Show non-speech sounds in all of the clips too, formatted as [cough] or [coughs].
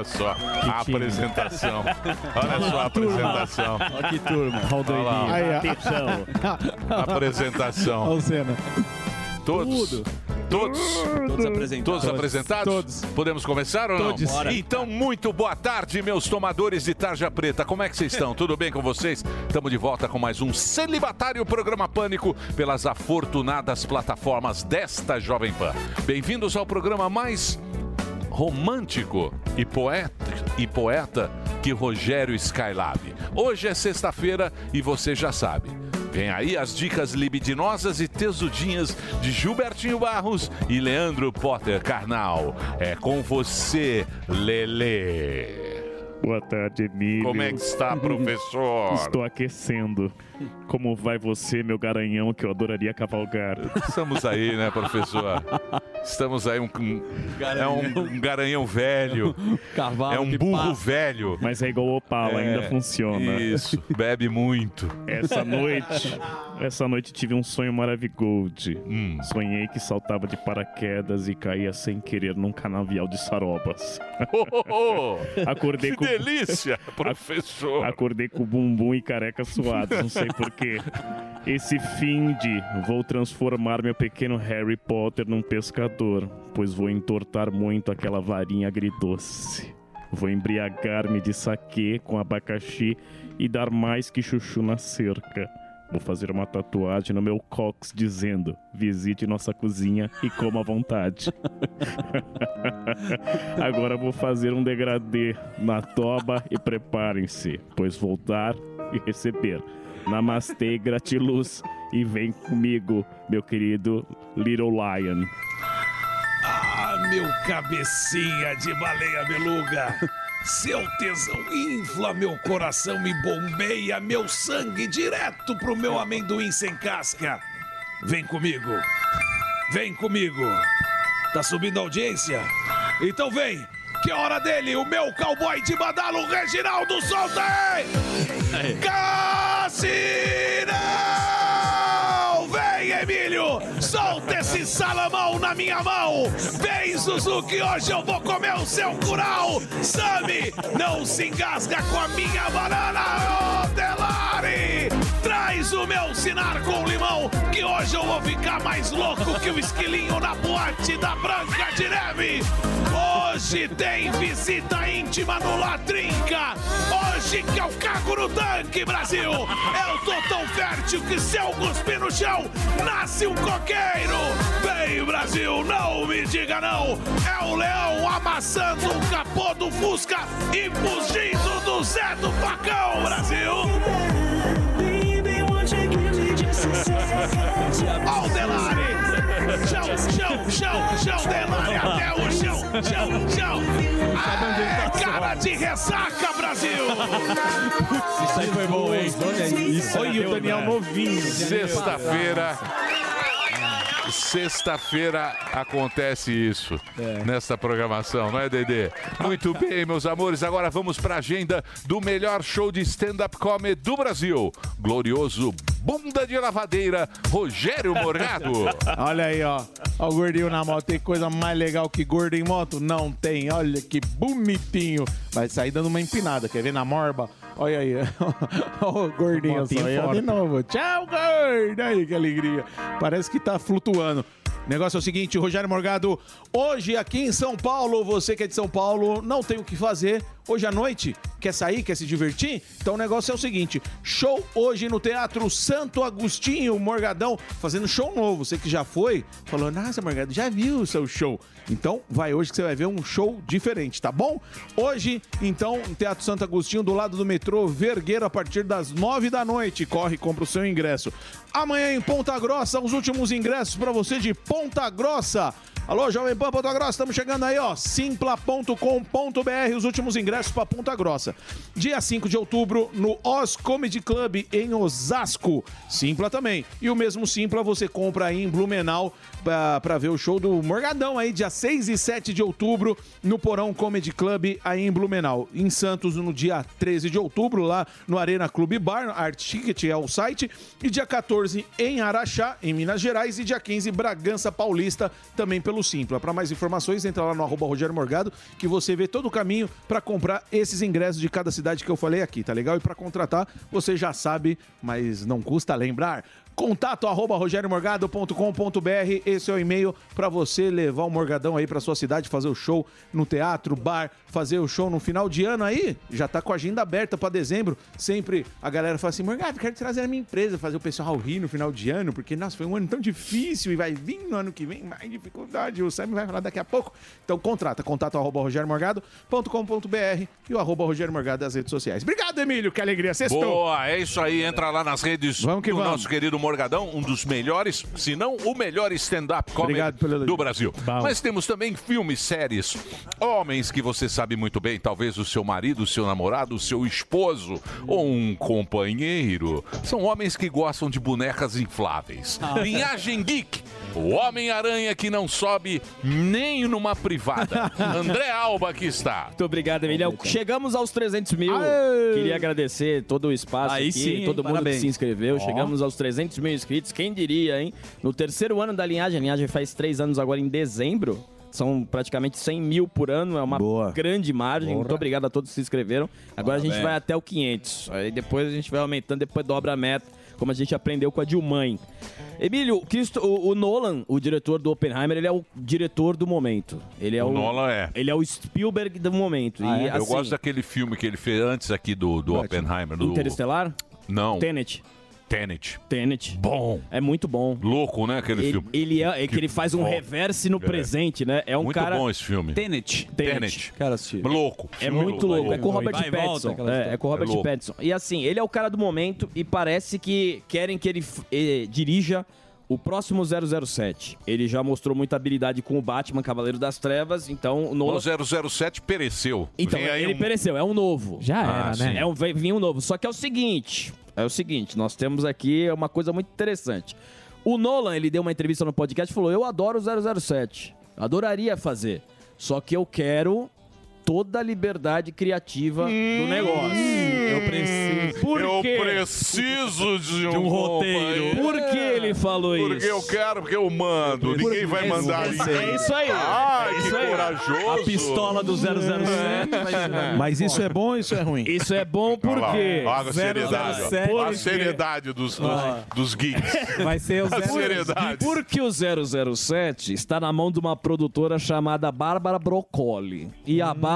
Olha só a time. apresentação. Olha só a apresentação. Olha que turma. Olha lá. Aí. Atenção. [laughs] Apresentação. Olha o Senna. Todos. Todos. Todos apresentados. Todos apresentados? Todos. Podemos começar ou não? Todos. Bora. Então, muito boa tarde, meus tomadores de tarja preta. Como é que vocês estão? Tudo bem com vocês? Estamos de volta com mais um celibatário programa Pânico pelas afortunadas plataformas desta Jovem Pan. Bem-vindos ao programa mais romântico e poeta, e poeta que Rogério Skylab. Hoje é sexta-feira e você já sabe. Vem aí as dicas libidinosas e tesudinhas de Gilbertinho Barros e Leandro Potter Carnal. É com você, Lele. Boa tarde, Emílio. Como é que está, [laughs] professor? Estou aquecendo. Como vai você, meu garanhão, que eu adoraria cavalgar? Estamos aí, né, professor? Estamos aí, um, um- é um, um garanhão velho, Cavalo é um burro passa. velho. Mas é igual o Opala, É, ainda funciona. Isso, bebe muito. Essa noite, essa noite tive um sonho maravilhoso. Hum. Sonhei que saltava de paraquedas e caía sem querer num canavial de sarobas. Oh, oh, oh. Acordei Que com delícia, [laughs] professor. Acordei com o bumbum e careca suados, não sei porquê. Esse fim de vou transformar meu pequeno Harry Potter num pescador, pois vou entortar muito aquela varinha agridoce. Vou embriagar-me de saquê com abacaxi e dar mais que chuchu na cerca. Vou fazer uma tatuagem no meu cox dizendo: visite nossa cozinha e coma à vontade. [laughs] Agora vou fazer um degradê na toba e preparem-se, pois vou dar e receber. Namastê, gratiluz e vem comigo, meu querido Little Lion. Ah, meu cabecinha de baleia beluga! Seu tesão infla meu coração e bombeia meu sangue direto pro meu amendoim sem casca. Vem comigo. Vem comigo. Tá subindo a audiência? Então vem, que é hora dele, o meu cowboy de badalo, Reginaldo, solta aí! Cassinão! Vem, Emílio! Solta esse salamão na minha mão! Vem, Suzuki, hoje eu vou comer o seu curau! Sami, não se engasga com a minha banana, ô Delari! Traz o meu sinar com limão, que hoje eu vou ficar mais louco que o esquilinho na boate da Branca de Neve! Hoje tem visita íntima no Latrinca! Hoje que eu cago no tanque, Brasil! Eu tô tão fértil que se eu cuspir no chão, nasce um coqueiro! Vem, Brasil, não me diga não! É o leão amassando o capô do Fusca e fugindo do Zé do Facão, Brasil! Ó o Delari! Chão, chão, chão, chão, Delari até o chão, chão, chão! Aê, cara de ressaca, Brasil! Isso aí foi bom, hein? Isso aí Olha o Daniel novinho. Sexta-feira. Sexta-feira acontece isso nesta programação, não é, Dedê? Muito bem, meus amores. Agora vamos para a agenda do melhor show de stand-up comedy do Brasil. Glorioso Bunda de Lavadeira, Rogério Morgado. [laughs] Olha aí, ó. Ó o gordinho na moto. Tem coisa mais legal que gordo em moto? Não tem. Olha que bonitinho. Vai sair dando uma empinada. Quer ver na morba? Olha aí. [laughs] Ó o gordinho só. Aí, de novo. Tchau, gordo. Aí, que alegria. Parece que tá flutuando. negócio é o seguinte, Rogério Morgado, hoje aqui em São Paulo, você que é de São Paulo, não tem o que fazer. Hoje à noite, quer sair, quer se divertir? Então o negócio é o seguinte: show hoje no Teatro Santo Agostinho, Morgadão, fazendo show novo. Você que já foi, falou, nossa, Morgado, já viu o seu show. Então vai hoje que você vai ver um show diferente, tá bom? Hoje, então, Teatro Santo Agostinho, do lado do metrô Vergueiro, a partir das nove da noite. Corre, e compra o seu ingresso. Amanhã em Ponta Grossa, os últimos ingressos para você de Ponta Grossa. Alô, Jovem Pan Ponta Grossa, estamos chegando aí, ó. Simpla.com.br, os últimos ingressos para Ponta Grossa. Dia 5 de outubro, no Oz Comedy Club, em Osasco. Simpla também. E o mesmo Simpla você compra aí em Blumenau para ver o show do Morgadão aí, dia 6 e 7 de outubro, no Porão Comedy Club, aí em Blumenau. Em Santos, no dia 13 de outubro, lá no Arena Clube Bar, Art Ticket é o site. E dia 14 em Araxá, em Minas Gerais. E dia 15, Bragança Paulista, também pelo Simpla. Para mais informações, entra lá no arroba Rogério Morgado, que você vê todo o caminho para comprar esses ingressos de cada cidade que eu falei aqui, tá legal? E para contratar, você já sabe, mas não custa lembrar. Contato arroba rogeriomorgado.com.br Esse é o e-mail para você levar o Morgadão aí para sua cidade, fazer o show no teatro, bar, fazer o show no final de ano aí. Já tá com a agenda aberta para dezembro. Sempre a galera fala assim: Morgado, quero trazer a minha empresa, fazer o pessoal rir no final de ano, porque nossa, foi um ano tão difícil e vai vir no ano que vem mais dificuldade. O Sam vai falar daqui a pouco. Então contrata, contato arroba rogeriomorgado.com.br e o arroba Rogério Morgado das redes sociais. Obrigado, Emílio, que alegria. Sextou. Boa, é isso aí. Entra lá nas redes Vamos que do vamos. nosso querido Morgadão, um dos melhores, se não o melhor stand-up comedy do Brasil. Bom. Mas temos também filmes, séries, homens que você sabe muito bem, talvez o seu marido, o seu namorado, o seu esposo ou um companheiro. São homens que gostam de bonecas infláveis. Ah. Linhagem Geek. O Homem-Aranha que não sobe nem numa privada. [laughs] André Alba aqui está. Muito obrigado, Emílio. Chegamos aos 300 mil. Queria agradecer todo o espaço Aí aqui, sim, hein? todo mundo Parabéns. que se inscreveu. Ó. Chegamos aos 300 mil inscritos. Quem diria, hein? No terceiro ano da linhagem, a linhagem faz três anos agora em dezembro. São praticamente 100 mil por ano, é uma grande margem. Muito obrigado a todos que se inscreveram. Agora a gente vai até o 500. Aí depois a gente vai aumentando, depois dobra a meta, como a gente aprendeu com a Dilmãe. Emílio, o Cristo- o, o Nolan, o diretor do Oppenheimer, ele é o diretor do momento. Ele é O o, Nolan é. Ele é o Spielberg do momento. Ah, e, é? Eu assim, gosto daquele filme que ele fez antes aqui do, do Oppenheimer. Do... Interestelar? Não. Tenet. Tenet. Tenet. Bom. É muito bom. Louco, né, aquele Ele, filme. ele é, é que ele faz um bom. reverse no É. presente, né? É um Muito cara. bom esse filme. Tenet. Tenet. Quero assistir. Louco. É muito louco. É com o Robert Vai volta, Pattinson. É, é com o Robert É louco. Pattinson. E assim, ele é o cara do momento e parece que querem que ele eh, dirija o próximo 007. Ele já mostrou muita habilidade com o Batman, Cavaleiro das Trevas, então o Nolan... O 007 pereceu. Então, Vem ele um- pereceu, é um novo. Já era, Ah, né? sim. É um vem- vinha um novo. Só que é o seguinte, é o seguinte, nós temos aqui uma coisa muito interessante. O Nolan, ele deu uma entrevista no podcast e falou: "Eu adoro o 007. Adoraria fazer. Só que eu quero toda a liberdade criativa do negócio. Eu preciso. Por eu quê? preciso de um, De um roteiro. Por que ele falou Porque isso? eu quero, porque eu mando. Ninguém vai mandar É ninguém. isso aí. Ai, É que isso aí. corajoso. A pistola do 007 vai Mas isso é bom ou isso é ruim? Isso é bom porque Olha a seriedade. ó. Por Olha a quê? seriedade dos, dos, Ah. dos geeks. Vai ser A seriedade. Porque o 007 está na mão de uma produtora chamada Bárbara Broccoli. E Hum. a Bárbara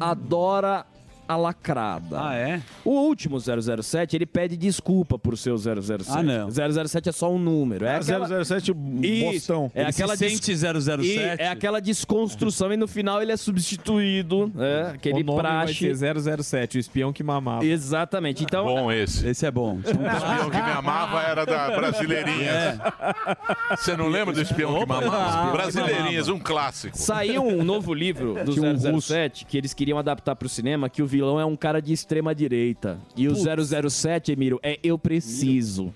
adora a lacrada. Ah, é? O último 007, ele pede desculpa por seu 007. Ah, não. 007 é só um número. É Ah, aquela... 007 Isso. bostão. É Ele se aquela sente 007? E é aquela desconstrução e no final ele é substituído, né? Aquele o nome praxe. vai ser 007, o espião que mamava. Exatamente. Então, Bom esse. Esse é bom. O espião que me amava era da [laughs] Brasileirinhas. Você não lembra do espião que mamava? Brasileirinhas, um clássico. Saiu um novo livro do um 007 que eles queriam adaptar pro cinema, que o vilão é um cara de extrema direita. E o 007, Emílio, é Eu Preciso.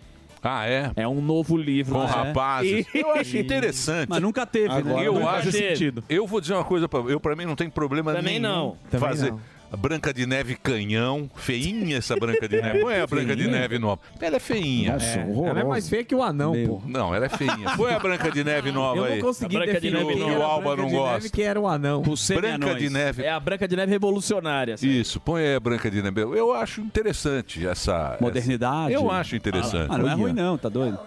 Ah, é? É um novo livro. Com né? rapazes. E- Eu acho interessante. Mas nunca teve, Agora né? eu acho sentido. Eu vou dizer uma coisa pra eu para mim não tem problema Também nenhum não. Também fazer não. A Branca de Neve canhão, feinha essa Branca de [laughs] Neve. Põe a Branca de Neve nova. Ela é feinha. Nossa, É, ela é mais feia que o anão, pô. Não, ela é feinha. Põe a Branca de Neve nova Eu aí. não consegui A Branca de definir Neve quem não. era O Alba não de Neve gosta. que era o anão. Branca de Neve. É a Branca de Neve revolucionária. sabe? Isso, põe aí a Branca de Neve. Eu acho interessante essa Modernidade. essa- Eu acho interessante. Ah, não é ruim não, tá doido?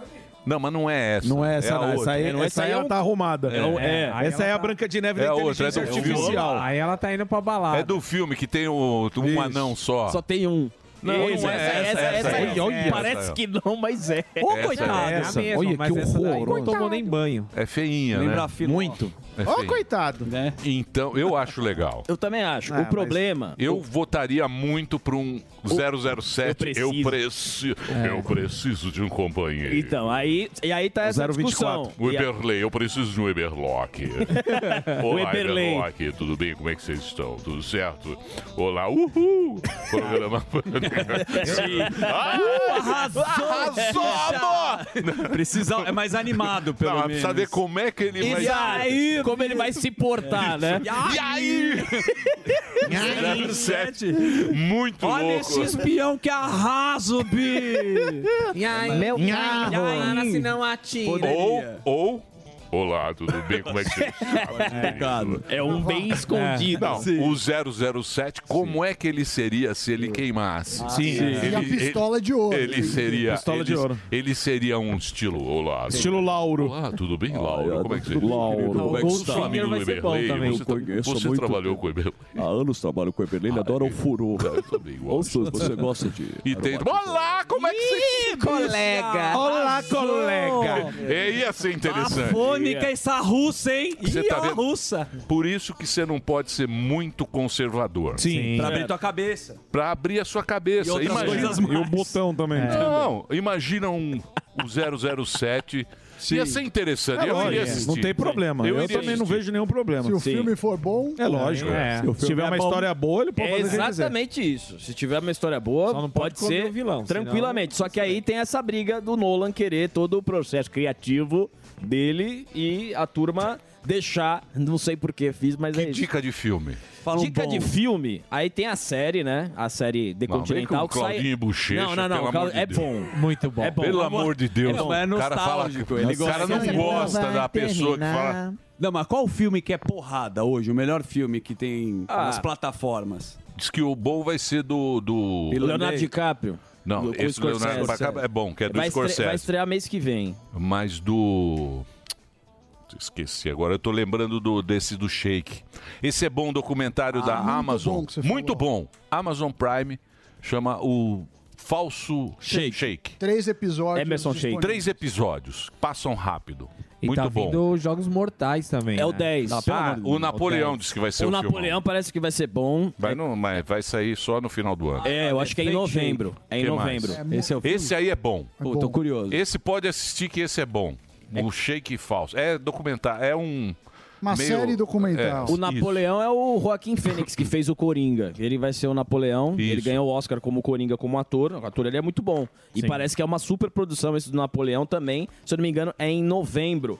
Não, mas não é essa. Não é essa, a não. Essa outra. aí, essa aí ela tá arrumada. É. aí Essa é a tá- Branca de Neve É da a outra, é inteligência artificial. Aí ela tá indo pra balada. É do filme que tem o, um anão só. Só tem um. Não, não é essa, essa, essa, essa parece que não, mas é. Ô, coitado. é É essa. mesmo, Olha, mas que horror. não tomou nem banho. É feinha, Lembra né? Muito. É Ô, coitado. Né? Então, eu acho legal. Eu também acho. Ah, o problema. Eu votaria muito para um 007. Eu eu preciso, eu preciso de um companheiro. Então, aí, e aí tá essa 024. discussão. O E a- Eberley, eu preciso de um Eberlock. [laughs] Olá, Eberley. Eberlock, tudo bem? Como é que vocês estão? Tudo certo? Olá, uhul! Programa [laughs] Arrasou! Arrasou, amor! Precisa, é mais animado, pelo Não, menos. precisa ver como é que ele vai... E aí, como ele vai se portar, né? [laughs] E aí? 07. Muito Olha louco. esse espião que arraso, Bi! E aí, Meu e carro. Se não atira. Ou, ou... Olá, tudo bem? Como é que você [laughs] está? É um bem escondido. Não, o 007, como é que ele seria se ele queimasse? Sim. Ele, E a pistola de ouro. Ele seria. Pistola de ele, ouro. ele seria um estilo. Olá. Estilo Lauro. Olá, tudo bem, Laura? Como é que você Lauro. Como é que você Goldfinger amigo do vai ser bom Eberley? também. Você, tra- você trabalhou com o Eberley? Há anos trabalho com o Eberlei, ele adora o furo. Eu também gosto. Ouça, você gosta de. E tem... Olá, como é que você... colega. Olá, colega. É, ia ser interessante. Fônica essa russa, hein? Você Ih, tá a vendo? russa. Por isso que você não pode ser muito conservador. Sim. Pra abrir tua cabeça. Pra abrir a sua cabeça. E outras Imagina... E o botão também. Não, imagina um, um 007. Ia ser interessante. É eu iria assistir. não tem problema. Eu, iria também não assistir. vejo nenhum problema. Se o Sim. filme for bom, É lógico. É. Se tiver uma história boa, ele pode É fazer exatamente isso. Se tiver uma história boa, Só não pode pode, ser o vilão, tranquilamente. Só que aí tem essa briga do Nolan querer todo o processo criativo dele e a turma deixar. Não sei por que fiz, mas Que é isso. dica de filme? Fala um Dica bom. de filme, aí tem a série, né? A série The Não, vem Continental com que sai. Claudinho e Bochecha, não, não, não. pelo Cal- amor de é Deus. bom. Muito bom. É bom. Pelo amor de Deus. Não, é o cara fala ele o cara não gosta da pessoa que fala. Não, mas qual o filme que é porrada hoje? O melhor filme que tem Ah. nas plataformas? Diz que o bom vai ser do. do... Leonardo DiCaprio. Não, do- esse Scorsese. Leonardo DiCaprio é bom, que é do vai, Scorsese. vai estrear mês que vem. Mas do. Esqueci agora, eu tô lembrando do, desse do Shake. Esse é bom documentário da Ah, muito Amazon. bom que você muito bom. Amazon Prime chama o Falso Shake. três episódios. Emerson disponíveis. Três episódios, passam rápido. E muito tá bom. vindo Jogos Mortais também. É o né? 10. Não, pelo Ah, Deus. o Napoleão É disse que vai ser o o, filme. Napoleão parece que vai ser bom. Vai, no, mas vai sair só no final do ano. É, eu acho que é em novembro. É em Que novembro. Esse é o filme? Esse aí é bom. Pô, tô curioso. Esse pode assistir que esse é bom. O Shake Falso. É documentário, é um. Uma meio- série documental. É, O Napoleão é o Joaquim Fênix, que fez o Coringa. Ele vai ser o Napoleão. Ele Isso. ganhou o Oscar como Coringa, como ator. O ator ele é muito bom. E parece que é uma super produção esse do Napoleão também. Se eu não me engano, é em novembro.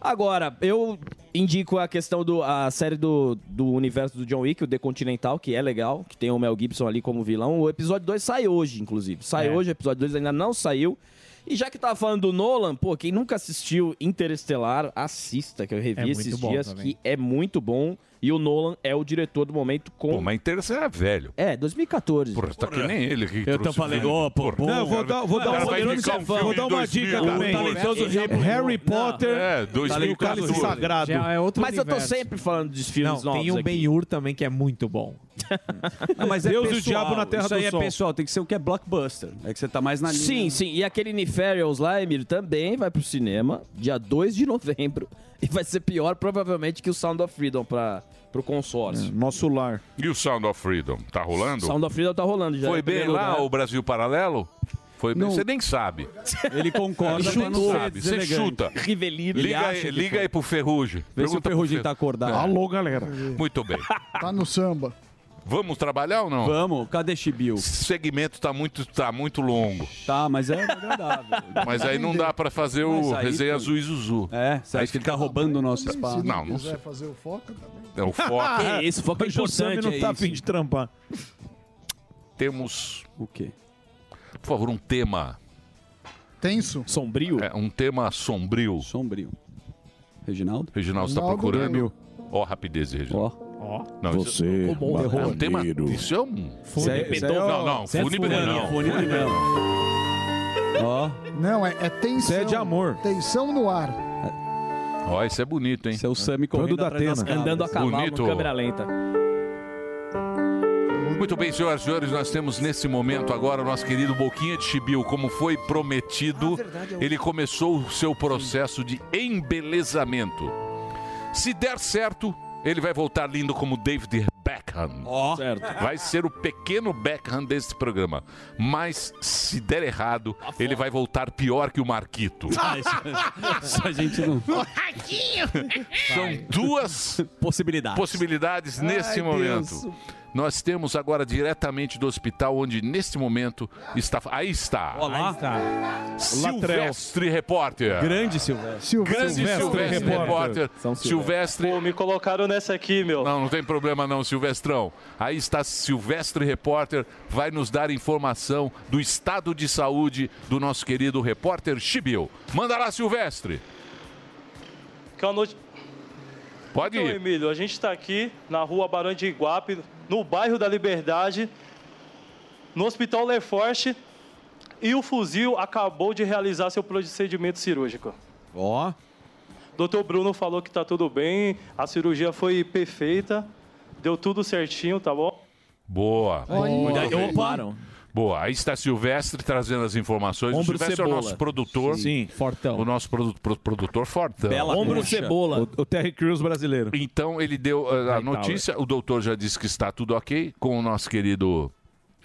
Agora, eu indico a questão do a série do, do universo do John Wick, o The Continental, que é legal, que tem o Mel Gibson ali como vilão. O episódio 2 sai hoje, inclusive. Sai É. hoje, o episódio 2 ainda não saiu. E já que tava falando do Nolan, pô, quem nunca assistiu Interestelar, assista, que eu revi É esses dias, que é muito bom. E o Nolan é o diretor do momento com. Pô, mas Interestelar é velho. É, 2014. Porra, tá que nem ele que Eu tô falando, ó, pô, Porra. Não, vou dar, vou dar, vou um filme dar de uma 2000, dica também. talentoso Harry Potter É, e o 2014. Cálice Sagrado. É outro Mas eu tô sempre falando dos filmes Não, novos. tem um. Ben-Hur também que é muito bom. [laughs] Não, mas é Deus e o pessoal. Diabo na Terra Isso do aí Sol. é pessoal, tem que ser o que é blockbuster. É que você tá mais na linha. Sim, sim. E aquele Nefarious lá, Emílio, também vai pro cinema, dia 2 de novembro. E vai ser pior, provavelmente, que o Sound of Freedom pra, pro consórcio. Nosso lar. E o Sound of Freedom? Tá rolando? Sound of Freedom tá rolando já. Foi em bem lá lugar. o Brasil Paralelo? Foi bem. Não. Você nem sabe. Ele concorda não ser sabe. Você chuta. Rivelino. Liga, aí, liga aí pro Ferrugem. Vê se o Pergunta Ferrugem Fer- tá acordado. Alô, galera. Muito bem. Tá no samba. Vamos trabalhar ou não? Vamos, cadê Chibiu? Esse segmento tá muito, tá muito longo. Tá, mas é agradável. [laughs] Mas aí não dá pra fazer o Mas aí, resenha azul e zuzu. É, você Aí acha que ele tá roubando o nosso espaço? Se Não, não sei. fazer o foca também. É o foco. Que isso, foco é o importante. não tá é afim isso. de trampar. Temos, O quê? por favor, um tema. Tenso. Sombrio? É, um tema sombrio. Sombrio. Reginaldo? Reginaldo está Ronaldo procurando. Ó, a rapidez, Reginaldo. Ó. Não, isso Você, é um tema. maconheiro. Isso é um. Isso é- isso é Não, não, Isso é fúnebre, não. Fone não. Ó. Não, é, é tensão. Isso é de amor. Tensão no ar. Ó, isso é bonito, hein? Esse é o Sami correndo da Atena. Andando a cavalo Bonito. câmera lenta. Muito bem, senhoras e senhores, nós temos nesse momento agora o nosso querido Boquinha de Chibiu, como foi prometido, ele começou o seu processo de embelezamento. Se der certo, ele vai voltar lindo como David Beckham. Certo. Vai ser o pequeno Beckham desse programa. Mas se der errado, ele vai voltar pior que o Marquito. Isso a gente não. São duas possibilidades, possibilidades nesse Ai, momento. Nós temos agora diretamente do hospital, onde neste momento está. Aí está. Olá. Silvestre Repórter. Grande Silvestre. Grande Silvestre, Repórter. São Silvestre. Pô, me colocaram nessa aqui, meu. Não, não tem problema não, Silvestrão. Aí está Silvestre Repórter, vai nos dar informação do estado de saúde do nosso querido repórter Chibiu. Manda lá, Silvestre. Que é uma noite. Pode Então, ir. Emílio, a gente está aqui na rua Barão de Iguape, no bairro da Liberdade, no Hospital Leforte, e o fuzil acabou de realizar seu procedimento cirúrgico. Ó. Doutor Bruno falou que está tudo bem, a cirurgia foi perfeita, deu tudo certinho, tá bom? Boa. Bem. opa. Boa, aí está Silvestre trazendo as informações. o Ombro Silvestre é o cebola. nosso produtor. Sim, fortão. O nosso produ- pro- produtor fortão. Bela Ombro cebola. O, o Terry Crews brasileiro. Então ele deu uh, a notícia, o doutor já disse que está tudo ok com o nosso querido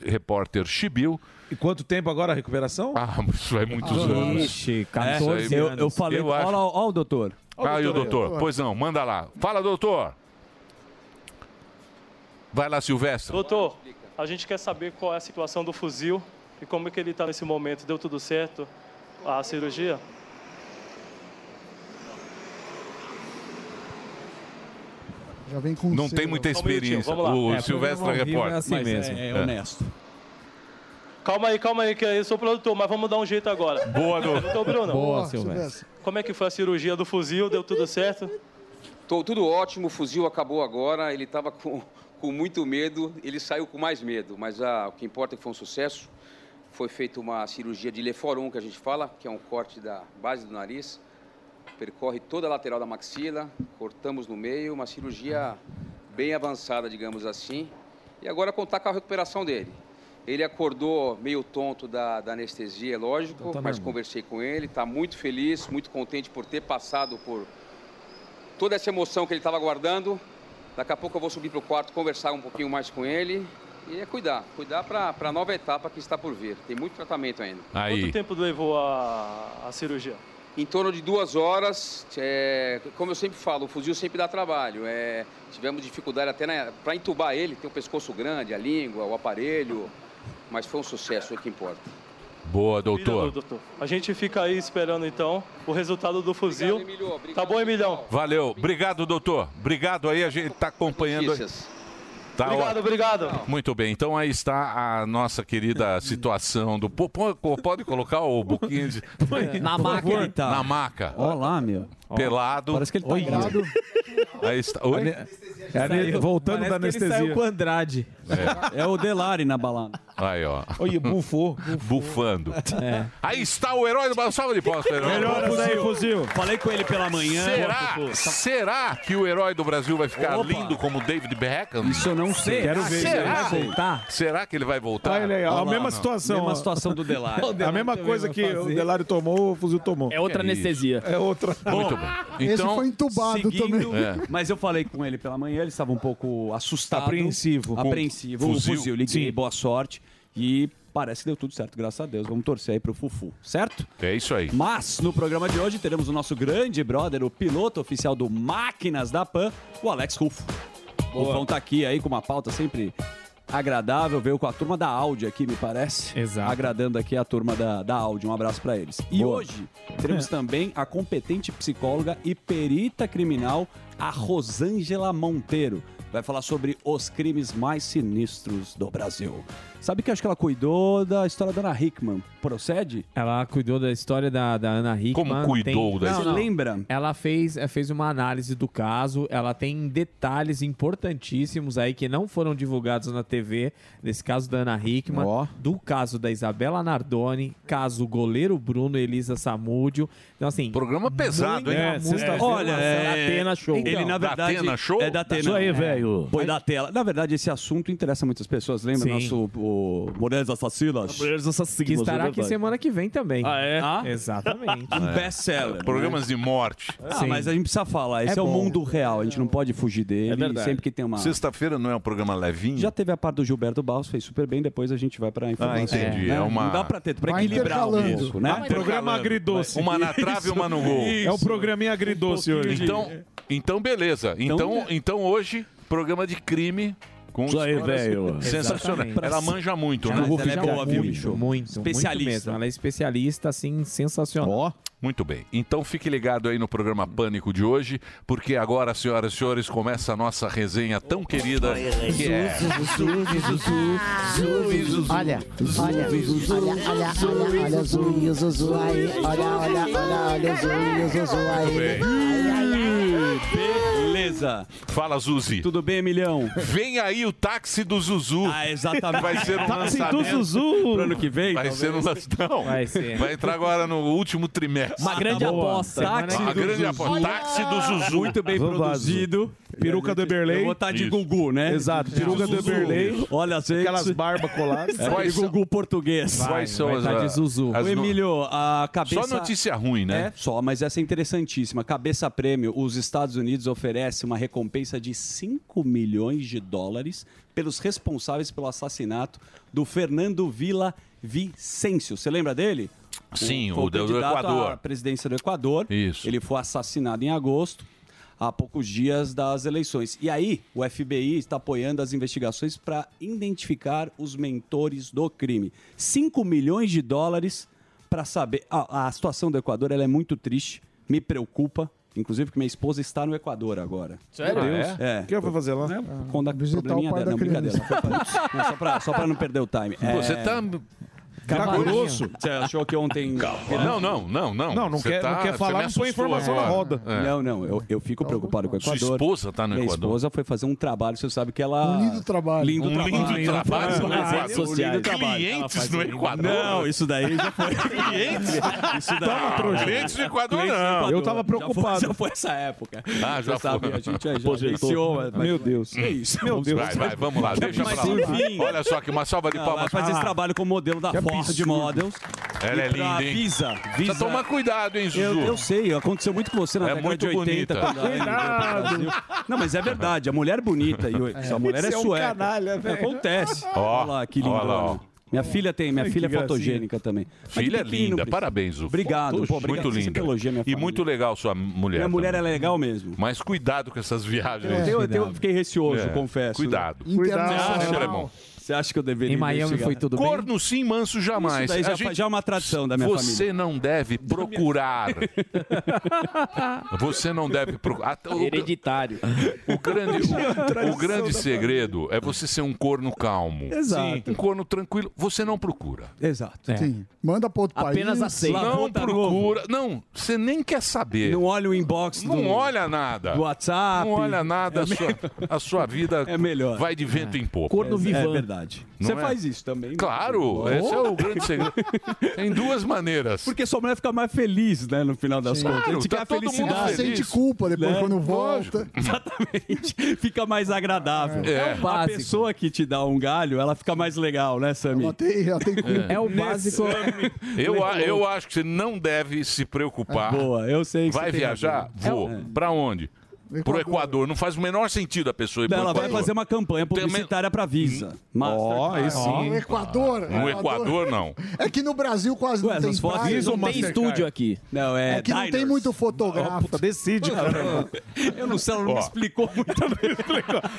repórter Chibiu. E quanto tempo agora a recuperação? Ah, [laughs] isso é muitos Ah, anos. ixi, Isso 14 aí- eu, eu falei. eu acho- Olha lá, ó, o doutor. Ah, e o doutor? Pois não, manda lá. Fala, doutor. Vai lá, Silvestre. Doutor, a gente quer saber qual é a situação do fuzil e como é que ele está nesse momento. Deu tudo certo a cirurgia? Já vem com Não tem muita um experiência. lá. O É, Silvestre vivo repórter. é assim Mas é- mesmo. É honesto. Calma aí, calma aí, que eu sou produtor, mas vamos dar um jeito agora. Boa, doutor. Doutor Bruno. Boa, Silvestre. Como é que foi a cirurgia do fuzil? Deu tudo certo? Tô, tudo ótimo, o fuzil acabou agora. Ele estava com, com muito medo, ele saiu com mais medo, mas ah, o que importa é que foi um sucesso. Foi feita uma cirurgia de leforum, que a gente fala, que é um corte da base do nariz. Percorre toda a lateral da maxila, cortamos no meio, uma cirurgia bem avançada, digamos assim. E agora contar com a recuperação dele. Ele acordou meio tonto da, da anestesia, é lógico, Então tá mas conversei com ele, está muito feliz, muito contente por ter passado por toda essa emoção que ele estava guardando. Daqui a pouco eu vou subir para o quarto, conversar um pouquinho mais com ele. E é cuidar, cuidar para a nova etapa que está por vir. Tem muito tratamento ainda. Quanto tempo levou a, a cirurgia? Em torno de duas horas, é, como eu sempre falo, o fuzil sempre dá trabalho. É, tivemos dificuldade até para entubar ele, tem o pescoço grande, a língua, o aparelho, mas foi um sucesso, é o que importa. Boa, Obrigado, doutor. doutor. A gente fica aí esperando então o resultado do fuzil. tá bom, Emilhão? Valeu. Obrigado, doutor. Obrigado aí, a gente está acompanhando. aí. Tá obrigado, ó- obrigado. Muito bem, então aí está a nossa querida [laughs] situação do. Pode colocar o buquinho de. [laughs] Na maca tá. Na maca. Olha lá, meu. Pelado. Parece que ele tá Oi. Aí está. Oi? É, ane- voltando da Parece que ele anestesia. saiu com o Andrade. É. o Delari na balada. Aí, ó. Olha, bufou. Bufando. É. Aí está o herói do Brasil. Salva de palmas, pro herói. Melhoras aí, fuzil. Falei com ele pela manhã. Será? Será que o herói do Brasil vai ficar Opa. lindo como David Beckham? Isso eu não sei. Quero ver. Será? Ele vai voltar? Será que ele vai voltar? Olha aí, ó, a mesma não. situação. Mesma ó. situação do [laughs] Delari. A mesma coisa que o Delário tomou, o fuzil tomou. É outra anestesia. É outra. Muito bem. Esse Então, foi entubado seguindo- também. É. Mas eu falei com ele pela manhã, ele estava um pouco assustado. Apreensivo. Apreensivo. Com fuzil. fuzil, liguei, Sim. boa sorte. E parece que deu tudo certo, graças a Deus. Vamos torcer aí pro Fufu, certo? é isso aí. Mas no programa de hoje teremos o nosso grande brother, o piloto oficial do Máquinas da Pan, o Alex Rufo. O Rufão tá aqui aí com uma pauta sempre agradável, veio com a turma da Audi aqui, me parece. Exato. Agradando aqui a turma da, da Audi. Um abraço pra eles. E Boa. hoje teremos também a competente psicóloga e perita criminal, a Rosângela Monteiro. Vai falar sobre os crimes mais sinistros do Brasil. Sabe que acho que ela cuidou da história da Ana Hickman. Procede? Ela cuidou da história da, da Ana Hickman. Como cuidou da Não, história? Lembra? Ela fez, eh, fez uma análise do caso. Ela tem detalhes importantíssimos aí que não foram divulgados na TV. Desse caso da Ana Hickman. Do caso da Isabela Nardoni. Caso goleiro Bruno Elisa Samúdio. Então, assim. Programa pesado, hein? muita É, Olha, é, Atena Show. Ele, na Da verdade, Atena Show? É da Atena. Isso aí, velho. Foi da tela. Na verdade, esse assunto interessa muitas pessoas. Lembra Sim. nosso o Mulheres Assassinas? Mulheres Assassinas, Que estará aqui semana que vem também. Ah, é? Exatamente. Um best-seller. Programas de morte. Ah, mas a gente precisa falar. Esse é, É o mundo real. A gente não pode fugir dele. É verdade. Sempre que tem uma. Sexta-feira não é um programa levinho? Já teve a parte do Gilberto Barros, fez super bem. Depois a gente vai pra informação. Ah, entendi. Né? É uma- Não dá pra ter, pra Vai equilibrar um intercalando. pouco, né? Vai Programa agridoce. Uma na trave e uma no gol. É o programinha agridoce hoje. Então, então beleza. Então, então hoje, programa de crime com Isso aí, velho. [laughs] Sensacional. Exatamente. Ela manja muito, Ela né? manja muito, Muito, bicho. muito Especialista. mesmo. Ela é especialista, assim, sensacional. Muito bem. Então fique ligado aí no programa Pânico de hoje, porque agora, senhoras e senhores, começa a nossa resenha tão querida que é. Olha, olha, olha, olha, olha, olha o Zu e o Zuzu aí. Olha, olha, olha, olha o Zu e o Zuzu aí. Beleza. Fala, Zuzi. Tudo bem, Emilhão? Vem aí o táxi do Zuzu. Ah, exatamente. Vai ser um Táxi do lançamento. Zuzu. Pro ano que vem, Vai talvez. ser um lançamento. Vai ser. Vai entrar agora no último trimestre. Uma grande Tá boa. aposta. Táxi Uma do grande Zuzu. aposta. Táxi do Zuzu. Muito bem produzido. Peruca do Eberlei. Eu vou estar de Isso. Gugu, né? Exato, peruca do Zuzu. Eberlei. Olha, gente. Aquelas barbas coladas. É, Quais de Gugu português. Quais são as- as O no- Emílio, a cabeça... Só notícia ruim, né? É, só, mas essa é interessantíssima. Cabeça Prêmio, os Estados Unidos oferece uma recompensa de 5 milhões de dólares pelos responsáveis pelo assassinato do Fernando Vila Vicêncio. Você lembra dele? Sim, foi o do- Equador. à presidência do Equador. Isso. Ele foi assassinado em agosto, há poucos dias das eleições. E aí, o FBI está apoiando as investigações para identificar os mentores do crime. 5 milhões de dólares para saber. Ah, a situação do Equador ela é muito triste, me preocupa. Inclusive, porque minha esposa está no Equador agora. Sério? Meu Deus. Ah, É. O que eu fui fazer lá? Quando a Visitar probleminha o pai dela. da Não, brincadeira. Só para só pra não perder o time. Você É, tá. Tá grosso? Você achou que ontem. Não, não, não, não. Não, não quer- tá- não quer falar, não põe informação na agora. roda. É. Não, não, eu, eu fico preocupado com o Sua Equador. esposa tá no Minha Equador. esposa foi fazer um trabalho, você sabe que ela... Um lindo trabalho. Lindo Um trabalho. lindo trabalho no redes sociais. Lindo trabalho. Clientes no Equador. Não, isso daí já foi. [laughs] Clientes? Isso daí. Clientes do Equador, não. Eu tava preocupado. Já foi, essa época. Ah, já foi. a gente já, iniciou, Meu Deus. É isso. Meu Deus. Vai, vai, vamos lá, deixa Mas pra lá. enfim. Olha só que uma salva de palmas. Vai fazer esse trabalho como modelo da Que Ford. Models. Ela E é linda, hein? Visa. Precisa tomar cuidado, hein, Zuzu? Eu, eu sei, aconteceu muito com você na É década muito de 80. bonita. Brasil. Não, mas é verdade, a mulher bonita. E essa mulher é Você é um sueca. canalha, velho. Acontece. Ó, Olha lá, que lindo. olha lá, ó. Minha filha tem, minha Ai, filha é gracinha. fotogênica também. Filha pequeno, linda, parabéns. Obrigado, pô, obrigado. Muito Você linda. elogia minha E família. muito legal sua mulher. Minha mulher também. é legal mesmo. Mas cuidado com essas viagens. Eu, eu, eu fiquei receoso, É, confesso. Cuidado. Sempre é bom. Você acha que eu deveria Em Miami foi tudo bem? Corno sim, manso jamais. Isso daí já, A gente- já é uma tradição da minha Você família. não deve procurar. [laughs] Você não deve procurar. O- Hereditário. O grande, [laughs] o, o grande segredo é você ser um corno calmo. Exato. Um corno tranquilo. Você não procura. Exato. Sim. Manda para outro Apenas país. aceita. Não procura. Não, você nem quer saber. Não olha o inbox do, Não olha nada. do WhatsApp. Não olha nada. A sua, a sua vida [laughs] É melhor. vai de vento em popa. Corno É vivan. verdade. Não Você é? faz isso também? né? Claro, Oh. esse é o grande segredo. Tem duas maneiras. Porque sua mulher fica mais feliz, né? No final das contas. Claro, a gente tá quer a todo mundo felicidade. Ela feliz. sente culpa depois Né? quando volta. [laughs] Exatamente. Fica mais agradável. É. A básico. pessoa que te dá um galho, ela fica mais legal, né, Sami? Ela tem, ela tem culpa. É o básico. Eu, a- eu acho que você não deve se preocupar. Boa, eu sei que Vai viajar? Vou. É. Pra onde? Pro Equador. Não faz o menor sentido a pessoa ir pro Ela vai Equador. fazer uma campanha publicitária pra Visa. Ó, aí No sim. Equador. No Equador, não. É que no Brasil quase Ué, não tem essas fotos praia. Não tem Mastercard? estúdio aqui. Não, é. É que não tem diners. muito fotógrafo. Puta, decide, cara. Eu não sei, ela não Ó. me explicou muito bem.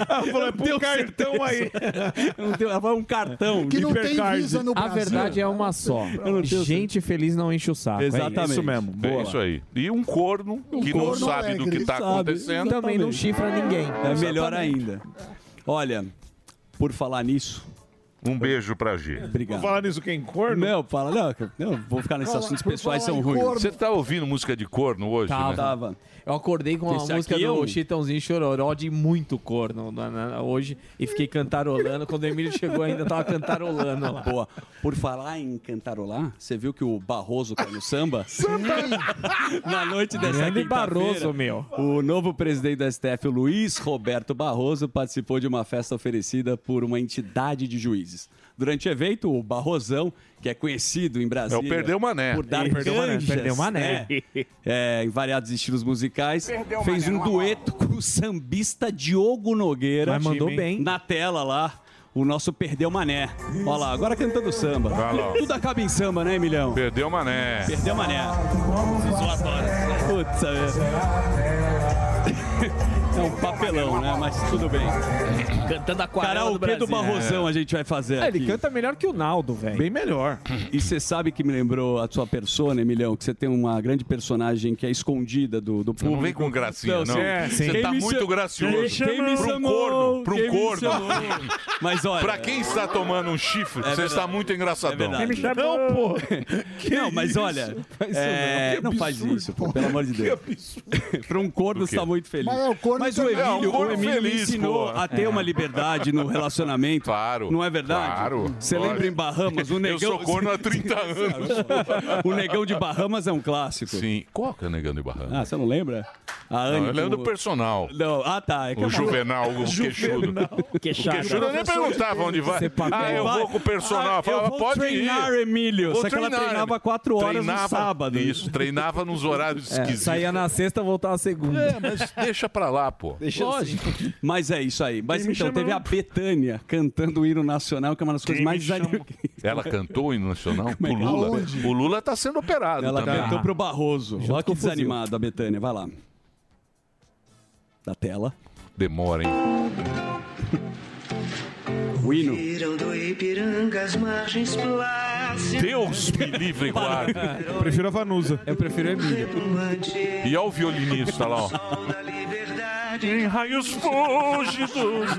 Ela falou, é pro cartão aí. Não deu, ela falou um cartão. Que não tem Hipercard. visa no A Brasil. verdade é uma só. não Gente feliz não enche o saco. é isso. Exatamente. Isso mesmo. É Boa. isso aí. E um corno que não corno sabe do que alegre. tá Sabe. acontecendo. Também não chifra ninguém. É melhor ainda. Olha, por falar nisso, Um beijo pra G. Obrigado. Falar nisso quem corno? Não, fala, não, não, vou ficar nesses assuntos pessoais, são ruins. Você tá ouvindo música de corno hoje, né? Tava. Eu acordei com a Esse música aqui é do um- Chitãozinho Chororó de muito corno na- na- hoje e fiquei cantarolando. Quando o Emílio chegou ainda tava cantarolando lá. Boa. Por falar em cantarolar, você viu que o Barroso caiu no samba? [laughs] Na noite dessa Grande quinta-feira, Barroso, meu. O novo presidente do STF, o Luiz Roberto Barroso, participou de uma festa oferecida por uma entidade de juízes. Durante o evento, o Barrosão, que é conhecido em Brasília... É o Perdeu Mané. Por dar Perdeu Mané, Perdeu Mané. né, é, em variados estilos musicais, Perdeu fez Mané, um dueto com o sambista Diogo Nogueira. Mas mandou bem. Na tela lá, o nosso Perdeu Mané. Olha lá, agora cantando samba. Vai. Tudo acaba em samba, né, Emilhão? Perdeu Mané. Perdeu Mané. Putz, é um papelão, né? Mas tudo bem. Cantando aquarela Cara, do o que do Brasil. Barrosão a gente vai fazer É, ele aqui? canta melhor que o Naldo, velho. Bem melhor. E você sabe que me lembrou a sua persona, Emilhão, que você tem uma grande personagem que é escondida do, do público. Não vem com gracinha, não. você- Você quem tá me muito cham- gracioso. Quem, quem me Pra um chamou? corno, pra um Quem me corno. chamou? Mas olha... Pra quem está tomando um chifre, você verdade. está muito engraçadão. É verdade. Não, pô. não, mas olha, Faz isso é, não. faz isso, pô, pelo amor de Que Deus. Para um corno quê? está muito feliz. Mas é, o corno Mas o também- É, um Emílio, o Emílio me feliz, ensinou pô. a ter uma liberdade no [laughs] relacionamento. Claro. Não é verdade? Claro. Você lembra em Bahamas, o negão... Eu sou corno há [laughs] 30 anos. o negão de Bahamas é um clássico. Sim. Qual que é o negão de Barranco? Ah, você não lembra? A Não, Anne eu lembro do com- personal. Não, ah, tá. É que O Juvenal, [laughs] o queixudo. O queixudo eu nem perguntava onde vai. Ah, eu vou com o personal. Ah, falava, pode treinar, ir. Emílio. Vou Só que ela treinar. treinava quatro horas no Treinava- sábado. Isso, treinava nos horários É, esquisitos. saía na sexta, voltava segunda. É, mas deixa pra lá, pô. Deixa assim. [laughs] Mas é isso aí. Mas Quem então, teve a Betânia cantando o hino nacional, que é uma das coisas Quem mais desanimadas. Ela cantou o hino nacional é pro que- Lula. Aonde? O Lula tá sendo operado Ela também. cantou pro Barroso. Junto Olha que o fuzil. desanimado a Betânia. Vai lá. Da tela. Demora, hein? O hino. Deus me livre e guarde. Eu prefiro a Vanusa. Eu prefiro a Emílio. E olha o violinista lá, ó. Em raios fúlgidos.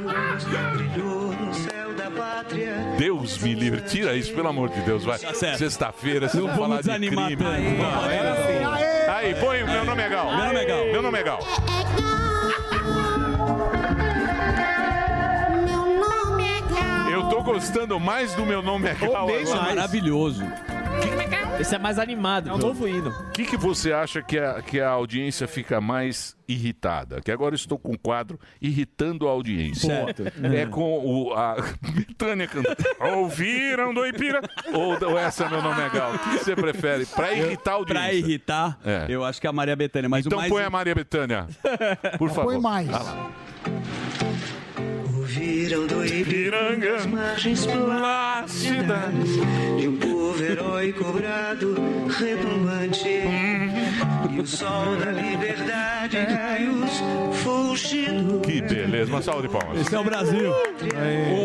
Brilhou no céu da pátria. Deus me livre. Tira isso, pelo amor de Deus. Vai. Tá. Sexta-feira, vocês Não vão falar de crime. Não, é assim. Aí, põe Meu Nome é Gal. Meu nome é Gal. Meu nome é Gal. Eu tô gostando mais do Meu Nome é Gal. É agora. maravilhoso. Esse é mais animado. É um novo hino. O que, que você acha que a, que a audiência fica mais irritada? Que agora estou com um quadro irritando a audiência. Certo. É com o, a [laughs] Betânia cantando. Ouviram do Ipira? Ou, ou essa meu nome é Gal? O que você prefere? Pra irritar a audiência. Pra irritar, É. eu acho que é a Maria Bethânia. Mas Então o mais... põe a Maria Betânia. Por [laughs] favor. Põe mais. Ah lá. Ouviram do Ipiranga as margens plácidas. De um povo heróico brado retumbante. E o sol da liberdade raios fulgidos. Que beleza. Uma salva de palmas. Esse é o Brasil.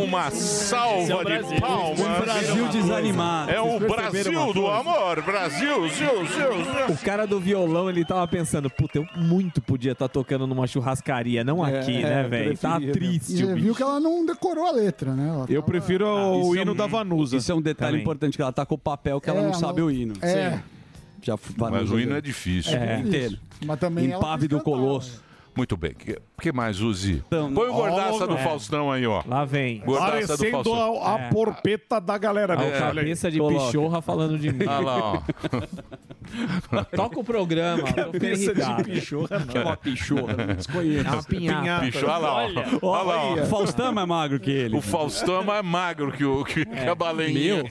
Uma salva é o de Brasil. palmas. Um Brasil desanimado. É o Brasil do amor. Brasil, Zil, Zil, Zil. O cara do violão, ele tava pensando, puta, eu muito podia estar tocando numa churrascaria, não aqui, É, né, velho? Tá triste o você bicho. viu que ela não decorou a letra, né? Ela Eu tava- prefiro o Isso é hino um- da Vanusa. Isso é um detalhe Também. importante, que ela tá com o papel que ela É, não ela sabe o hino. É, Já Mas o hino é difícil. É, inteiro. mas também ela Impave quis do cantar, Colosso. Muito bem. O que mais, Uzi? Então, Põe o gordaça do é. Faustão aí, ó. Lá vem. Gordaça do Parecendo Faustão. a, a É. porpeta da galera. A meu. Aí. cabeça de Coloca. pichorra falando de mim. Olha lá, ó. [laughs] Toca o programa, Cabeça de pichorra, Que é uma pichorra, não desconheço. É uma pinhata. Olha lá, ó. Olha. Olha lá, ó. O Faustão é mais magro que ele. O Faustão é mais magro que, o, que, que a baleinha.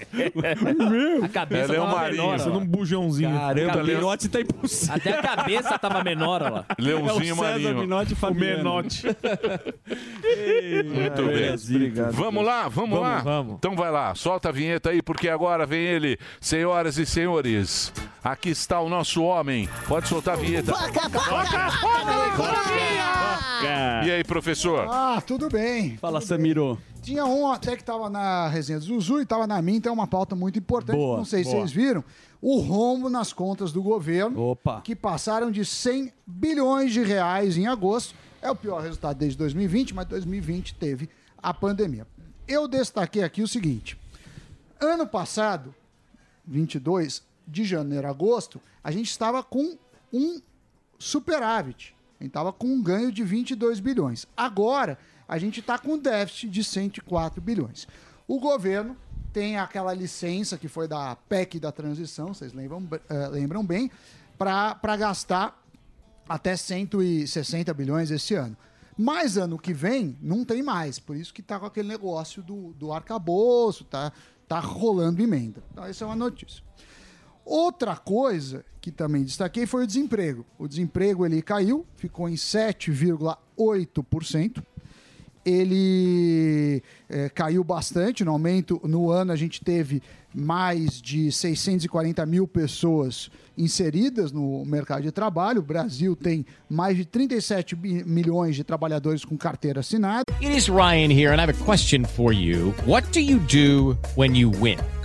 A cabeça Ela é um tava marinho. menor. Ó. um bujãozinho. Caramba. Minotti tá impossível. Até a cabeça tava menor, ó lá. Leãozinho é o Marinho. Minotti e O Fabiano. Menote. [laughs] Muito bem. Vamos lá, vamos, Vamos, lá. vamos. Então vai lá, solta a vinheta aí, porque agora vem ele, senhoras e senhores. Aqui está o nosso homem. Pode soltar a vinheta. E aí, professor? Ah, tudo bem. Fala, Samiro. Tinha um até que estava na resenha do Zuzu e estava na minha, então é uma pauta muito importante. Boa, Não sei se vocês viram. O rombo nas contas do governo, Opa. que passaram de 100 bilhões de reais em agosto. É o pior resultado desde 2020, mas 2020 teve a pandemia. eu destaquei aqui o seguinte. Ano passado, 22, de janeiro a agosto, a gente estava com um superávit. A gente estava com um ganho de 22 bilhões. Agora, a gente está com um déficit de 104 bilhões. O governo tem aquela licença que foi da PEC da transição, vocês lembram, eh, lembram bem, para gastar até 160 bilhões esse ano. Mas ano que vem não tem mais, por isso que está com aquele negócio do, do arcabouço, tá, tá rolando emenda. Então, essa é uma notícia. Outra coisa que também destaquei foi o desemprego. O desemprego ele caiu, ficou em 7,8%. Ele eh, caiu bastante no aumento. No ano a gente teve mais de 640 mil pessoas inseridas no mercado de trabalho. O Brasil tem mais de 37 bi- milhões de trabalhadores com carteira assinada. It is Ryan here, and I have a question for you. What do you do when you win?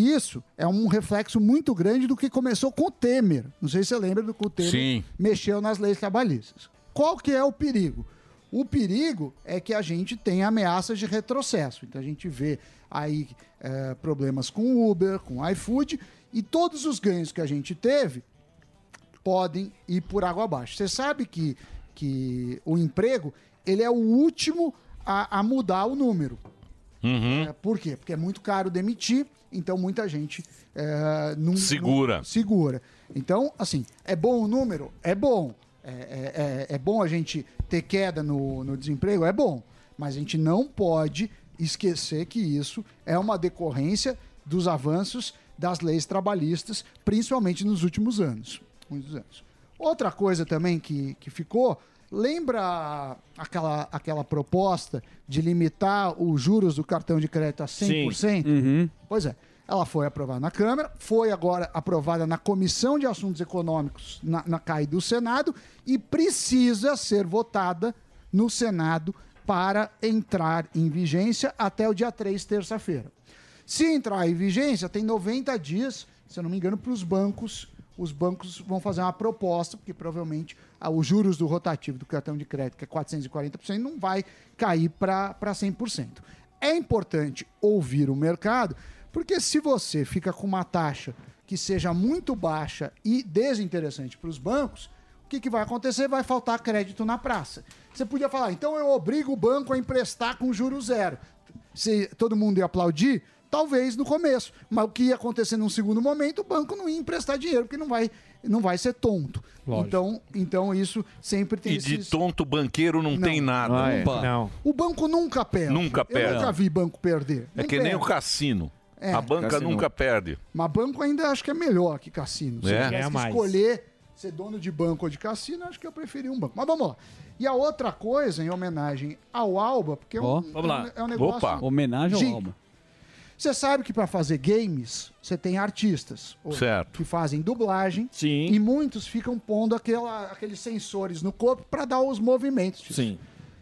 isso é um reflexo muito grande do que começou com o Temer. Não sei se você lembra do que o Temer Sim. mexeu nas leis trabalhistas. Qual que é o perigo? O perigo é que a gente tem ameaças de retrocesso. Então a gente vê aí eh, problemas com o Uber, com o iFood, e todos os ganhos que a gente teve podem ir por água abaixo. Você sabe que, que o emprego ele é o último a, a mudar o número. É, por quê? Porque é muito caro demitir, então muita gente é, não Segura. não- segura. Então, assim, é bom o número? É bom. É, é- é- é bom a gente ter queda no, no desemprego? É bom. Mas a gente não pode esquecer que isso é uma decorrência dos avanços das leis trabalhistas, principalmente nos últimos anos. Muitos anos. Outra coisa também que, que ficou, lembra aquela, aquela proposta de limitar os juros do cartão de crédito a 100%? Pois é. Ela foi aprovada na Câmara, foi agora aprovada na Comissão de Assuntos Econômicos, na, na CAI do Senado, e precisa ser votada no Senado para entrar em vigência até o dia 3, terça-feira. Se entrar em vigência, tem 90 dias, se eu não me engano, para os bancos. Os bancos vão fazer uma proposta, porque provavelmente ah, os juros do rotativo do cartão de crédito, que é 440%, não vai cair para 100%. É importante ouvir o mercado, porque se você fica com uma taxa que seja muito baixa e desinteressante para os bancos, o que, que vai acontecer? Vai faltar crédito na praça. Você podia falar, então eu obrigo o banco a emprestar com juro zero. Se todo mundo ia aplaudir, talvez no começo. Mas o que ia acontecer num segundo momento, o banco não ia emprestar dinheiro, porque não vai, não vai ser tonto. Lógico. Então, então isso sempre tem E de esses... tonto banqueiro não, tem nada. Ah, é. Não. O banco nunca perde. Nunca Eu perde. nunca vi banco perder. É Não que nem o perde. cassino. É. A banca Cassino. nunca perde. Mas banco ainda acho que é melhor que cassino. Se É? eu que mais. escolher ser dono de banco ou de cassino, acho que eu preferia um banco. Mas vamos lá. E a outra coisa, em homenagem ao Alba, porque é um, Ó, é um- vamos lá. é um negócio... Opa. Homenagem ao Alba. Você sabe que para fazer games, você tem artistas ou- Certo. que fazem dublagem e muitos ficam pondo aquela- aqueles sensores no corpo para dar os movimentos. Sim.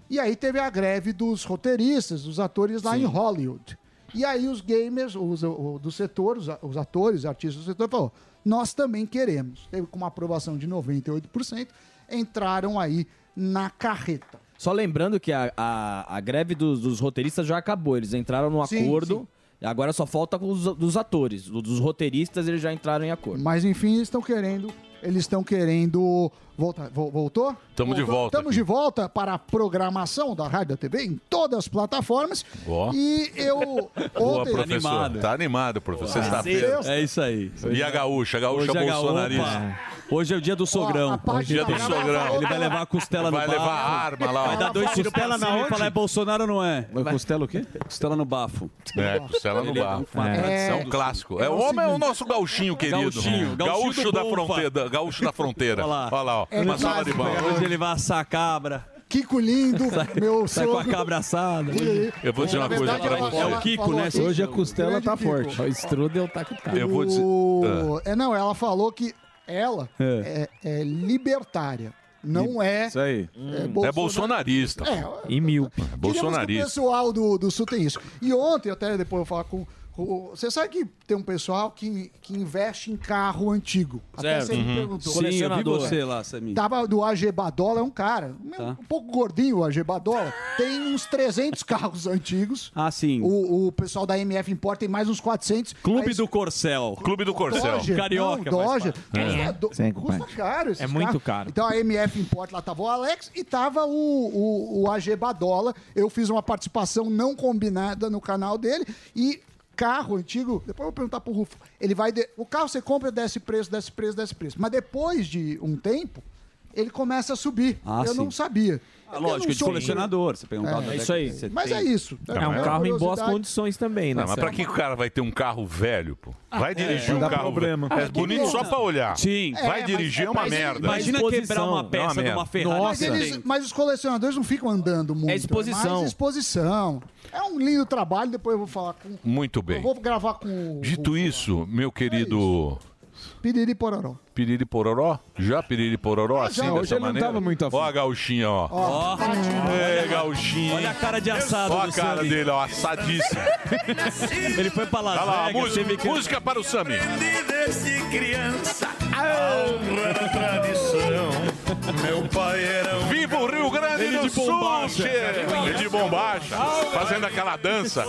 E aí teve a greve dos roteiristas, dos atores lá em Hollywood. E aí os gamers, os, o- do setor, os, os atores, os artistas do setor, falou, nós também queremos. Teve com uma aprovação de 98%, entraram aí na carreta. Só lembrando que a, a, a greve dos, dos roteiristas já acabou. Eles entraram no Sim, acordo. E agora só falta com os dos atores. Dos roteiristas eles já entraram em acordo. Mas enfim, eles estão querendo, eles estão querendo voltar. Vo- Voltou? Tamo de volta Estamos de volta para a programação da Rádio da TV em todas as plataformas. Ó. E eu Boa, professor. Tá animado, professor. Ah, Sexta-feira. É isso aí. E a gaúcha? A gaúcha Hoje é ga- bolsonarista. Hoje é o dia do sogrão. Dia do sogrão. Ele vai levar a costela Vai no bafo. levar a arma lá, ó. Vai dar dois tiros pra Costela na cima e falar, é Bolsonaro ou não é? Costela o quê? Costela no bafo. É, costela no uma É, tradição um do clássico. É, É o o homem é o nosso gauchinho querido. Gauchinho, gauchinho gaúcho da fronteira. Gaúcho da fronteira. Olha lá. Olha lá, ó. Uma sala vai- de banho. Hoje ele vai assar cabra. Kiko lindo, meu Sai com a sogro. cabra assada. E- Eu vou dizer uma coisa pra você. É o Kiko, né? assim, Hoje a costela tá Kiko. forte. O strudel tá que tá. Eu vou dizer. O- É, não, ela falou que ela É. é, é libertária. Não é. Isso aí. É, É bolsonarista. É, E mil. É que o bolsonarista. pessoal do, do Sul tem isso. E ontem, até depois eu vou falar com. Você sabe que tem um pessoal que, que investe em carro antigo. Até Certo. você me Uhum. perguntou. Sim, eu vi você lá, Samir. Tava do AG Badola, é um cara, um, um pouco gordinho o AG Badola. Tem uns 300 [laughs] carros antigos. Ah, sim. O, o pessoal da MF Import tem mais uns 400. Clube Aí- do Corcel. Clube do Corcel. Dodge, Carioca. Não. Custa, É. custa compadre. caro É muito carros. caro. Então a MF Import lá tava o Alex e tava o, o, o AG Badola. Eu fiz uma participação não combinada no canal dele e carro antigo, depois eu vou perguntar pro Rufo, ele vai... de- o carro você compra, desce preço, desce preço, desce preço. Mas depois de um tempo, ele começa a subir. Ah, eu sim. não sabia. Ah, Eu lógico, de colecionador. Você pega um É, carro é isso aí. de 70. Mas é isso. É um uma carro em boas condições também, né? Não, mas pra que o cara vai ter um carro velho, pô? Vai dirigir é, um carro problema. velho. É bonito só pra olhar. Sim. Vai É, dirigir é uma merda. Imagina quebrar uma É peça de merda. uma Ferrari. Mas, eles- mas os colecionadores não ficam andando muito. É exposição. É mais exposição. É um lindo trabalho, depois eu vou falar com. Muito Eu bem. vou gravar com o Dito isso, meu querido Piriri Pororó. Piriri Pororó, já Piriri Pororó, assim, já. dessa Hoje ele não maneira? tava muito afim. Ó a gauchinha, ó. Ó. É, gauchinha. Olha a cara de assado Ó a do cara Sammy. dele, ó, assadíssimo. [laughs] Ele foi pra Las Olha lá, Vegas, música, teve que- música para o Sami. Desde criança, a honra da tradição. Meu pai era um. Viva o Rio Grande do de Sul, che! Ele de bombacha, fazendo aquela dança.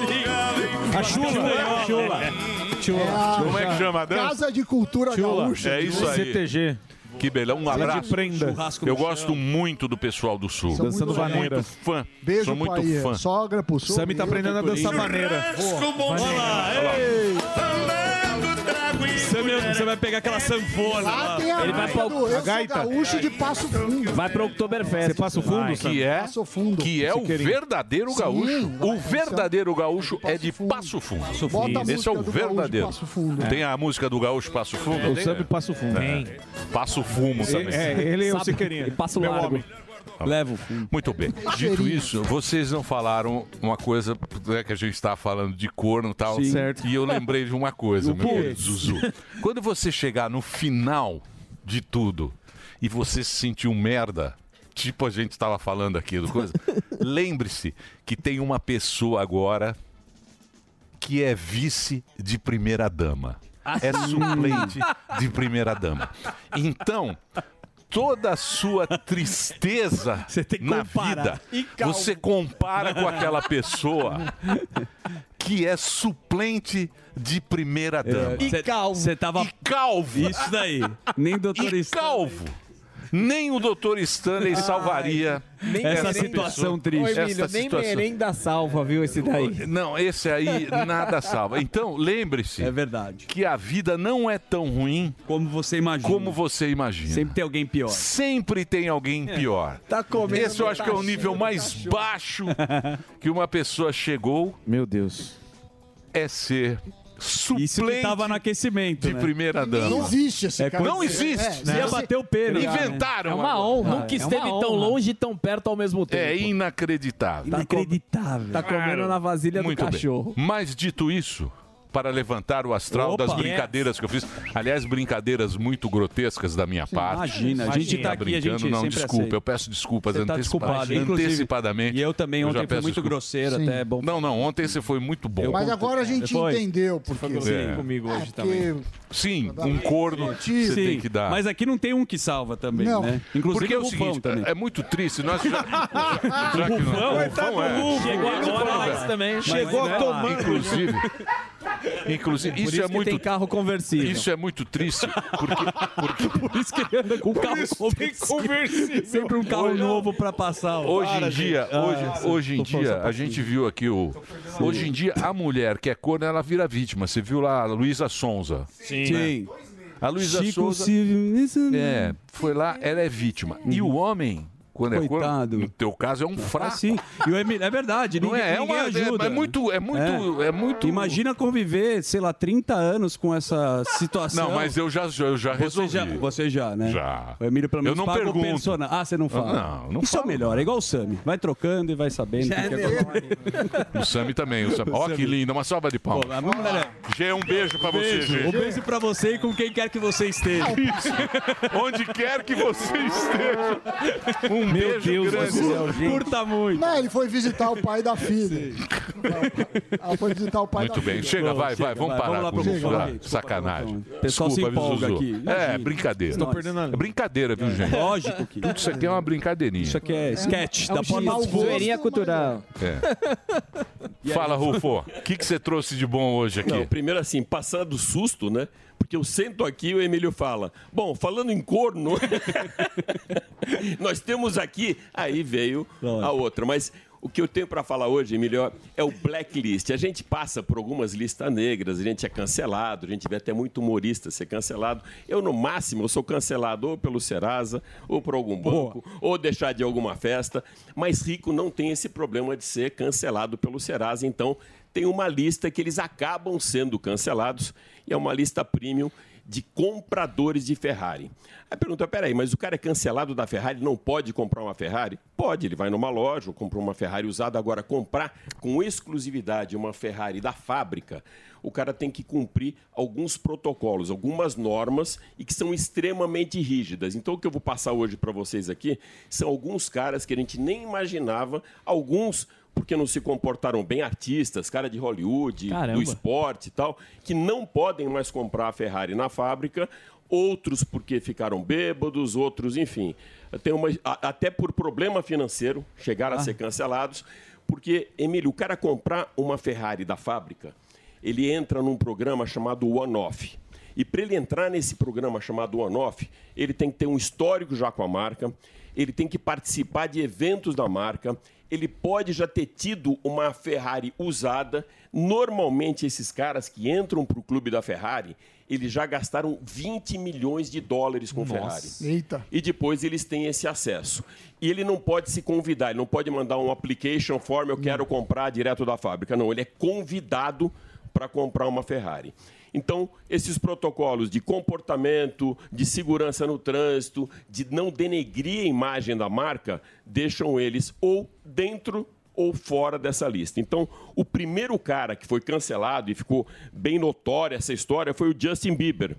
A chula, a chula. Como é que chama a dança? Casa de Cultura Gaúcha. É isso aí. CTG. Que beleza, um abraço. prenda. Eu gosto muito do pessoal do Sul. São Dançando muito vaneira. Muito fã. Beijo, Sou muito pai. fã. Sogra pro sul. Sammy tá aprendendo a dançar vaneira. Olha lá, ei. Sammy, Você vai pegar aquela sanfona Lá lá. tem a Ele vai pra- do Eu gaita. Gaúcho de Passo Fundo. Vai pro Oktoberfest. Você passa o fundo. Sammy? Que é, Passo Fundo. que é o verdadeiro gaúcho. O verdadeiro gaúcho é de Passo Fundo. Bota Esse é o verdadeiro. Passo. Tem a música do gaúcho Passo Fundo? O Tem? Sammy passa o fundo. É. Passo fumo também. É, ele é o? Siqueirinha. E passa o Meu largo. Leva o fundo. Muito bem. Dito isso, vocês não falaram uma coisa né, que a gente estava falando de corno e tal. Sim. Certo. E eu lembrei de uma coisa, O meu querido Zuzu. [laughs] Quando você chegar no final de tudo e você se sentir um merda, tipo a gente estava falando aqui do coisa, [laughs] lembre-se que tem uma pessoa agora que é vice de primeira dama. É suplente de primeira dama. Então, toda a sua tristeza [laughs] na vida, você compara com aquela pessoa que é suplente de primeira dama. E calvo. Você tava... E calvo. Isso daí. Nem doutor E calvo. Nem o doutor Stanley salvaria Nem essa situação triste. Emílio, essa nem situação. merenda salva, viu, esse daí. Não, esse aí nada salva. Então, lembre-se. É verdade. Que a vida não é tão ruim como você imagina. Como você imagina. Sempre tem alguém pior. Sempre tem alguém É. pior. Tá comendo Esse eu acho que é o nível mais baixo que uma pessoa chegou. Meu Deus. É ser suplente Isso que tava no aquecimento, de né? primeira dama. Não existe esse É cara. Não existe. É, ia bater o pênalti. Inventaram. É uma agora. honra. Nunca esteve tão longe e tão perto ao mesmo tempo. É inacreditável. Inacreditável. Tá comendo na vasilha do Muito cachorro. bem. Mas dito isso, para levantar o astral Opa. das brincadeiras que eu fiz. Aliás, brincadeiras muito grotescas da minha parte. imagina, a gente tá aqui, a brincando, gente não, desculpa, aceita. eu peço desculpas Você tá antecipa- desculpado, inclusive. antecipadamente. E eu também, já ontem fui muito desculpa. grosseiro, Sim. até é bom. Não, não, ontem você foi muito bom. Mas agora a gente Foi. entendeu por quê. grosseiro É. comigo hoje porque também. Sim, um corno você Sim, tem que dar. mas aqui não tem um que salva também, Não. né? Inclusive Porque é o Rufão seguinte, também. é, é muito triste. Nós já, [laughs] que Rufão? o Rufão é. Chegou agora, velho. também. Chegou tomando. Inclusive, [laughs] inclusive Por isso, é que muito tem carro conversível. isso é muito triste porque, [laughs] Por isso que ele anda com o carro conversível. Sempre um carro novo pra passar. Hoje Para, em dia, gente. Ah, hoje, hoje em dia, a gente viu aqui o. Hoje em dia, a mulher que é corno, ela vira vítima. Você viu lá a Luísa Sonza. Sim. A Luísa Chico Sonza. Silvio. isso não- É, foi lá, ela é vítima. E o homem Quando é Coitado. corno, no teu caso é um fraco. sim. E o Emílio, é verdade, Não ninguém, é, é ninguém uma- é- ajuda. é muito- é muito- é muito- Imagina conviver, sei lá, 30 anos com essa situação. Não, mas eu já, eu já Você resolvi. já, você já, né? Já. O Emílio pelo menos Eu não paga o pergunto. persona- Ah, você não fala? Não, não Isso é o falo. melhor, é igual o Sami. Vai trocando e vai sabendo. Já que é que O Sami também. O Sami. Ó, que lindo. Uma salva de palmas. Pô, a minha mulher Gê, um beijo pra você. Gê. Um beijo pra você e com quem quer que você esteja. Onde quer que você esteja. Um Meu beijo Deus do grande. céu, gente. Curta muito. Não, ele foi visitar o pai da [laughs] filha. Ela foi visitar o pai Muito da bem, filha. chega, Bom, vai, chega, vai, vamos vai, parar vamos lá com pro isso. Desculpa, Sacanagem. O pessoal se Desculpa, viu, empolga aqui. É, brincadeira. Tô perdendo a- É brincadeira, viu, gente? Lógico que- Tudo isso aqui é uma brincadeirinha. Isso aqui é sketch É um da porta gosto, cultural. É. [laughs] Fala, Rufo. O que, você trouxe de bom hoje aqui? Não, primeiro assim, passando o susto, né? Porque eu sento aqui e o Emílio fala. Bom, falando em corno, [laughs] nós temos aqui. Aí veio a outra. Mas o que eu tenho para falar hoje, Emílio, é o blacklist. A gente passa por algumas listas negras, a gente é cancelado, a gente vê até muito humorista ser cancelado. Eu, no máximo, eu sou cancelado ou pelo Serasa, ou por algum banco, ou deixar de alguma festa. Mas rico não tem esse problema de ser cancelado pelo Serasa. Então, tem uma lista que eles acabam sendo cancelados e é uma lista premium de compradores de Ferrari. Aí pergunta, peraí, mas o cara é cancelado da Ferrari, não pode comprar uma Ferrari? Pode, ele vai numa loja, compra uma Ferrari usada, agora comprar com exclusividade uma Ferrari da fábrica, o cara tem que cumprir alguns protocolos, algumas normas e que são extremamente rígidas. Então o que eu vou passar hoje para vocês aqui são alguns caras que a gente nem imaginava, alguns porque não se comportaram bem, artistas, cara de Hollywood, Caramba. do esporte e tal, que não podem mais comprar a Ferrari na fábrica, outros porque ficaram bêbados, outros, enfim, tem uma, a- até por problema financeiro, chegaram a ser cancelados, porque, Emílio, o cara comprar uma Ferrari da fábrica, ele entra num programa chamado One Off. E para ele entrar nesse programa chamado One Off, ele tem que ter um histórico já com a marca, ele tem que participar de eventos da marca, ele pode já ter tido uma Ferrari usada. Normalmente, esses caras que entram para o clube da Ferrari, eles já gastaram 20 milhões de dólares com Ferrari. Eita. E depois eles têm esse acesso. E ele não pode se convidar, ele não pode mandar um application form, eu quero comprar direto da fábrica. Não, ele é convidado para comprar uma Ferrari. Então, esses protocolos de comportamento, de segurança no trânsito, de não denegrir a imagem da marca, deixam eles ou dentro ou fora dessa lista. Então, o primeiro cara que foi cancelado e ficou bem notória essa história foi o Justin Bieber.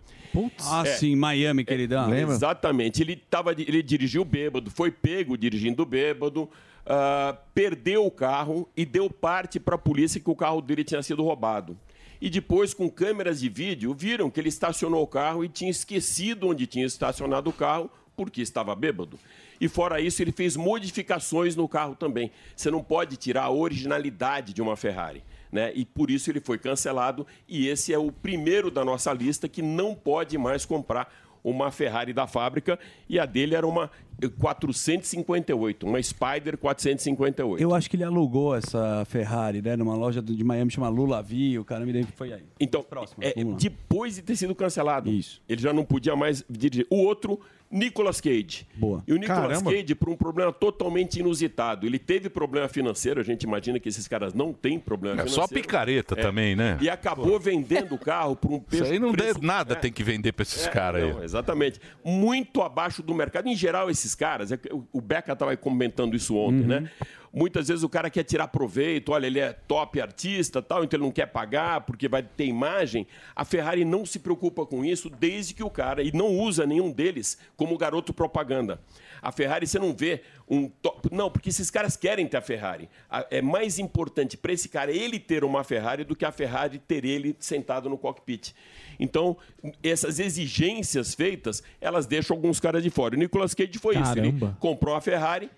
Ah, É. sim, Miami, queridão. É, Exatamente. Ele, tava, ele dirigiu bêbado, foi pego dirigindo bêbado, ah, perdeu o carro e deu parte para a polícia que o carro dele tinha sido roubado. E depois, com câmeras de vídeo, viram que ele estacionou o carro e tinha esquecido onde tinha estacionado o carro porque estava bêbado. E fora isso, ele fez modificações no carro também. Você não pode tirar a originalidade de uma Ferrari. Né? E por isso ele foi cancelado. E esse é o primeiro da nossa lista que não pode mais comprar uma Ferrari da fábrica. E a dele era uma 458, uma Spider 458. Eu acho que ele alugou essa Ferrari, né? Numa loja de Miami chamada Lula Vi, o cara me lembra que foi aí. Então, é, depois de ter sido cancelado, ele já não podia mais dirigir. O outro, Nicolas Cage. Boa. E o Nicolas Caramba. Cage, por um problema totalmente inusitado, ele teve problema financeiro, a gente imagina que esses caras não têm problema É financeiro. só picareta também, né? E acabou vendendo o carro por um Isso aí não preço- deve nada, tem que vender pra esses É, caras aí. não, Exatamente. Muito abaixo do mercado. Em geral, esses caras, é que o- o Beca estava comentando isso ontem, Uhum. né? Muitas vezes o cara quer tirar proveito, olha, ele é top artista, tal, então ele não quer pagar porque vai ter imagem. A Ferrari não se preocupa com isso desde que o cara e não usa nenhum deles como garoto propaganda. A Ferrari você não vê um top, não, porque esses caras querem ter a Ferrari. É mais importante para esse cara ele ter uma Ferrari do que a Ferrari ter ele sentado no cockpit. Então, essas exigências feitas, elas deixam alguns caras de fora. O Nicolas Cage foi isso. Ele Caramba. comprou a Ferrari,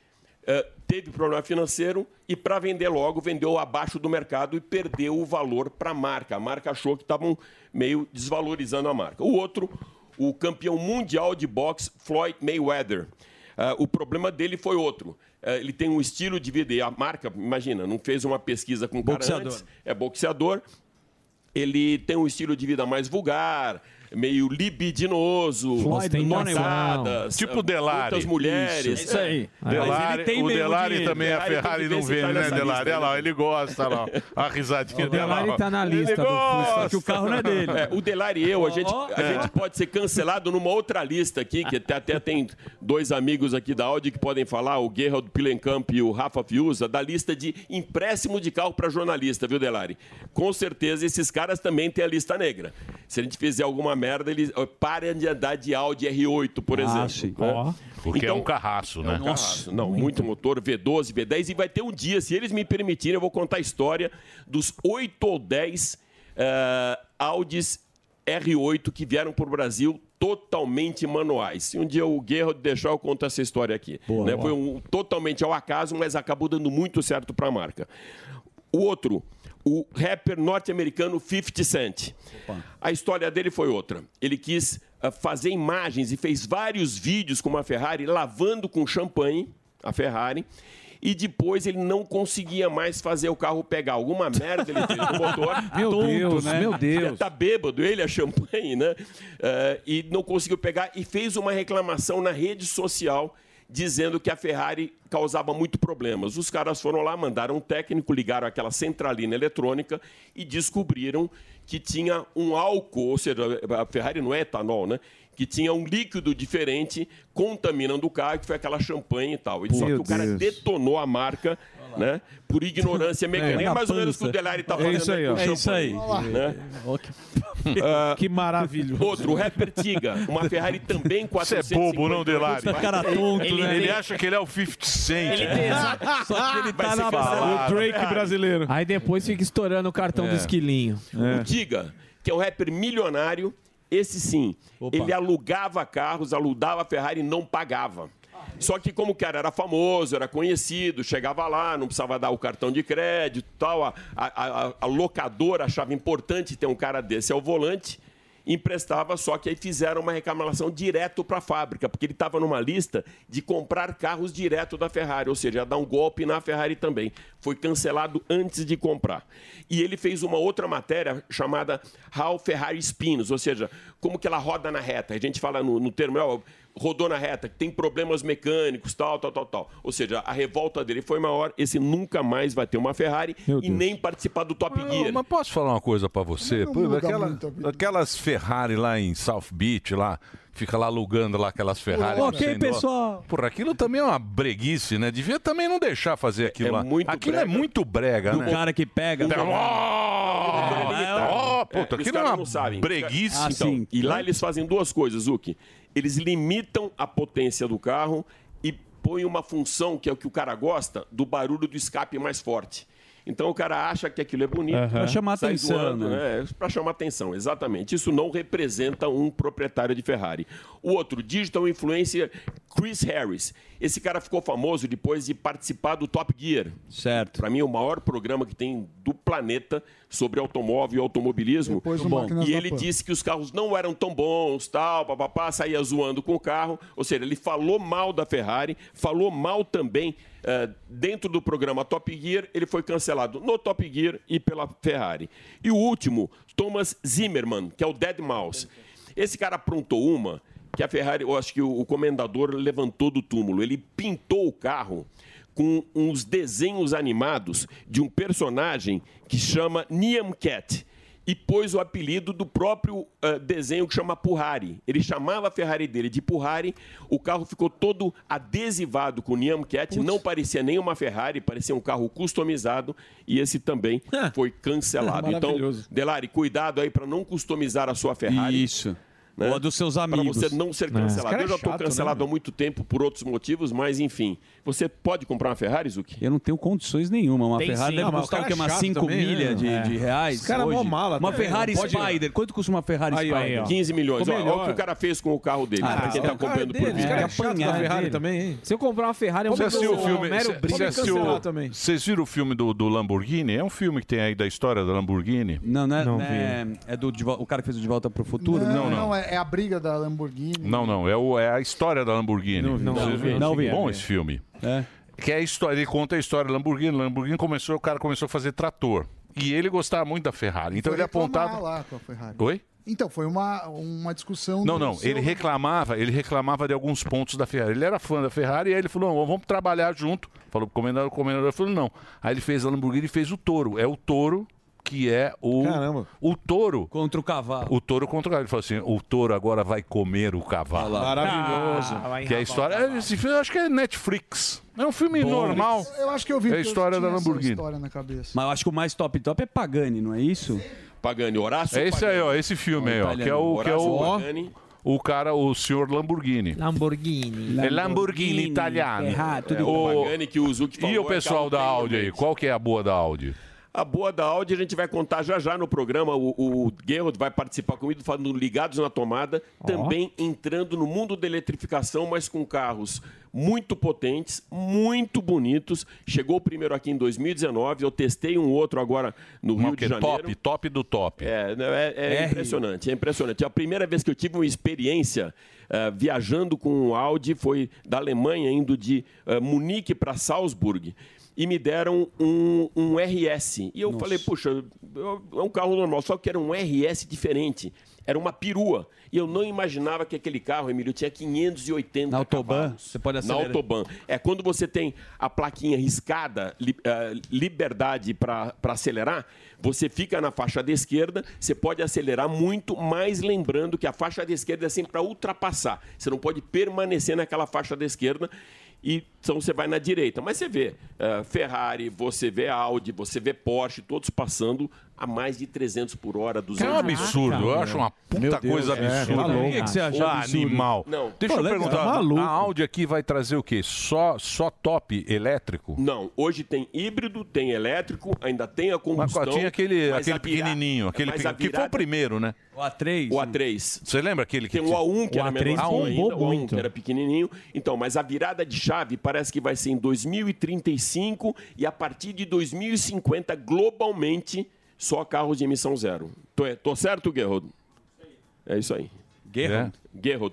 teve problema financeiro e para vender logo vendeu abaixo do mercado e perdeu o valor para a marca. A marca achou que estavam meio desvalorizando a marca. O outro, o campeão mundial de boxe Floyd Mayweather. Ah, o problema dele foi outro. Ah, ele tem um estilo de vida e a marca, imagina, não fez uma pesquisa com o cara Boxeador. antes, é boxeador. Ele tem um estilo de vida mais vulgar, meio libidinoso, casadas, Tipo o Delari. muitas mulheres. Isso. Isso aí. Mas Delari, ele tem o Delari também, a Delari Ferrari não tá né, Delari? Olha lá, ele gosta, lá. A risadinha O dela. Delari ó. tá na lista do gosta. Fusca, que o carro não é dele. É, o Delari e eu, a gente, a É. gente pode ser cancelado numa outra lista aqui, que até, até tem dois amigos aqui da Audi que podem falar, o Gerald Pilenkamp e o Rafa Fiuza, da lista de empréstimo de carro para jornalista, viu, Delari? Com certeza esses caras também têm a lista negra. Se a gente fizer alguma merda, eles ó, parem de andar de Audi R8, por Ah, exemplo. sim. né? Porque é um carraço, né? É um carraço. Não, muito motor, V12, V10. E vai ter um dia, se eles me permitirem, eu vou contar a história dos 8 ou 10 eh, Audis R8 que vieram para o Brasil totalmente manuais. Se um dia o Gerald deixar, eu conto essa história aqui. Boa, né? boa. Foi um, totalmente ao acaso, mas acabou dando muito certo para a marca. O outro, o rapper norte-americano 50 Cent. A história dele foi outra. Ele quis ah, fazer imagens e fez vários vídeos com uma Ferrari lavando com champanhe a Ferrari. E depois ele não conseguia mais fazer o carro pegar. Alguma merda ele fez no motor. [laughs] Meu Deus, meu Deus. Tá bêbado, ele, a champanhe, né? Eh, e não conseguiu pegar. E fez uma reclamação na rede social dizendo que a Ferrari causava muito problemas. Os caras foram lá, mandaram um técnico, ligaram aquela centralina eletrônica e descobriram que tinha um álcool, ou seja, a Ferrari não é etanol, né? Que tinha um líquido diferente contaminando o carro, que foi aquela champanhe e tal. E só que Meu o cara Deus. detonou a marca, né? Por ignorância mecânica. É, mais ou menos o que o pança. Delari tá É fazendo isso aí, com ó. É isso aí. né? Ah, Que maravilhoso. Outro, o rapper Tiga, uma Ferrari também Você é 450. bobo, não, Delari? Ele- Ele, ele- acha que ele é o 50 Cent. Ele tem Só que ele Vai tá na. O Drake brasileiro. Aí depois fica estourando o cartão É. do esquilinho. O Tiga, que é um rapper milionário, esse sim, ele alugava carros, alugava a Ferrari e não pagava. Só que como o cara era famoso, era conhecido, chegava lá, não precisava dar o cartão de crédito tal, a, a- a- locadora achava importante ter um cara desse ao volante, emprestava, só que aí fizeram uma reclamação direto para a fábrica, porque ele estava numa lista de comprar carros direto da Ferrari, ou seja, dar um golpe na Ferrari também. Foi cancelado antes de comprar. E ele fez uma outra matéria chamada How Ferrari Spins, ou seja, como que ela roda na reta. A gente fala no, no termo, ó, rodou na reta, que tem problemas mecânicos, tal, tal, tal, tal. Ou seja, a revolta dele foi maior, esse nunca mais vai ter uma Ferrari e nem participar do Top Gear. Mas posso falar uma coisa pra você? Pô, aquela- aquelas Ferrari lá em South Beach, lá, fica lá alugando lá aquelas Ferrari. Ok, dó. pessoal. Porra, aquilo também é uma breguice, né? Devia também não deixar fazer aquilo É lá. muito aquilo brega. é muito brega, Do né? cara que pega. Ó, puta, os aquilo é uma não sabem. breguice. Ah, então, E lá eles fazem duas coisas, Zuki. Eles limitam a potência do carro e põem uma função, que é o que o cara gosta, do barulho do escape mais forte. Então o cara acha que aquilo é bonito. Aham. Pra chamar atenção, né? É, para chamar atenção, exatamente. Isso não representa um proprietário de Ferrari. O outro, digital influencer Chris Harris. Esse cara ficou famoso depois de participar do Top Gear. Certo. Para mim, é o maior programa que tem do planeta sobre automóvel e automobilismo. Depois Máquinas E ele disse que os carros não eram tão bons, tal, papapá, saía zoando com o carro. Ou seja, ele falou mal da Ferrari, falou mal também eh, dentro do programa Top Gear. Ele foi cancelado no Top Gear e pela Ferrari. E o último, Thomas Zimmerman, que é o Dead Mouse. Esse cara aprontou uma que a Ferrari, eu acho que o, o comendador levantou do túmulo. Ele pintou o carro com uns desenhos animados de um personagem que chama Niam Cat e pôs o apelido do próprio ah, desenho que chama Purrari. Ele chamava a Ferrari dele de Purrari, o carro ficou todo adesivado com Niam Cat, não parecia nem uma Ferrari, parecia um carro customizado e esse também foi cancelado. então, Maravilhoso. Delari, cuidado aí para não customizar a sua Ferrari. Isso. Ou a dos seus amigos. Para você não ser É. cancelado. Cara Eu já é estou chato, cancelado né, há muito tempo por outros motivos, mas enfim. Você pode comprar uma Ferrari, Zuki? Eu não tenho condições nenhuma. Uma Tem Ferrari sim. deve Ah, o custar o quê? é Umas chato 5 também, milhas né? de, É. de reais. Esse cara é hoje. mala Uma também, Ferrari pode- Spider. Quanto custa uma Ferrari Aí, ó, Spider? 15 milhões. Ó. Olha o que o cara fez com o carro dele. Ah, pra quem é tá o carro comprando por dele, vídeo. esse cara é chato da Ferrari também, hein? Se eu comprar uma Ferrari, eu Você vou assistiu o um filme? Vocês viram o filme do, Lamborghini? É um filme que tem aí da história da Lamborghini? Não, não é. não é, é do, o cara que fez o De Volta pro Futuro? Não, não, é, é a briga da Lamborghini. Não, não. É, o- é a história da Lamborghini. Não vi, não Vocês vi, viram? não vi. Bom esse filme. É. Que é a história, ele conta a história da Lamborghini. Lamborghini começou, o cara começou a fazer trator. E ele gostava muito da Ferrari. Então Foi ele apontava. lá com a Ferrari. Oi? Então, foi uma, uma discussão. Não, não. seu- Ele reclamava, ele reclamava de alguns pontos da Ferrari. Ele era fã da Ferrari e aí ele falou: não, vamos trabalhar junto. Falou pro comendador, o comendador falou: não. Aí ele fez a Lamborghini e fez o touro. É o touro que é o. Caramba. O touro. Contra o cavalo. O touro contra o cavalo. Ele falou assim: o touro agora vai comer o cavalo. Maravilhoso. Ah, que é a história. é, Esse filme, eu acho que é Netflix. É um filme Bom. normal. Eu acho que eu vi É a história da Lamborghini. história na cabeça. Mas eu acho que o mais top top é Pagani, não é isso? Pagani, Horácio É esse aí, ó, esse filme aí, ó, que é o que é o, o cara, o senhor Lamborghini. Lamborghini. É Lamborghini italiano. É, O- o Pagani que o Zuc falou E o é pessoal da carro Audi aí, qual que é a boa da Audi? A boa da Audi a gente vai contar já já no programa. O, o Gerald vai participar comigo falando ligados na tomada, também entrando no mundo da eletrificação, mas com carros muito potentes, muito bonitos. Chegou o primeiro aqui em 2019, eu testei um outro agora no Rio de Janeiro. top, top do top. É, é, é impressionante, é impressionante. A primeira vez que eu tive uma experiência eh, viajando com um Audi foi da Alemanha, indo de eh, Munique para Salzburg. E me deram um, um RS. E eu falei, puxa, é um carro normal, só que era um RS diferente. Era uma perua. E eu não imaginava que aquele carro, Emílio, tinha 580 Na Autobahn, você pode Na acelerar. Autobahn. É quando você tem a plaquinha riscada, li- eh, liberdade para acelerar, você fica na faixa da esquerda, você pode acelerar muito, mas lembrando que a faixa da esquerda é sempre para ultrapassar. Você não pode permanecer naquela faixa da esquerda. E então você vai na direita. Mas você vê eh, Ferrari, você vê Audi, você vê Porsche, todos passando a mais de 300 por hora, 200 É um absurdo, eu acho uma puta coisa absurda. O que, que você acha Ô, absurdo? animal. Não. Deixa Pô, eu legal, perguntar, tá maluco. a Audi aqui vai trazer o quê? Só, só top elétrico? Não, hoje tem híbrido, tem elétrico, ainda tem a combustão. Mas tinha aquele, mas aquele pequenininho, aquele que foi o primeiro, né? O A3. O A3. Você lembra aquele que Tem o A1, que o era A3 menor bombou ainda, o A1 muito. que era pequenininho. Então, mas a virada de chave parece que vai ser em 2035 e a partir de 2050, globalmente, só carros de emissão zero. Tô, tô certo, Geraldo? É isso aí. Gerald.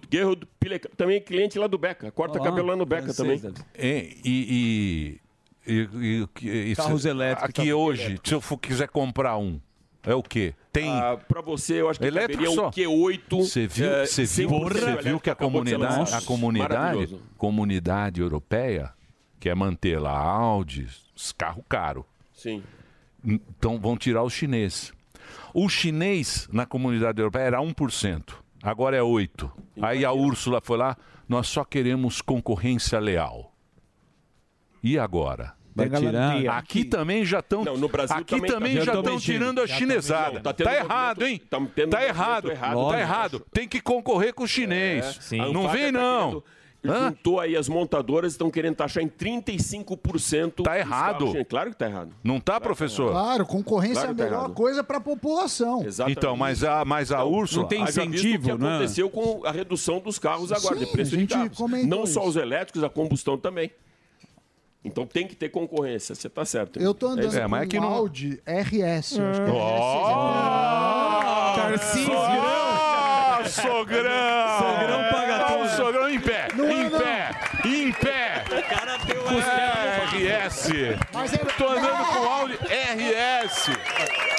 Gerald Pile- também é cliente lá do Beca. Corta Ó lá, cabelo lá no Beca também. É, e, e, e- e- e- Carros se- elétricos, Aqui tá- hoje, se eu for, quiser comprar um, é o quê? Tem. Ah, pra você, eu acho que Elétrico caberia só. um Q8. Você viu, você viu, 100% você viu elétrico, que a comunidade, a comunidade, comunidade europeia quer manter lá a Audi, os carros caros. Sim. Então vão tirar os chineses. O chinês na comunidade europeia era 1%, agora é 8%. Aí a Úrsula foi lá, nós só queremos concorrência leal. E agora? Vai tirar? Aqui também já estão. Não, no Brasil aqui também também, tá- já estão tão tirando a. Já chinesada. Tá, tá tendo errado, hein? tá tendo Tá errado. errado, Tá errado. Tem que concorrer com o chinês. É. Não vem, tá não. Juntou aí as montadoras estão querendo taxar em 35%. Tá errado. carros. Claro que tá errado. Não tá, professor? Claro, concorrência Claro é a tá melhor errado. coisa para a população. Exatamente. Então, mas a, mas a Úrsula. Haja visto o que aconteceu com a redução dos carros agora, Sim, de preço a de carros. Não só isso. os elétricos, a combustão também. Então tem que ter concorrência, você tá certo. Eu tô andando isso. com um Audi RS. acho que é! Tarcísio. Sogrão! Sogrão paga Ó, o Sogrão em pé! Não é, em não. pé! Em pé! O cara deu RS! Mas é- Tô andando com Audi RS!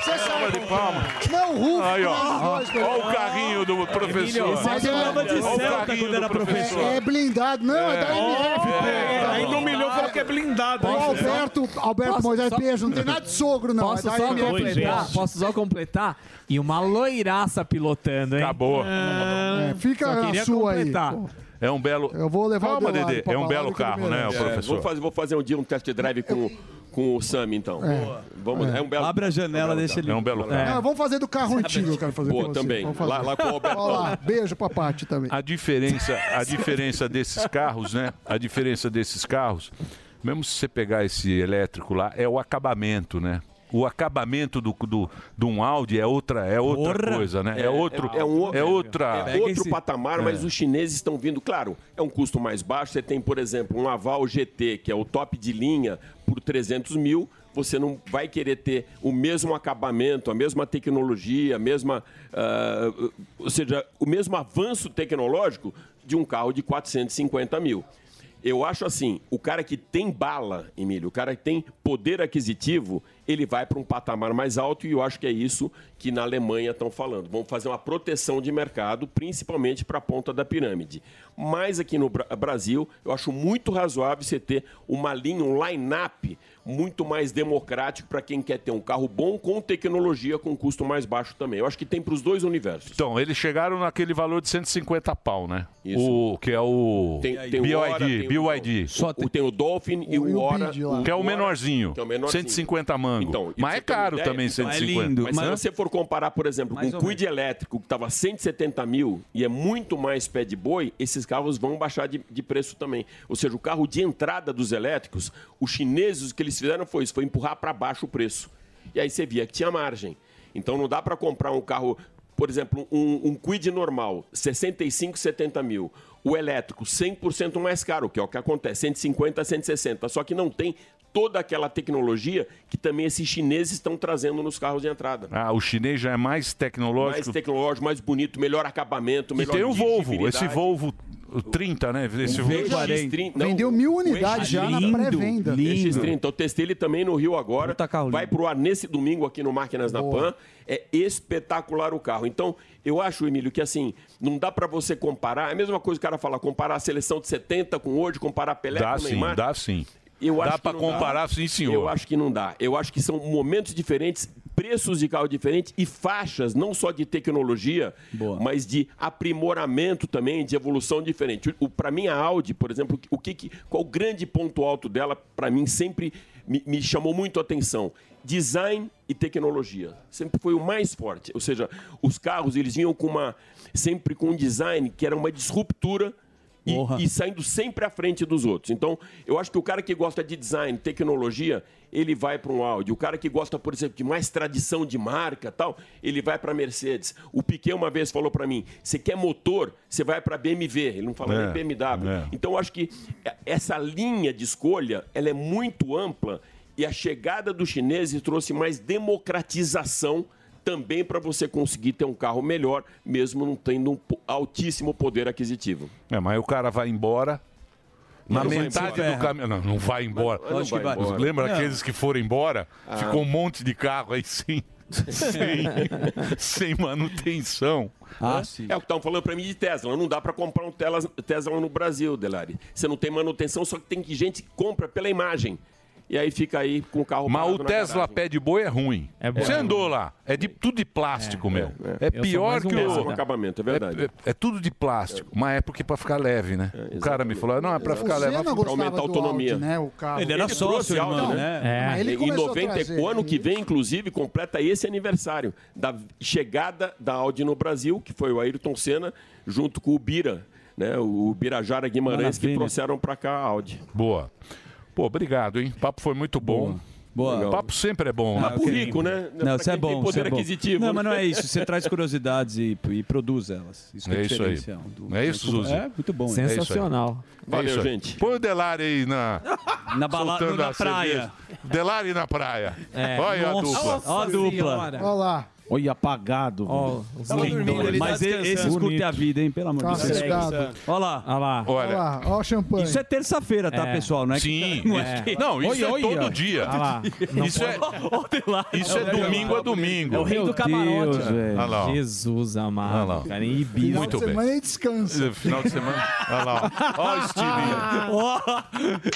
Você Salva de palma! Não, Rufo. Aí, ó. Ó o carrinho do professor. Mas é- Ó o carrinho do professor. É blindado, não, é, da MF. pô. Ainda humilhou, falou que é blindado. Alberto, Alberto Posso Moisés Beijo, não tem nada de sogro, não. Posso é da só completar? Posso só completar? E uma loiraça pilotando, hein? Acabou. É, fica Só a sua aí. completar. pô. É um belo. Eu vou levar Calma, o Dedê. É um belo carro, né. É, professor? vou, fazer, vou fazer um dia um test drive com, com o Sami, então. Vamos, é. um belo, Abre a janela, deixa ele. É um belo carro. Não, vamos fazer do carro antigo, eu quero fazer Boa, com você. também. Vamos fazer. Lá- lá com o Albertão. Olha lá, beijo pra Paty também. A diferença, a diferença desses carros, né? A diferença desses carros, mesmo se você pegar esse elétrico lá, é o acabamento, né? O acabamento do, do, de um Audi é outra, é outra Porra! coisa, né? É, outro, é, um, é outra. é outro patamar, mas É. os chineses estão vindo, claro, é um custo mais baixo. Você tem, por exemplo, um Aval GT, que é o top de linha, por 300 mil. Você não vai querer ter o mesmo acabamento, a mesma tecnologia, a mesma, ah, ou seja, o mesmo avanço tecnológico de um carro de 450 mil. Eu acho assim, o cara que tem bala, Emílio, o cara que tem poder aquisitivo, ele vai para um patamar mais alto e eu acho que é isso que na Alemanha estão falando. Vamos fazer uma proteção de mercado, principalmente para a ponta da pirâmide. Mas aqui no Bra- Brasil, eu acho muito razoável você ter uma linha, um line-up muito mais democrático para quem quer ter um carro bom com tecnologia com custo mais baixo também. Eu acho que tem para os dois universos. Então, eles chegaram naquele valor de 150 pau, né? Isso. O que é o Tem, tem o BYD, tem o- BYD. o, tem o Dolphin e o Ora. Que é o menorzinho. que é o menorzinho. 150 mango. Então, Mas é caro ideia, também, então, 150. Mas, se você for comparar, por exemplo, com um Quid elétrico que estava 170 mil e é muito mais pé de boi, esses carros vão baixar de, de preço também. Ou seja, o carro de entrada dos elétricos, os chineses, o que eles fizeram foi isso, foi empurrar para baixo o preço. E aí você via que tinha margem. Então não dá para comprar um carro, por exemplo, um, um Quid normal, 65, 70 mil. O elétrico, 100% mais caro, que é o que acontece, 150, 160. Só que não tem toda aquela tecnologia que também esses chineses estão trazendo nos carros de entrada. Ah, o chinês já é mais tecnológico. Mais tecnológico, mais bonito, melhor acabamento, E melhor tem o Volvo, esse Volvo 30, né? Esse O VX30, não, Vendeu mil o unidades já na pré-venda. X30. Então, testei ele também no Rio agora. Vai pro ar nesse domingo aqui no Máquinas da Pan. É espetacular o carro. Então, eu acho, Emílio, que assim, não dá pra você comparar. É a mesma coisa que o cara fala, comparar a seleção de 70 com hoje, comparar Pelé Dá com sim, Neymar. dá sim. Eu Dá acho que pra não comparar, sim, senhor. Eu acho que não dá. Eu acho que são momentos diferentes, preços de carro diferentes e faixas, não só de tecnologia, mas de aprimoramento também, de evolução diferente. O, para mim, a Audi, por exemplo, o que, que- qual o grande ponto alto dela, para mim, sempre me, me chamou muito a atenção. Design e tecnologia. Sempre foi o mais forte. Ou seja, os carros, eles vinham com uma, sempre com um design que era uma disruptura e, e saindo sempre à frente dos outros. Então, eu acho que o cara que gosta de design, tecnologia, ele vai para um Audi. O cara que gosta, por exemplo, de mais tradição de marca tal, ele vai para Mercedes. O Piquet uma vez falou para mim: você quer motor, você vai para BMW. Ele não fala É, nem BMW. é. Então, eu acho que essa linha de escolha ela é muito ampla e a chegada dos chineses trouxe mais democratização também para você conseguir ter um carro melhor, mesmo não tendo um altíssimo poder aquisitivo. É, mas o cara vai embora. Na Não metade do caminho. Não, não vai embora. Mas não vai embora. Lembra Não. aqueles que foram embora? Ah. Ficou um monte de carro aí sem, sem, [laughs] sem manutenção. É o que estavam falando para mim de Tesla. Não dá para comprar um Tesla, Tesla no Brasil, Delari. Você não tem manutenção, só que tem que gente que compra pela imagem. E aí fica aí com o carro Mas o Tesla garagem. pé de boi é ruim. bom. Você É. andou lá. É de, tudo de plástico, meu. É, Eu sou pior um que o. Péssimo acabamento, é verdade. É, é- é tudo de plástico. Mas é porque para ficar leve, né? o cara me falou: não, é para ficar leve. Mas- gostava do Audi, né? O carro. trouxe Audi, É. Mas ele em começou a 90, trazer. o ano que vem, inclusive, completa esse aniversário da chegada da Audi no Brasil, que foi o Ayrton Senna, junto com o Bira, né? O Birajara Guimarães, que Maravilha. trouxeram para cá a Audi. Boa. Pô, obrigado, hein? O papo foi muito bom. Boa. O papo sempre é bom. Ah, né? ok. rico, né? Não, isso é quem tem bom. poder isso é bom. aquisitivo, Não, né? mas não é isso. Você traz curiosidades e, e produz elas. Isso é, É isso aí. diferencial do- É isso, Zuzi? É, muito bom. É aí. É Valeu, aí. gente. Põe o Delari aí na. [laughs] Na balada, na praia. cerveja. Delari na praia. É. Olha Nossa, a dupla. ó a dupla. Olha lá. Olha, apagado. Ó, velho. Tava dormindo, ele Mas tá e- descansando. esses curtem Bonito. a vida, hein? Pelo amor Tá de Deus. sossegado. Olha lá. Olha lá. Olha lá, ó o champanhe. Isso é terça-feira, tá, É. pessoal? Não é que- Sim. não isso- Não, isso é todo dia. Olha lá. Isso é, isso é domingo a domingo. É o rei do camarote. velho. Olha lá, ó. Jesus amado. Olha lá. Cara, em Ibiza. Final Muito de bem. semana e descansa. Final de semana. Olha lá. ó. Olha o estilinho. Ó,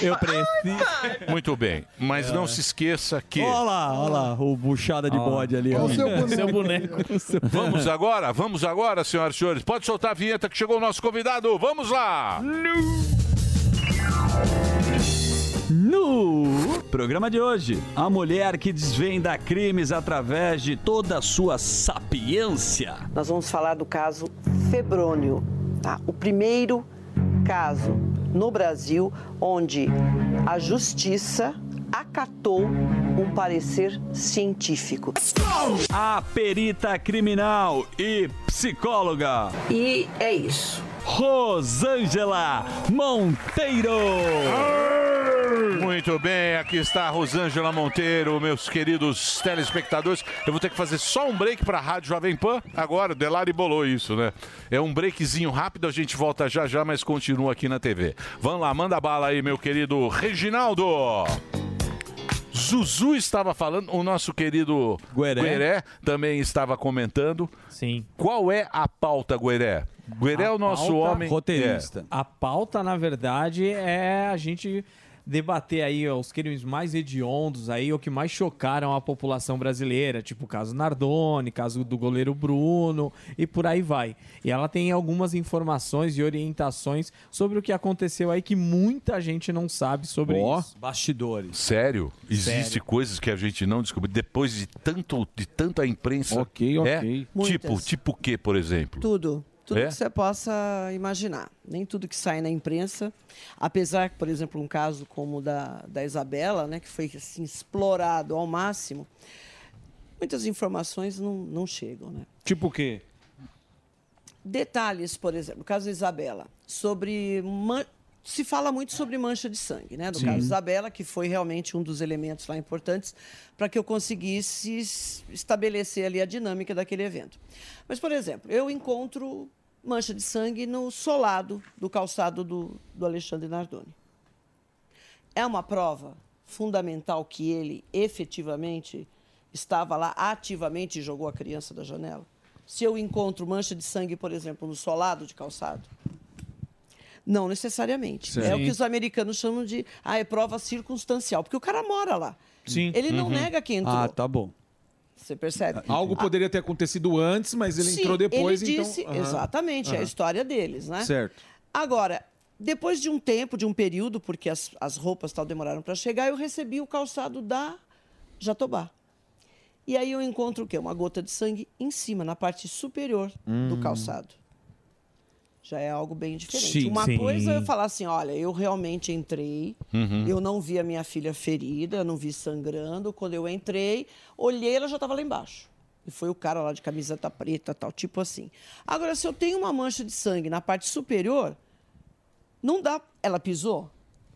eu preciso. Muito bem. Mas não se esqueça que. Olha lá, olha lá, o buchada de bode ali. ó. Olha o seu boneco. Seu boneco. Vamos agora, vamos agora, senhoras e senhores. Pode soltar a vinheta que chegou o nosso convidado. Vamos lá! No programa de hoje, a mulher que desvenda crimes através de toda a sua sapiência. Nós vamos falar do caso Febrônio, tá? O primeiro caso no Brasil onde a justiça acatou um parecer científico. A perita criminal e psicóloga. E é isso. Rosângela Monteiro. Muito bem, aqui está a Rosângela Monteiro, meus queridos telespectadores. Eu vou ter que fazer só um break para a Rádio Jovem Pan. Agora, o Delari bolou isso, né? É um breakzinho rápido, a gente volta já já, mas continua aqui na TV. Vamos lá, manda bala aí, meu querido Reginaldo. Zuzu estava falando, o nosso querido Gueré, também estava comentando. Sim. Qual é a pauta, Gueré? Gueré é o nosso pauta- homem. É. A pauta, na verdade, é a gente debater aí ó, os crimes mais hediondos aí, ou que mais chocaram a população brasileira, tipo o caso Nardoni, caso do goleiro Bruno e por aí vai. E ela tem algumas informações e orientações sobre o que aconteceu aí que muita gente não sabe sobre isso. Bastidores. Sério? Existem Sério. coisas que a gente não descobriu depois de tanto de tanta imprensa. Ok, É? ok. Tipo, Muitas. tipo o que, por exemplo? Tudo. Tudo É? que você possa imaginar. Nem tudo que sai na imprensa. Apesar que, por exemplo, um caso como o da, da Isabela, né, que foi assim, explorado ao máximo, muitas informações não, não chegam. Né? Tipo o quê? Detalhes, por exemplo, o caso da Isabela, sobre. man- Se fala muito sobre mancha de sangue, né? Do Sim. caso da Isabela, que foi realmente um dos elementos lá importantes para que eu conseguisse estabelecer ali a dinâmica daquele evento. Mas, por exemplo, eu encontro mancha de sangue no solado do calçado do, do Alexandre Nardoni. É uma prova fundamental que ele efetivamente estava lá ativamente e jogou a criança da janela? Se eu encontro mancha de sangue, por exemplo, no solado de calçado? Não necessariamente. Sim. É o que os americanos chamam de ah, é prova circunstancial, porque o cara mora lá. Sim. Ele não Uhum. nega que entrou. Ah, tá bom. Você percebe? Algo poderia ter acontecido antes, mas ele Sim, entrou depois, ele então. disse. Exatamente, é a história deles, né? Certo. Agora, depois de um tempo, de um período, porque as, as roupas tal demoraram para chegar, eu recebi o calçado da Jatobá. E aí eu encontro o quê? Uma gota de sangue em cima, na parte superior do Hum. calçado. Já é algo bem diferente. Sim, Uma sim. coisa é eu falar assim, olha, eu realmente entrei, Uhum. eu não vi a minha filha ferida, não vi sangrando. Quando eu entrei, olhei, ela já estava lá embaixo. E foi o cara lá de camiseta preta, tal, tipo assim. Agora, se eu tenho uma mancha de sangue na parte superior, não dá. Ela pisou?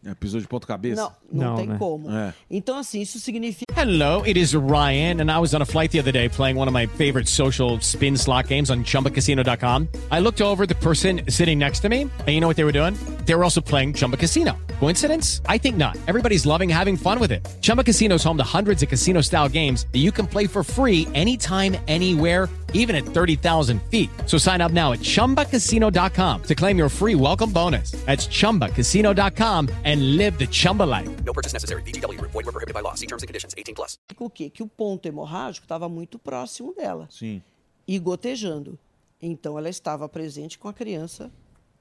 É, pisou de ponta cabeça? Não, não, tem como. É. Então, assim, isso significa. Hello, it is Ryan, and I was on a flight the other day playing one of my favorite social spin slot games on chumbacasino.com. I looked over the person sitting next to me, and you know what they were doing? They were also playing Chumba Casino. Coincidence? I think not. Everybody's loving having fun with it. Chumba Casino is home to hundreds of casino style games that you can play for free anytime, anywhere even at 30,000 feet. So sign up now at ChumbaCasino.com to claim your free welcome bonus. That's ChumbaCasino.com and live the Chumba life. No purchase necessary. Group. Void were prohibited by law. See terms and conditions. 18 plus. o quê? Que o ponto hemorrágico estava muito próximo dela. Sim. E gotejando. Então, ela estava presente com a criança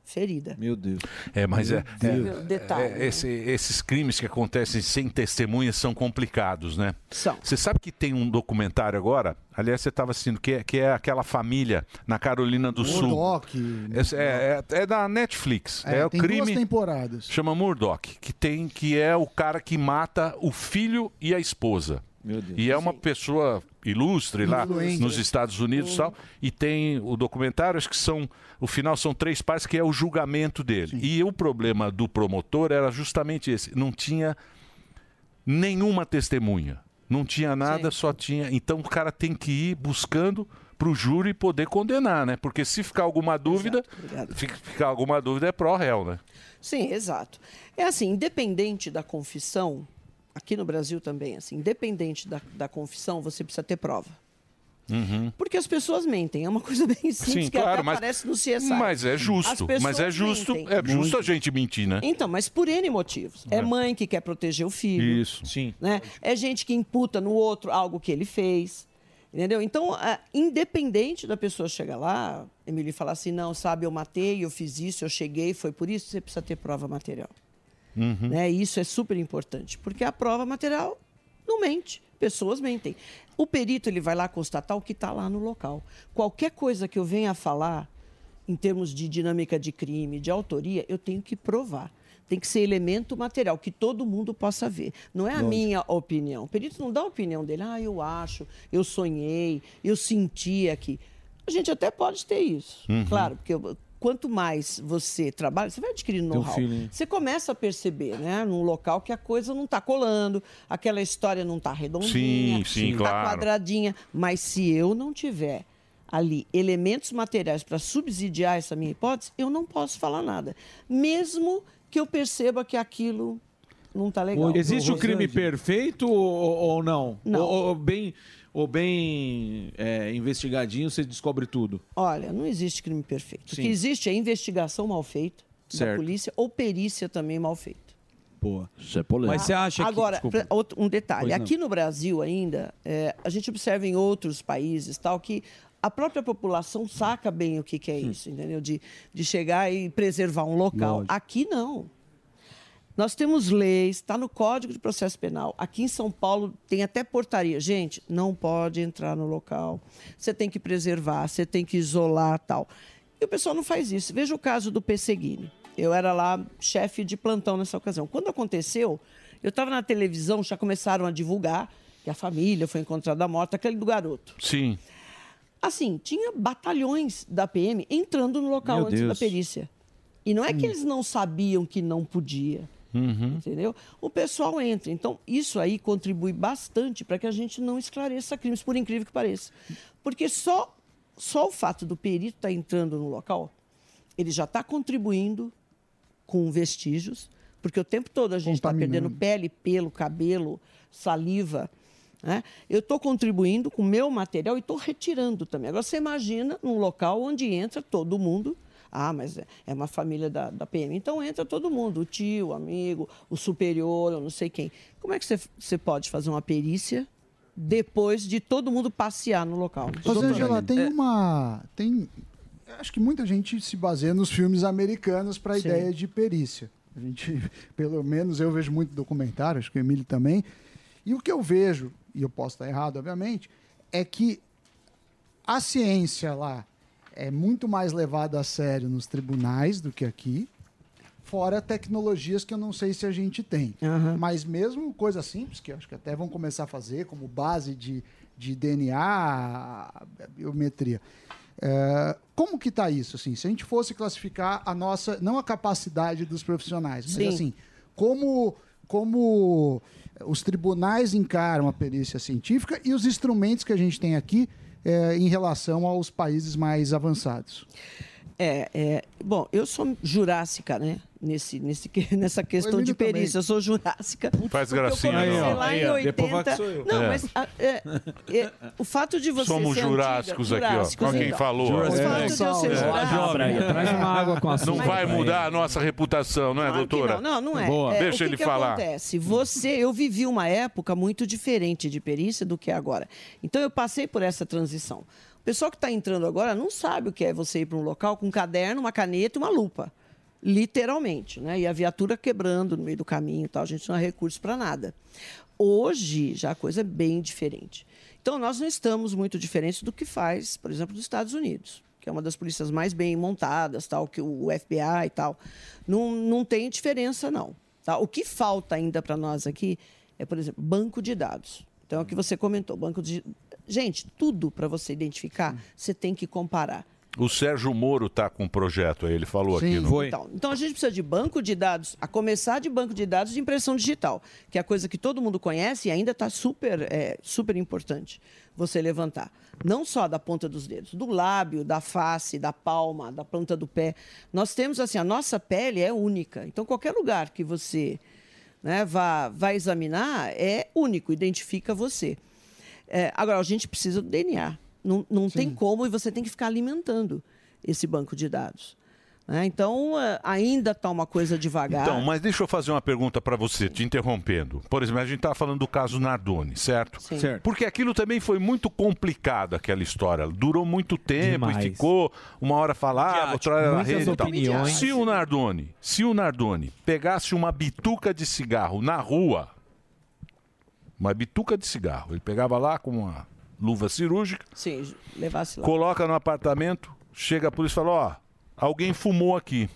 ferida. Meu Deus. É, mas é, Deus. é- Detalhe, é- esse- esses crimes que acontecem sem testemunhas são complicados, né? São. Você sabe que tem um documentário agora? Aliás, você estava assistindo que é, que é aquela família na Carolina do Sul. Murdoch. É, é, é da Netflix. É, É, o tem duas crime. temporadas. Chama Murdoch, que tem que é o cara que mata o filho e a esposa. E é uma pessoa ilustre lá Influente. nos Estados Unidos e tal. E tem o documentário, acho que são. O final são três partes, que é o julgamento dele. E o problema do promotor era justamente esse: não tinha nenhuma testemunha. Não tinha nada, só tinha. Então o cara tem que ir buscando para o júri poder condenar, né? Porque se ficar alguma dúvida, ficar alguma dúvida é pró-réu, né? Sim, exato. É assim, independente da confissão, aqui no Brasil também, assim, independente da, da confissão, você precisa ter prova. Uhum. Porque as pessoas mentem, é uma coisa bem simples Sim, que claro, até mas, aparece no CSI. mas é justo. Mas é justo, mentem. é justo a gente mentir, né? Então, mas por N motivos. É, É. mãe que quer proteger o filho. Isso. Sim. Né? É gente que imputa no outro algo que ele fez. Entendeu? Então, ah, independente da pessoa chegar lá, Emílio, e falar assim, não, sabe, eu matei, eu fiz isso, eu cheguei, foi por isso, você precisa ter prova material. Uhum. Né? Isso é super importante, porque a prova material não mente, pessoas mentem. O perito ele vai lá constatar o que está lá no local. Qualquer coisa que eu venha a falar, em termos de dinâmica de crime, de autoria, eu tenho que provar. Tem que ser elemento material, que todo mundo possa ver. Não é a Lógico. minha opinião. O perito não dá a opinião dele. Ah, eu acho, eu sonhei, eu senti aqui. A gente até pode ter isso. Uhum. Claro, porque eu- quanto mais você trabalha, você vai adquirindo know-how. Você começa a perceber, né? Num local que a coisa não está colando, aquela história não está redondinha, Sim, sim, tá claro. quadradinha. Mas se eu não tiver ali elementos materiais para subsidiar essa minha hipótese, eu não posso falar nada. Mesmo que eu perceba que aquilo não tá legal. Existe o crime perfeito ou, ou não? Não. Ou, ou bem, ou bem é, investigadinho você descobre tudo? Olha, não existe crime perfeito. O Sim. que existe é investigação mal feita da Certo. polícia ou perícia também mal feita. Boa. Isso é polêmico. Mas você acha que- Agora, desculpa. pra- outro- um detalhe. Pois não. Aqui no Brasil ainda, é, a gente observa em outros países tal que a própria população saca bem o que, que é isso, entendeu? De, de chegar e preservar um local. Lógico. Aqui não. Nós temos leis, está no Código de Processo Penal. Aqui em São Paulo tem até portaria. Gente, não pode entrar no local. Você tem que preservar, você tem que isolar tal. E o pessoal não faz isso. Veja o caso do Pesseguini. Eu era lá chefe de plantão nessa ocasião. Quando aconteceu, eu estava na televisão, já começaram a divulgar que a família foi encontrada morta, aquele do garoto. Sim. Assim, tinha batalhões da PM entrando no local Meu antes da Deus. perícia. E não é que eles não sabiam que não podia. Uhum. Entendeu? O pessoal entra. Então, isso aí contribui bastante para que a gente não esclareça crimes, por incrível que pareça. Porque só, só o fato do perito estar entrando no local, ele já está contribuindo com vestígios, porque o tempo todo a gente está perdendo pele, pelo, cabelo, saliva. né? Eu estou contribuindo com o meu material e estou retirando também. Agora, você imagina num local onde entra todo mundo. Ah, mas é- é uma família da, da PM. Então entra todo mundo, o tio, o amigo, o superior, eu não sei quem. Como é que você, você pode fazer uma perícia depois de todo mundo passear no local? Rosângela, tem É, uma. Tem, acho que muita gente se baseia nos filmes americanos para a ideia de perícia. A gente, [laughs] pelo menos eu vejo muito documentário, acho que o Emílio também. E o que eu vejo, e eu posso estar errado, obviamente, é que a ciência lá é muito mais levada a sério nos tribunais do que aqui. Fora tecnologias que eu não sei se a gente tem. Mas mesmo coisa simples, que acho que até vão começar a fazer, como base de, de DNA, biometria. É, como que está isso? Assim, se a gente fosse classificar a nossa, não a capacidade dos profissionais, mas Sim. assim, como, como os tribunais encaram a perícia científica e os instrumentos que a gente tem aqui é, em relação aos países mais avançados. É, é, bom, eu sou jurássica, né? Nesse, nesse, [laughs] nessa questão de perícia. também. Eu sou jurássica. Faz eu gracinha, comecei não. lá Aí, em ó, 80. depois vai que sou eu. Não, É. mas a- é, é, o fato de você Somos ser jurássicos antiga, aqui, ó. jurássicos, quem então. falou. ó. O fato de eu ser É. jurássica... Traz uma água com açúcar. Não vai mudar a nossa reputação, não é, Claro doutora? Não, não, não é. É, Deixa o que ele que falar. acontece? Você, eu vivi uma época muito diferente de perícia do que é agora. Então eu passei por essa transição. O pessoal que está entrando agora não sabe o que é você ir para um local com um caderno, uma caneta e uma lupa. Literalmente, né? E a viatura quebrando no meio do caminho e tal. A gente não tem recurso para nada. Hoje já a coisa é bem diferente. Então nós não estamos muito diferentes do que faz, por exemplo, dos Estados Unidos, que é uma das polícias mais bem montadas, tal, que o FBI e tal. Não, não tem diferença, não. tá? O que falta ainda para nós aqui é, por exemplo, banco de dados. Então, é o que você comentou, banco de. Gente, tudo para você identificar, você tem que comparar. O Sérgio Moro tá com um projeto aí, ele falou aqui. No... Então, então a gente precisa de banco de dados, a começar de banco de dados de impressão digital, que é a coisa que todo mundo conhece e ainda está super, é, super importante você levantar. Não só da ponta dos dedos, do lábio, da face, da palma, da planta do pé. Nós temos assim, a nossa pele é única. Então, qualquer lugar que você né, vá, vá examinar é único, identifica você. É, agora, a gente precisa do DNA. Não, não tem como e você tem que ficar alimentando esse banco de dados. né? Então, eh, ainda está uma coisa devagar. Então, mas deixa eu fazer uma pergunta para você, te interrompendo. Por exemplo, a gente estava falando do caso Nardoni, certo? Sim. Certo. Porque aquilo também foi muito complicado, aquela história. Durou muito tempo Demais. e ficou uma hora falava, outra hora na rede e tal. opiniões. Se o Nardoni, se o Nardoni pegasse uma bituca de cigarro na rua, uma bituca de cigarro, ele pegava lá com uma luva cirúrgica, Sim, levasse lá. coloca no apartamento, chega a polícia e fala, ó, alguém fumou aqui.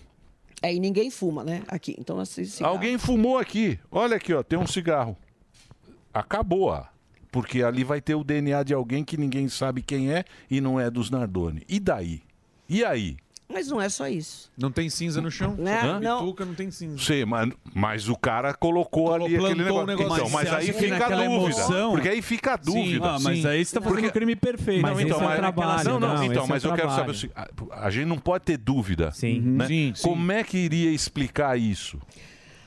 É, e ninguém fuma, né? Aqui. Então, assim, cigarro. Alguém fumou aqui. Olha aqui, ó, tem um cigarro. Acabou, ó. Porque ali vai ter o DNA de alguém que ninguém sabe quem é e não é dos Nardoni. E daí? E aí? Mas não é só isso. Não tem cinza no chão? Né? Hã? Não. Bituca não tem cinza. Sei, mas, mas o cara colocou ali plantou aquele negócio. um negócio. Então, Mas mas você aí acha que fica a naquela dúvida. emoção- Porque aí fica a dúvida. Ah, mas aí você tá fazendo um crime perfeito. Não, Mas então, esse é mas, trabalho, não, não, não, então, esse mas é eu quero saber trabalho. o seguinte, a, a gente não pode ter dúvida. Sim. né? Sim, sim. Como é que iria explicar isso?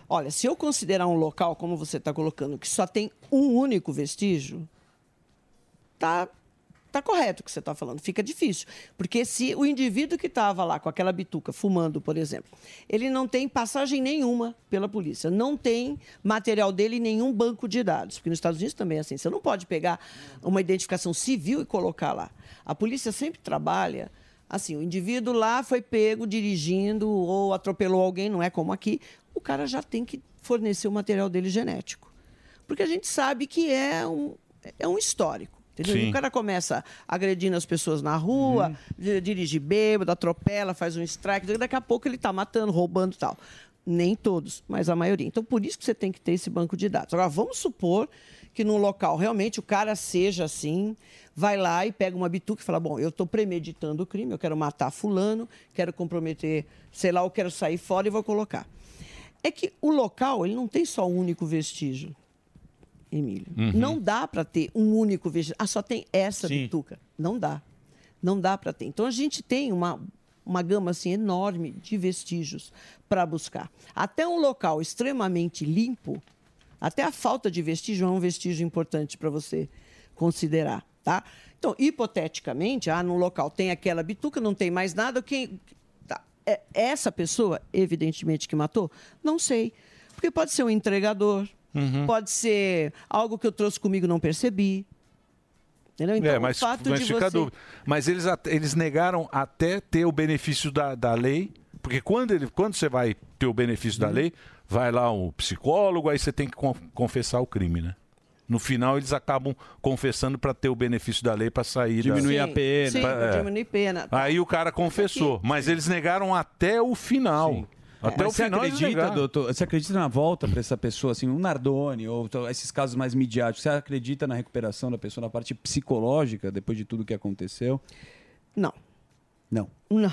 Olha, se eu considerar um local, como você está colocando, que só tem um único vestígio, tá, tá correto o que você está falando. Fica difícil. Porque se o indivíduo que estava lá com aquela bituca fumando, por exemplo, ele não tem passagem nenhuma pela polícia, não tem material dele em nenhum banco de dados. Porque nos Estados Unidos também é assim. Você não pode pegar uma identificação civil e colocar lá. A polícia sempre trabalha. Assim, o indivíduo lá foi pego dirigindo ou atropelou alguém, não é como aqui, o cara já tem que fornecer o material dele genético. Porque a gente sabe que é um, é um histórico. Entendeu? O cara começa agredindo as pessoas na rua, di- dirige bêbado, atropela, faz um strike, daqui a pouco ele está matando, roubando e tal. Nem todos, mas a maioria. Então, por isso que você tem que ter esse banco de dados. Agora, vamos supor que num local realmente o cara seja assim, vai lá e pega uma bituca e fala: Bom, eu estou premeditando o crime, eu quero matar Fulano, quero comprometer, sei lá, eu quero sair fora e vou colocar. É que o local, ele não tem só um único vestígio. Emílio. Uhum. Não dá para ter um único vestígio. Ah, só tem essa Sim. bituca. Não dá. Não dá para ter. Então a gente tem uma, uma gama assim enorme de vestígios para buscar. Até um local extremamente limpo, até a falta de vestígio é um vestígio importante para você considerar, tá? Então, hipoteticamente, ah, num local tem aquela bituca, não tem mais nada, quem tá, é essa pessoa, evidentemente que matou, não sei, porque pode ser um entregador, Uhum. pode ser algo que eu trouxe comigo e não percebi. Entendeu? Então, é, mas, o fato mas de fica você... dúvida. Mas eles, eles negaram até ter o benefício da, da lei, porque quando, ele, quando você vai ter o benefício Uhum. da lei, vai lá o psicólogo, aí você tem que con- confessar o crime, né? No final, eles acabam confessando para ter o benefício da lei para sair Diminuir da... a pena. Sim, Pra- é. diminuir pena. Aí o cara confessou, mas eles negaram até o final. Até Mas o você final eles acredita, doutor, você acredita na volta para essa pessoa, assim, um Nardoni, ou esses casos mais midiáticos, você acredita na recuperação da pessoa, na parte psicológica, depois de tudo que aconteceu? Não. Não. Não.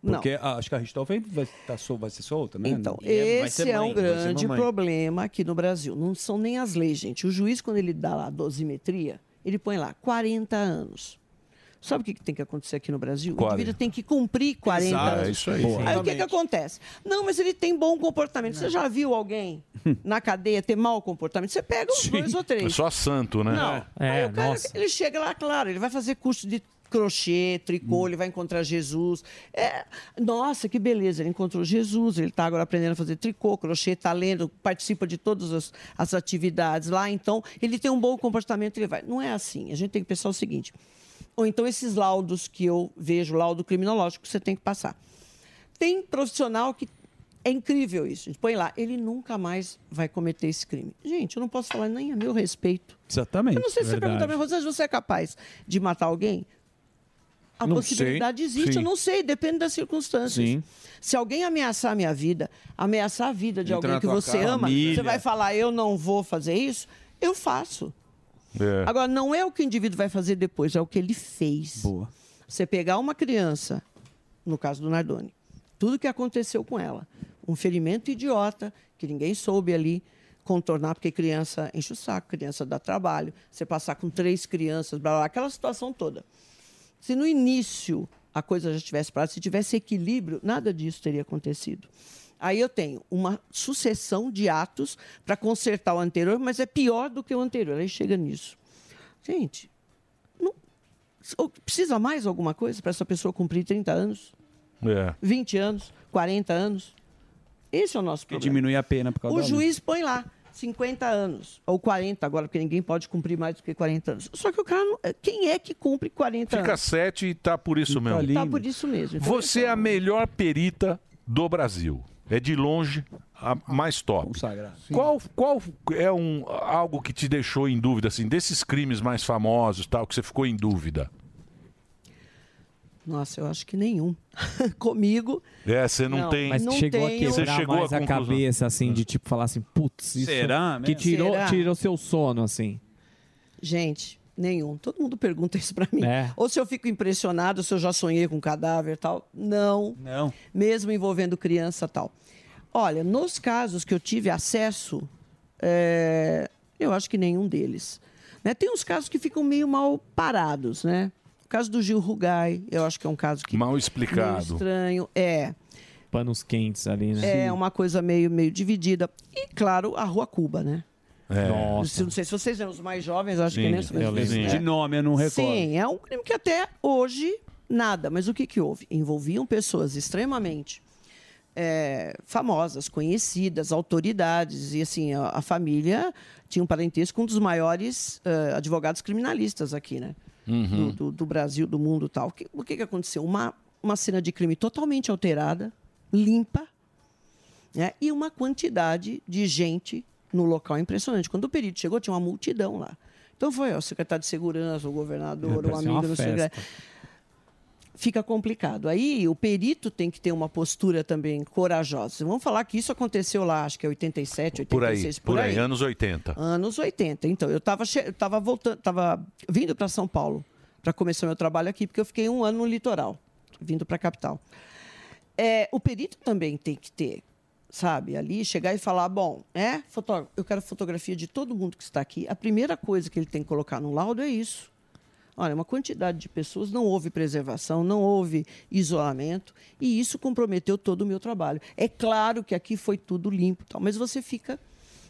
Não. Porque a- acho que a Richthofen vai, tá sol- vai ser solta, né? Então, é- esse é um grande problema aqui no Brasil. Não são nem as leis, gente. O juiz, quando ele dá lá a dosimetria, ele põe lá 40 anos. Sabe o que tem que acontecer aqui no Brasil? O 40. indivíduo tem que cumprir 40 Exato, anos. é isso aí. Aí o que, que acontece? Não, mas ele tem bom comportamento. Você já viu alguém na cadeia ter mau comportamento? Você pega uns dois ou três. É só santo, né? Não. Aí o cara, ele chega lá, claro, ele vai fazer curso de crochê, tricô, ele vai encontrar Jesus. É, nossa, que beleza, ele encontrou Jesus, ele está agora aprendendo a fazer tricô, crochê, está lendo, participa de todas as, as atividades lá, então ele tem um bom comportamento, ele vai. Não é assim, a gente tem que pensar o seguinte, ou então esses laudos que eu vejo, laudo criminológico, que você tem que passar. Tem profissional que é incrível isso. Põe lá, ele nunca mais vai cometer esse crime. Gente, eu não posso falar nem a meu respeito. Exatamente. Eu não sei se você verdade. pergunta, mas você, você é capaz de matar alguém? A Não possibilidade sei. existe, Sim. eu não sei, depende das circunstâncias. Sim. Se alguém ameaçar a minha vida, ameaçar a vida de Entra alguém que você casa, ama, família. você vai falar, eu não vou fazer isso? Eu faço. É. Agora, não é o que o indivíduo vai fazer depois, é o que ele fez. Boa. Você pegar uma criança, no caso do Nardoni, tudo que aconteceu com ela, um ferimento idiota, que ninguém soube ali contornar, porque criança enche o saco, criança dá trabalho, você passar com três crianças, blá, blá, blá, aquela situação toda. Se no início a coisa já tivesse parado, se tivesse equilíbrio, nada disso teria acontecido. Aí eu tenho uma sucessão de atos para consertar o anterior, mas é pior do que o anterior. Aí chega nisso. Gente, não- precisa mais alguma coisa para essa pessoa cumprir 30 anos, É. 20 anos, 40 anos? Esse é o nosso problema. diminuir a pena por causa O juiz põe lá 50 anos, ou 40 agora, porque ninguém pode cumprir mais do que 40 anos. Só que o cara, não, quem é que cumpre 40 Fica anos? sete e tá por isso mesmo. Tá por isso mesmo. Então, Você é a melhor perita do Brasil. É de longe a mais top. Qual, qual é um, algo que te deixou em dúvida, assim, desses crimes mais famosos, tal, que você ficou em dúvida? Nossa, eu acho que nenhum. [laughs] Comigo. É, você não, tem. Mas não chegou a tenho- quebrar Você chegou mais a conclusão. cabeça, assim, de tipo falar assim, putz, isso Será que mesmo? tirou, Será? tirou seu sono, assim. Gente, nenhum. Todo mundo pergunta isso pra mim. É. Ou se eu fico impressionado, se eu já sonhei com cadáver e tal. Não. Não. Mesmo envolvendo criança e tal. Olha, nos casos que eu tive acesso, é, eu acho que nenhum deles. Né? Tem uns casos que ficam meio mal parados, né? O caso do Gil Rugai, eu acho que é um caso que Mal meio explicado. estranho. É. panos quentes ali, né? É uma coisa meio, meio dividida. E, claro, a Rua Cuba, né? É. Nossa. Não sei se vocês lembram, os mais jovens, acho que Sim, nem se eu lembro. né? De nome eu não recordo. Sim, é um crime que até hoje nada. Mas o que, que houve? Envolviam pessoas extremamente é, famosas, conhecidas, autoridades. E assim, a, a família tinha um parentesco com um dos maiores eh, advogados criminalistas aqui, né? Uhum. do, do- do Brasil, do mundo e tal. O que, o que, que aconteceu? Uma, uma cena de crime totalmente alterada, limpa, né? e uma quantidade de gente no local impressionante. Quando o perito chegou, tinha uma multidão lá. Então foi ó, o secretário de segurança, o governador, o amigo, sei o que. festa. Fica complicado. Aí o perito tem que ter uma postura também corajosa. Vamos falar que isso aconteceu lá, acho que é 87, 86, Por aí, por aí, anos 80. Anos 80. Então, eu estava eu tava voltando, tava vindo para São Paulo para começar meu trabalho aqui, porque eu fiquei um ano no litoral, vindo para a capital. É, o perito também tem que ter, sabe, ali chegar e falar, bom, é, fotógrafo, eu quero fotografia de todo mundo que está aqui. A primeira coisa que ele tem que colocar no laudo é isso. Olha, uma quantidade de pessoas, não houve preservação, não houve isolamento, e isso comprometeu todo o meu trabalho. É claro que aqui foi tudo limpo, tal, mas você fica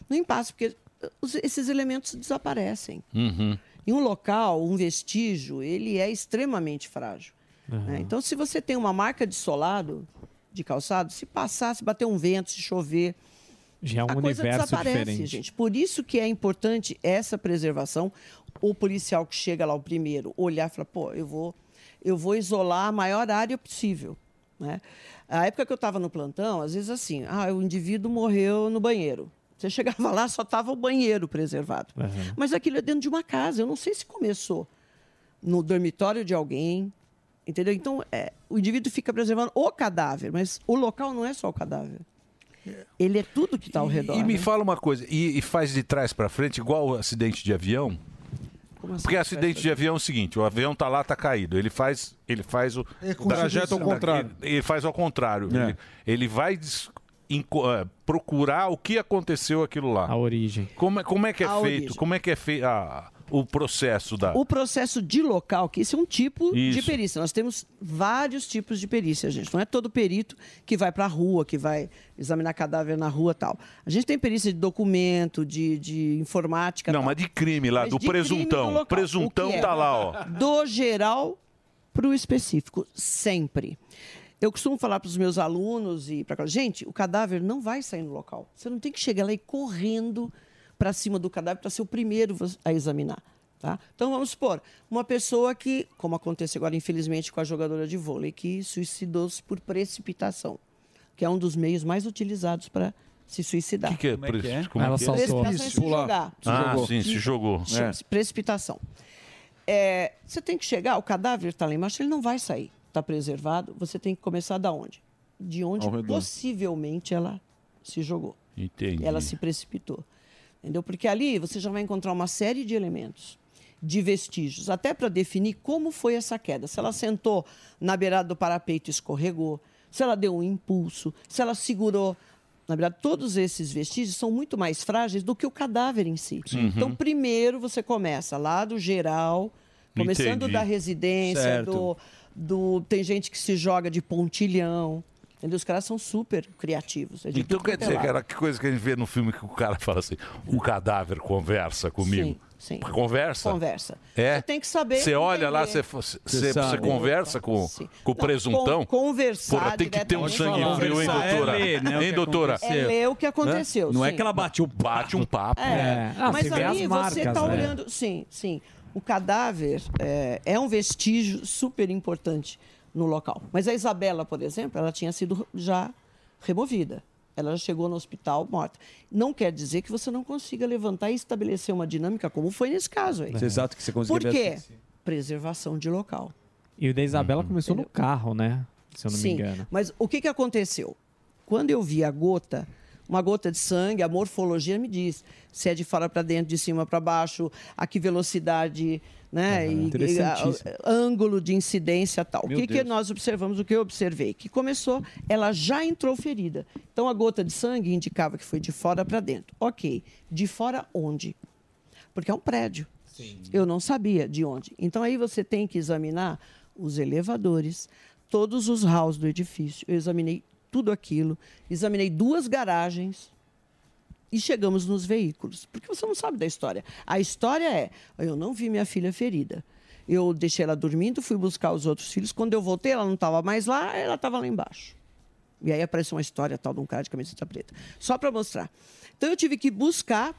no impasse, porque os- esses elementos desaparecem. Uhum. Em um local, um vestígio, ele é extremamente frágil. né? Então, se você tem uma marca de solado, de calçado, se passar, se bater um vento, se chover, Já é um a coisa desaparece, diferente. gente. Por isso que é importante essa preservação. O policial que chega lá, o primeiro, olhar e falar, pô, eu vou, eu vou isolar a maior área possível. Né? A época que eu estava no plantão, às vezes assim, ah, o indivíduo morreu no banheiro. Você [laughs] chegava lá, só estava o banheiro preservado. Mas aquilo é dentro de uma casa. Eu não sei se começou no dormitório de alguém, entendeu? Então, é, o indivíduo fica preservando o cadáver, mas o local não é só o cadáver. Ele é tudo que está ao redor. E me né? fala uma coisa, e, e faz de trás pra frente igual o acidente de avião? Como assim, Porque acidente de avião é o seguinte, o avião tá lá, tá caído. Ele faz, ele faz o É com trajeto ao contrário. Ele, ele faz ao contrário. É. Ele, ele vai des- eh, procurar o que aconteceu aquilo lá. A origem. Como é, como é que é A feito? origem. Como é que é feito o processo da O processo de local, que esse é um tipo de Isso. perícia. Nós temos vários tipos de perícia, gente. Não é todo perito que vai para a rua, que vai examinar cadáver na rua tal. A gente tem perícia de documento, de, de informática. Não, tal. mas de crime lá, Mas do de crime presuntão. do. Presuntão é? tá lá, ó. Do geral para o específico, sempre. Eu costumo falar para os meus alunos e para gente, o cadáver não vai sair no local. Você não tem que chegar lá e ir correndo para cima do cadáver para ser o primeiro a examinar. Tá? Então vamos supor, uma pessoa que, como acontece agora infelizmente com a jogadora de vôlei, que suicidou-se por precipitação, que é um dos meios mais utilizados para se suicidar. O que, que é? Como é que é? Como é Ela que é? saltou. Precipitação é se jogar. Se Ah, jogou. sim, se jogou. Chama- Precipitação. É, você tem que chegar, o cadáver está lá embaixo, ele não vai sair. Está preservado. Você tem que começar da onde? De onde possivelmente ela se jogou. Entendi. Ela se precipitou. Entendeu? Porque ali você já vai encontrar uma série de elementos, de vestígios, até para definir como foi essa queda. Se ela sentou na beirada do parapeito e escorregou, se ela deu um impulso, se ela segurou. Na verdade, todos esses vestígios são muito mais frágeis do que o cadáver em si. Então, Uhum. primeiro você começa lá do geral, começando Entendi. da residência, do, do. Tem gente que se joga de pontilhão. Entendeu? Os caras são super criativos. é Então tudo quer é dizer que era que coisa que a gente vê no filme que o cara [laughs] fala assim, o cadáver conversa comigo. Sim, sim. Conversa? Conversa. É. Você tem que saber Você olha lá, você, você, Você você, conversa com, Sim. com o Não, presuntão? con- conversar Porra, tem que ter um sangue frio, hein, Conversar é doutora? ler, né, hein, que doutora? É ler o que aconteceu. Não é que ela bate um bate um papo. É. Ah, Mas você vê ali as você marcas, está né? olhando. Sim, sim. O cadáver é, é um vestígio super importante no local. Mas a Isabela, por exemplo, ela tinha sido já removida. Ela já chegou no hospital morta. Não quer dizer que você não consiga levantar e estabelecer uma dinâmica, como foi nesse caso aí. Exato, que você conseguiu Por quê? assim. Preservação de local. E o da Isabela começou no carro, né? Se eu não Sim, me engano. mas o que, que aconteceu? Quando eu vi a gota, uma gota de sangue, a morfologia me diz se é de fora para dentro, de cima para baixo, a que velocidade, né? e- e, a- ângulo de incidência tal. Meu o que, que nós observamos? O que eu observei? Que começou, ela já entrou ferida. Então a gota de sangue indicava que foi de fora para dentro. Ok. De fora onde? Porque é um prédio. Eu não sabia de onde. Então aí você tem que examinar os elevadores, todos os halls do edifício. Eu examinei tudo aquilo, examinei duas garagens e chegamos nos veículos. Porque você não sabe da história. A história é: eu não vi minha filha ferida. Eu deixei ela dormindo, fui buscar os outros filhos. Quando eu voltei, ela não estava mais lá, ela estava lá embaixo. E aí apareceu uma história tal de um cara de camiseta preta. Só para mostrar. Então eu tive que buscar.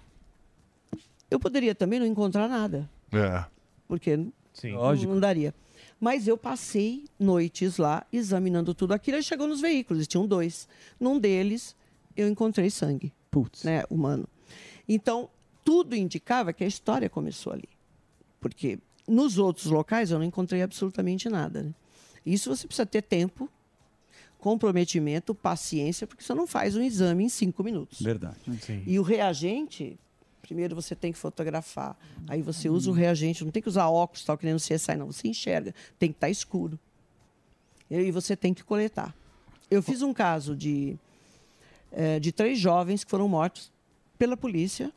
Eu poderia também não encontrar nada É. porque n- não, Lógico. não daria. Mas eu passei noites lá examinando tudo aquilo e chegou nos veículos, tinham dois. Num deles, eu encontrei sangue né, humano. Então, tudo indicava que a história começou ali. Porque nos outros locais eu não encontrei absolutamente nada. né? Isso você precisa ter tempo, comprometimento, paciência, porque você não faz um exame em cinco minutos. Verdade. E o reagente, primeiro você tem que fotografar, aí você usa o reagente, não tem que usar óculos, tal, que nem no CSI, não. Você enxerga, tem que estar escuro. E aí você tem que coletar. Eu fiz um caso de, eh, de três jovens que foram mortos pela polícia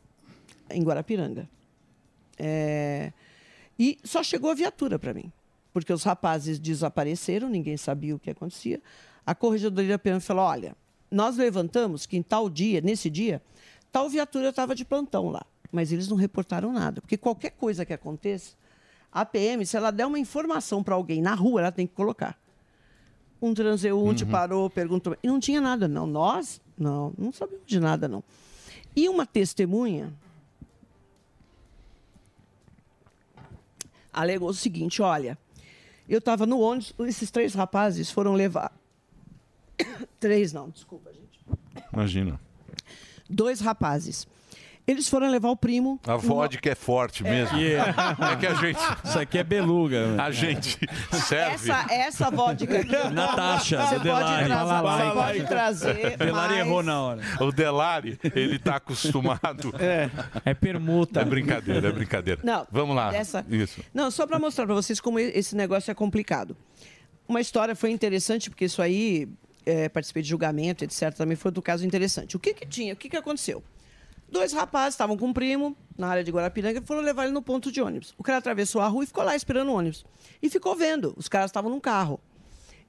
em Guarapiranga. Eh, e só chegou a viatura para mim, porque os rapazes desapareceram, ninguém sabia o que acontecia. A corregedoria PM falou: olha, nós levantamos que em tal dia, nesse dia, tal viatura estava de plantão lá, mas eles não reportaram nada, porque qualquer coisa que aconteça, a PM, se ela der uma informação para alguém na rua, ela tem que colocar. Um transeunte Uhum. parou, perguntou, e não tinha nada, não. Nós, não, não sabíamos de nada, não. E uma testemunha alegou o seguinte: olha, eu estava no ônibus, esses três rapazes foram levar. [coughs] três não, desculpa, gente. Imagina. Dois rapazes. Eles foram levar o primo. A vodka é forte mesmo. Yeah. É que a gente. Isso aqui é beluga. A gente [laughs] serve. Essa, essa vodka aqui. [laughs] Natasha, você pode Delari. trazer, Fala lá, você vai, pode trazer. Delari mas- errou na hora. O Delari, ele tá acostumado. [laughs] É. É permuta. É brincadeira, é brincadeira. Não, Vamos lá. dessa- Isso. Não, só para mostrar para vocês como esse negócio é complicado. Uma história foi interessante, porque isso aí, é, participei de julgamento, etc. Também foi do caso interessante. O que que tinha? O que que aconteceu? Dois rapazes estavam com um primo na área de Guarapiranga e foram levar ele no ponto de ônibus. O cara atravessou a rua e ficou lá esperando o ônibus. E ficou vendo. Os caras estavam num carro.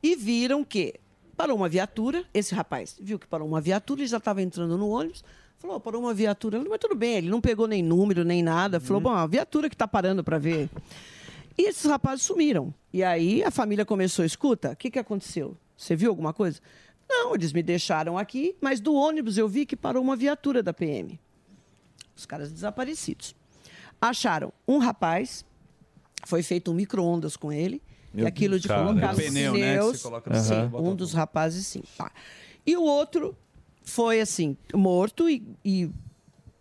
E viram que parou uma viatura. Esse rapaz viu que parou uma viatura e já estava entrando no ônibus. Falou, parou uma viatura. Mas tudo bem, ele não pegou nem número, nem nada. Falou, bom, a viatura que está parando para ver. E esses rapazes sumiram. E aí a família começou, escuta, o que, que aconteceu? Você viu alguma coisa? Não, eles me deixaram aqui, mas do ônibus eu vi que parou uma viatura da PM. Os caras desaparecidos. Acharam um rapaz, foi feito um micro-ondas com ele, e Meu aquilo de colocar os Pneu, né, que pneus. bota um dos rapazes, sim. Tá. E o outro foi, assim, morto e, e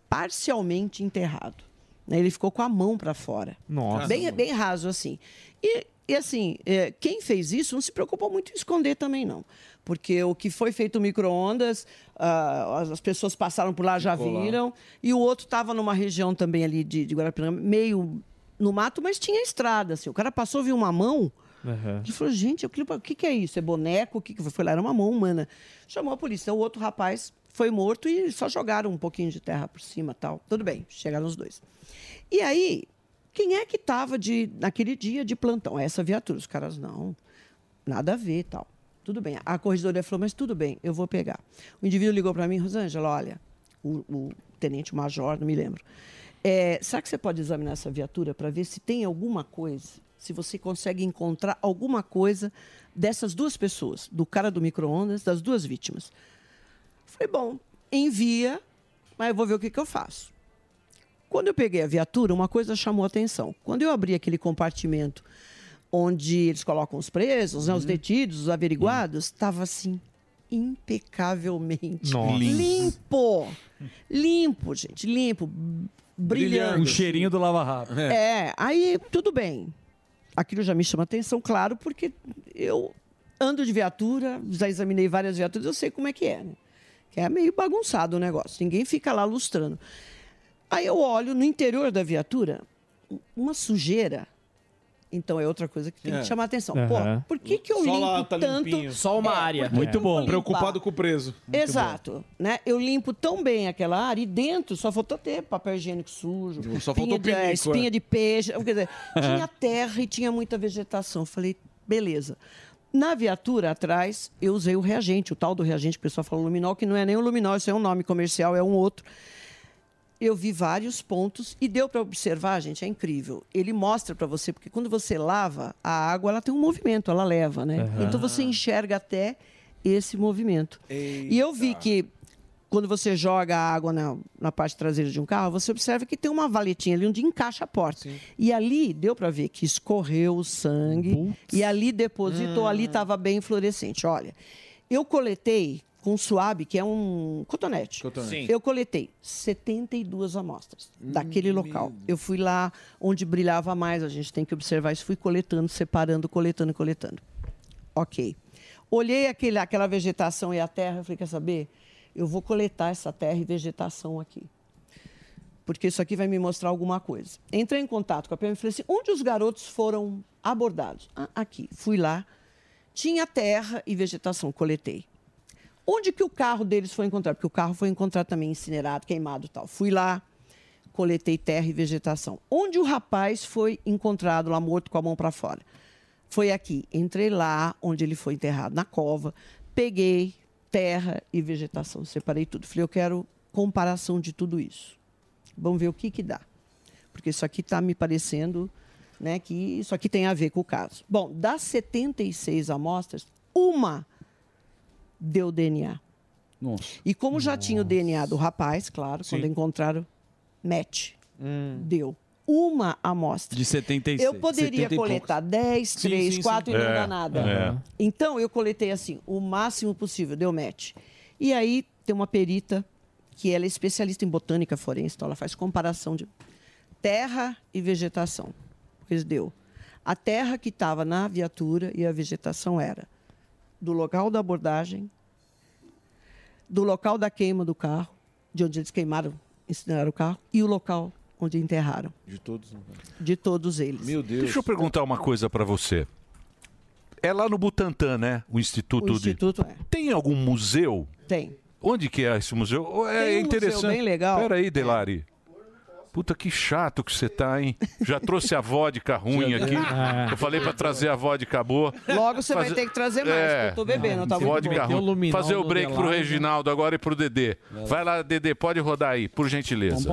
parcialmente enterrado. né? Ele ficou com a mão para fora. Nossa. Bem, bem raso, assim. E, e assim, é, quem fez isso não se preocupou muito em esconder também, não. Porque o que foi feito micro-ondas, ah, as as pessoas passaram por lá, já Ficou lá. viram. E o outro estava numa região também ali de, de Guarapiranga, meio no mato, mas tinha estrada. Assim. O cara passou, viu uma mão, ele falou, gente, o que, que é isso? É boneco? O que, que foi? Foi lá, era uma mão humana. Chamou a polícia. O outro rapaz foi morto e só jogaram um pouquinho de terra por cima tal. Tudo bem, chegaram os dois. E aí, quem é que estava naquele dia de plantão? Essa viatura. Os caras, não, nada a ver tal. Tudo bem. A corregedoria falou, mas tudo bem, eu vou pegar. O indivíduo ligou para mim, Rosângela, olha, o, o tenente-major, não me lembro. É, será que você pode examinar essa viatura para ver se tem alguma coisa, se você consegue encontrar alguma coisa dessas duas pessoas, do cara do micro-ondas, das duas vítimas? Falei, bom, envia, mas eu vou ver o que, que eu faço. Quando eu peguei a viatura, uma coisa chamou a atenção. Quando eu abri aquele compartimento onde eles colocam os presos, né, os detidos, os averiguados, estava assim, impecavelmente Nossa. limpo. Limpo, gente, limpo, brilhante. Um cheirinho do lava rápido. É, aí tudo bem. Aquilo já me chama atenção, claro, porque eu ando de viatura, já examinei várias viaturas, eu sei como é que é, né? Que é meio bagunçado o negócio, ninguém fica lá lustrando. Aí eu olho no interior da viatura, uma sujeira. Então é outra coisa que tem É. que chamar atenção. Aham. Pô, por que, que eu Só limpo lá tá tanto? limpinho. Só uma É, área. Muito bom. Preocupado com o preso. Muito Exato. Né? Eu limpo tão bem aquela área e dentro só faltou ter papel higiênico sujo, Só espinha, faltou de, pinico, espinha é. de peixe. Quer dizer, [laughs] tinha terra e tinha muita vegetação. Eu Falei, beleza. Na viatura atrás, eu usei o reagente, o tal do reagente que o pessoal fala luminol, que não é nem o luminol, isso é um nome comercial, é um outro. Eu vi vários pontos e deu para observar, gente, é incrível. Ele mostra para você, porque quando você lava, a água ela tem um movimento, ela leva, né? Aham. Então você enxerga até esse movimento. E eu vi que quando você joga a água na, na parte traseira de um carro, você observa que tem uma valetinha ali onde encaixa a porta. E ali deu para ver que escorreu o sangue e ali depositou, Hum. ali estava bem fluorescente. Olha, eu coletei com suave, que é um cotonete. Cotonete. Sim. Eu coletei 72 amostras daquele local. Eu fui lá onde brilhava mais, a gente tem que observar isso, fui coletando, separando, coletando, coletando. Ok. Olhei aquele, aquela vegetação e a terra, eu falei, quer saber? Eu vou coletar essa terra e vegetação aqui. Porque isso aqui vai me mostrar alguma coisa. Entrei em contato com a PM e falei assim, onde os garotos foram abordados? "Ah, aqui. Fui lá, tinha terra e vegetação, coletei. Onde que o carro deles foi encontrado? Porque o carro foi encontrado também incinerado, queimado e tal. Fui lá, coletei terra e vegetação. Onde o rapaz foi encontrado lá morto com a mão para fora? Foi aqui. Entrei lá, onde ele foi enterrado, na cova. Peguei terra e vegetação, separei tudo. Falei, eu quero comparação de tudo isso. Vamos ver o que que dá. Porque isso aqui está me parecendo né, que isso aqui tem a ver com o caso. Bom, das 76 amostras, uma deu DNA. Nossa. E como já tinha o DNA do rapaz, claro, quando encontraram, match. Deu. Uma amostra. De 76. Eu poderia 70 e coletar 10, Sim, 3, sim, 4 sim. e não É, dá nada. é. Então, eu coletei assim, o máximo possível, deu match. E aí, tem uma perita que ela é especialista em botânica forense, então ela faz comparação de terra e vegetação. Pois deu. A terra que estava na viatura e a vegetação era do local da abordagem, do local da queima do carro, de onde eles queimaram, incineraram o carro, e o local onde enterraram. De todos. né? De todos eles. Meu Deus. Deixa eu perguntar uma coisa pra você. É lá no Butantan, né? O Instituto, O Instituto de... é. Tem algum museu? Tem. Onde que é esse museu? É Tem um interessante. museu bem legal. Peraí, Delari. Puta que chato que você tá, hein? Já trouxe a vodka [laughs] ruim aqui. Ah. Eu falei pra trazer a vodka boa. Logo você vai Fazer- ter que trazer mais, É. porque eu tô bebendo, tá muito Vodka bom. O ruim. Fazer o break pro? Reginaldo agora e pro Dedê. Vai lá, Dedê, pode rodar aí, por gentileza.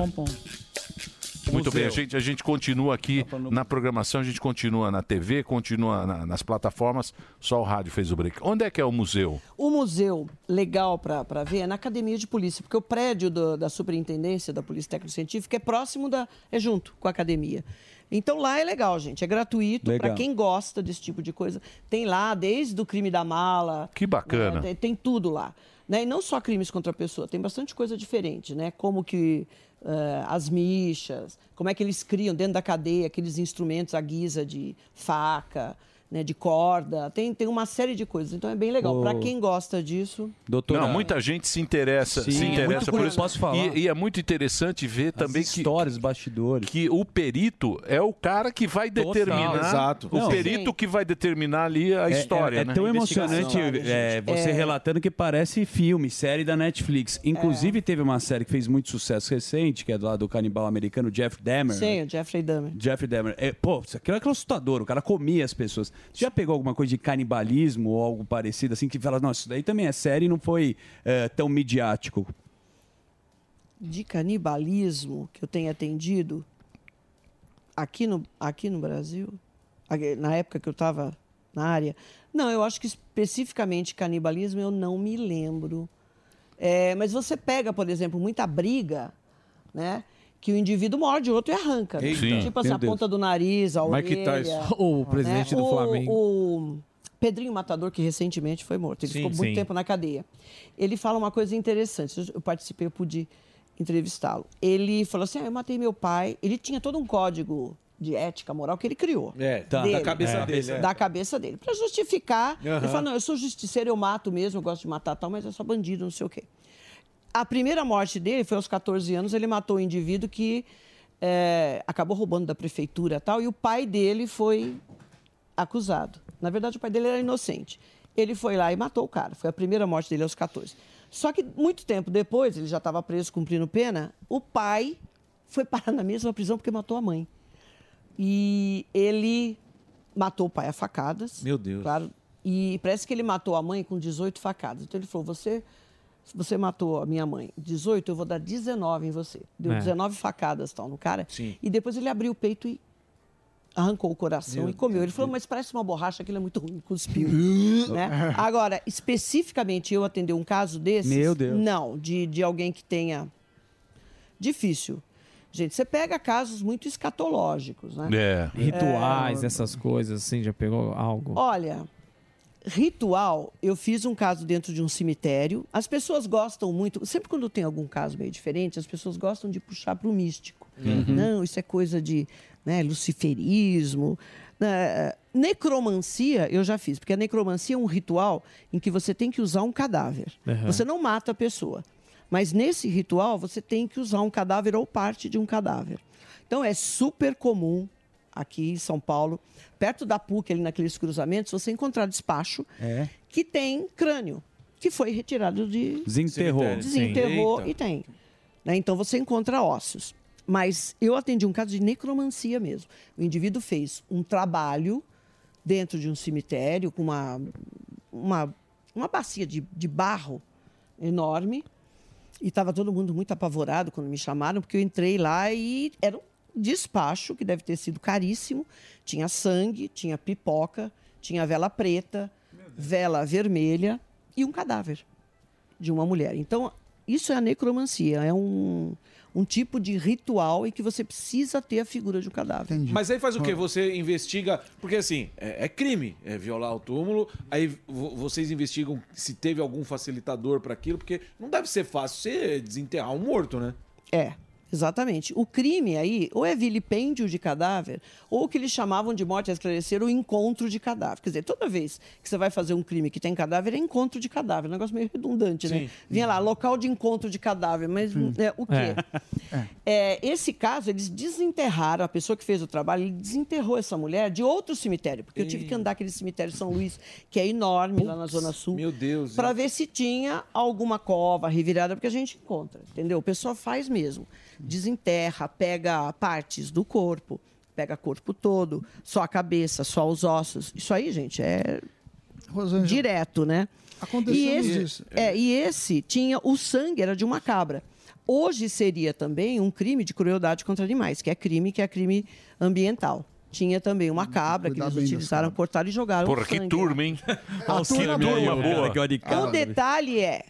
Muito Museu. bem, a gente, a gente continua aqui na programação, a gente continua na TV, continua na- nas plataformas, só o rádio fez o break. Onde é que é o museu? O museu legal para ver é na academia de polícia, porque o prédio do- da superintendência da Polícia Técnico Científica é próximo da. é junto com a academia. Então lá é legal, gente. É gratuito para Legal. quem gosta desse tipo de coisa. Tem lá desde o crime da mala. Que bacana. né, Tem, tem tudo lá. Né? E não só crimes contra a pessoa, tem bastante coisa diferente, né? Como que eh, as michas, como é que eles criam dentro da cadeia aqueles instrumentos à guisa de faca, né? de corda. Tem, tem uma série de coisas. Então é bem legal. Para quem gosta disso. Não, muita gente se interessa, Sim, se é interessa muito por isso. posso falar? E, e é muito interessante ver também histórias, bastidores. que o perito é o cara que vai determinar. exato. O Não. perito que vai determinar ali a É- história, é, é né? tão emocionante é, você É. relatando que parece filme, série da Netflix. Inclusive, teve uma série que fez muito sucesso recente, que é do lado do canibal americano, Jeff Dahmer. Sim, o Jeffrey Dahmer. Jeffrey Dahmer. É, pô, isso aquilo é assustador. O cara comia as pessoas. Já pegou alguma coisa de canibalismo ou algo parecido assim que fala, nossa, isso daí também é série e não foi é, tão midiático? de canibalismo que eu tenho atendido aqui no, aqui no Brasil, na época que eu estava na área, não, eu acho que especificamente canibalismo eu não me lembro. É, mas você pega, por exemplo, muita briga, né? Que o indivíduo morde o outro e arranca. né? Sim. Tipo assim, a Deus. ponta do nariz, a Mike orelha. Tyson. [laughs] O presidente do O- Flamengo. O Pedrinho Matador, que recentemente foi morto. Ele Sim, ficou muito sim. tempo na cadeia. Ele fala uma coisa interessante. Eu participei, eu pude entrevistá-lo. Ele falou assim: ah, eu matei meu pai. Ele tinha todo um código de ética, moral que ele criou. É, tá, Dele. da cabeça dele. é. Da cabeça dele. Para justificar. Ele Aham. fala: não, eu sou justiceiro, eu mato mesmo, eu gosto de matar tal, mas eu sou bandido, não sei o quê. A primeira morte dele foi aos 14 anos, ele matou um indivíduo que é, acabou roubando da prefeitura e tal, e o pai dele foi acusado. Na verdade, o pai dele era inocente. Ele foi lá e matou o cara. Foi a primeira morte dele aos 14. Só que muito tempo depois, ele já estava preso cumprindo pena, o pai foi parar na mesma prisão porque matou a mãe. E ele matou o pai a facadas. Meu Deus. Claro, E parece que ele matou a mãe com 18 facadas. Então ele falou: você, você matou a minha mãe 18, eu vou dar 19 em você. Deu É. 19 facadas tal, no cara. Sim. E depois ele abriu o peito e arrancou o coração Meu e comeu. Ele falou, mas parece uma borracha, aquilo é muito ruim, cuspiu. [laughs] Né? Agora, especificamente eu atender um caso desses? Meu Deus. Não, de, de alguém que tenha... Difícil. Gente, você pega casos muito escatológicos, né? É. Rituais, essas coisas, assim, já pegou algo? Olha, ritual, eu fiz um caso dentro de um cemitério. As pessoas gostam muito, sempre quando tem algum caso meio diferente, as pessoas gostam de puxar para o místico. Uhum. Não, isso é coisa de né, luciferismo. né, necromancia eu já fiz, porque a necromancia é um ritual em que você tem que usar um cadáver. Uhum. Você não mata a pessoa. Mas nesse ritual, você tem que usar um cadáver ou parte de um cadáver. Então é super comum aqui em São Paulo, perto da PUC, ali naqueles cruzamentos, você encontrar despacho É. que tem crânio, que foi retirado de. Desenterrou. Desenterrou Sim. e tem. Né? Então você encontra ossos. Mas eu atendi um caso de necromancia mesmo. O indivíduo fez um trabalho dentro de um cemitério com uma, uma, uma bacia de, de barro enorme. E estava todo mundo muito apavorado quando me chamaram, porque eu entrei lá e era um despacho que deve ter sido caríssimo. Tinha sangue, tinha pipoca, tinha vela preta, vela vermelha e um cadáver de uma mulher. Então, isso é a necromancia, é um, um tipo de ritual em que você precisa ter a figura de um cadáver. Mas aí faz o quê? Você investiga. Porque assim, é, é crime, é violar o túmulo. Aí vo- vocês investigam se teve algum facilitador para aquilo, porque não deve ser fácil você desenterrar um morto, né? É, exatamente. O crime aí, ou é vilipêndio de cadáver, ou o que eles chamavam de morte a esclarecer, o encontro de cadáver. Quer dizer, toda vez que você vai fazer um crime que tem cadáver, é encontro de cadáver. Um negócio meio redundante, né? Sim. Vinha lá, local de encontro de cadáver, mas é, o quê? [laughs] É, esse caso, eles desenterraram, a pessoa que fez o trabalho, ele desenterrou essa mulher de outro cemitério, porque eu tive que andar aquele cemitério São Luís, que é enorme lá na Zona Sul. Meu Deus. Para ver se tinha alguma cova revirada, porque a gente encontra, entendeu? O pessoal faz mesmo. Desenterra, pega partes do corpo, pega corpo todo, só a cabeça, só os ossos. Isso aí, gente, é direto, né? Aconteceu e esse, isso. É, e esse tinha o sangue era de uma cabra. Hoje seria também um crime de crueldade contra animais, que é crime que é crime ambiental. Tinha também uma cabra que cuidar eles utilizaram, cortaram e jogaram Porra, que sangue. turma, hein? A que turma turma boa. boa. O detalhe é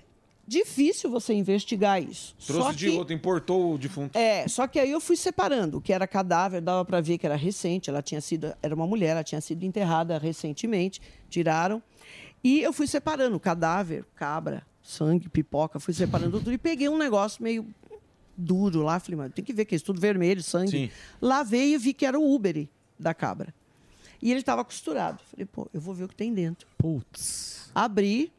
difícil você investigar isso. Trouxe só de que, outro, importou o defunto. é, só que aí eu fui separando. O que era cadáver, dava para ver que era recente. Ela tinha sido, era uma mulher, ela tinha sido enterrada recentemente. Tiraram. E eu fui separando cadáver, cabra, sangue, pipoca. Fui separando tudo e peguei um negócio meio duro lá. Falei, mas tem que ver que é isso tudo vermelho, sangue. Sim. Lavei e vi que era o úbere da cabra. E ele estava costurado. Falei, pô, eu vou ver o que tem dentro. Putz. Abri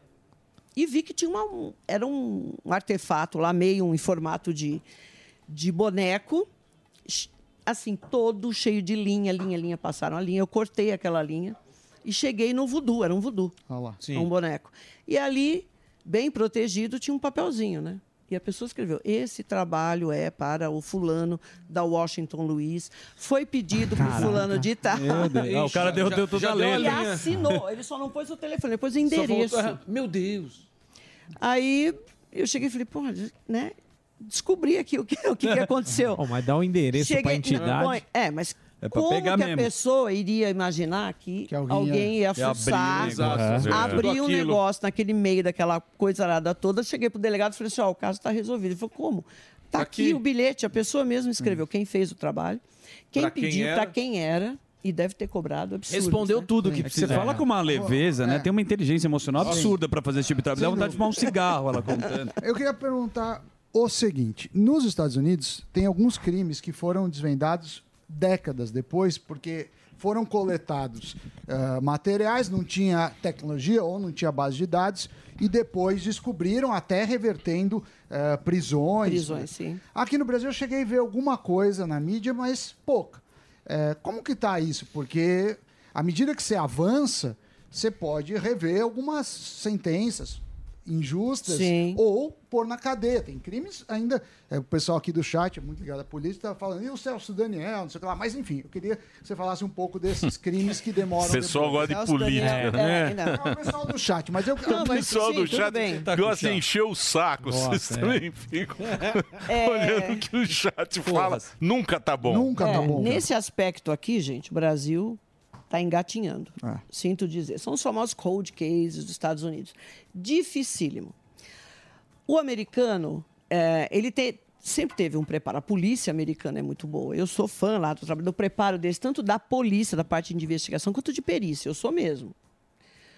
e vi que tinha uma, um- era um, um artefato lá, meio em formato de, de boneco, assim, todo cheio de linha, linha, linha. Passaram a linha, eu cortei aquela linha e cheguei no voodoo, era um voodoo. Olha lá. Um boneco. E ali, bem protegido, tinha um papelzinho, né? E a pessoa escreveu: Esse trabalho é para o fulano da Washington Luiz. Foi pedido para o fulano de tal. Ah, o cara deu- deu toda a E letra. assinou. Ele só não pôs o telefone, ele pôs o Só endereço. voltou- Meu Deus. Aí eu cheguei e falei, pô, né? Descobri aqui o que, o que, que [laughs] aconteceu. Oh, mas dá o endereço Cheguei- pra entidade. Não, É, mas É pra como pegar que a mesmo. pessoa iria imaginar que, alguém alguém, ia- ia, abrir fuçar, um negócio, é. abrir Tudo um aquilo. negócio naquele meio daquela coisa arada toda? Cheguei pro delegado e falei assim, ó, o caso está resolvido. Ele falou, como? Tá aqui, o bilhete, a pessoa mesmo escreveu quem fez o trabalho, quem Pra quem pediu, era. para quem era, e deve ter cobrado absurdo. Respondeu tudo que precisa. Você fala com uma leveza, né? É. Tem uma inteligência emocional absurda pra fazer esse tipo de trabalho. Dá vontade de fumar um cigarro ela contando. [laughs] Eu queria perguntar o seguinte: nos Estados Unidos, tem alguns crimes que foram desvendados décadas depois, porque foram coletados ah, materiais, não tinha tecnologia ou não tinha base de dados, e depois descobriram, até revertendo ah, prisões. Prisões, sim. Aqui no Brasil eu cheguei a ver alguma coisa na mídia, mas pouca. É, como que tá isso? Porque à medida que você avança, você pode rever algumas sentenças. Injustas Sim. ou pôr na cadeia. Tem crimes ainda. é, o pessoal aqui do chat, é muito ligado à polícia, está falando, e o Celso Daniel, não sei o que lá. Mas enfim, eu queria que você falasse um pouco desses crimes que demoram. O pessoal depois. gosta de política, Daniel, né? É, não, o pessoal do chat, mas eu. [laughs] o pessoal do chat gosta de encher o saco. Nossa, Vocês é. também ficam [laughs] É. olhando o que o chat fala. Nunca tá bom. É, Nesse aspecto aqui, gente, o Brasil está engatinhando. É. Sinto dizer. São os famosos cold cases dos Estados Unidos. Dificílimo. O americano, é, ele te- sempre teve um preparo. A polícia americana é muito boa. Eu sou fã lá do trabalho do preparo deles, tanto da polícia, da parte de investigação, quanto de perícia. Eu sou mesmo.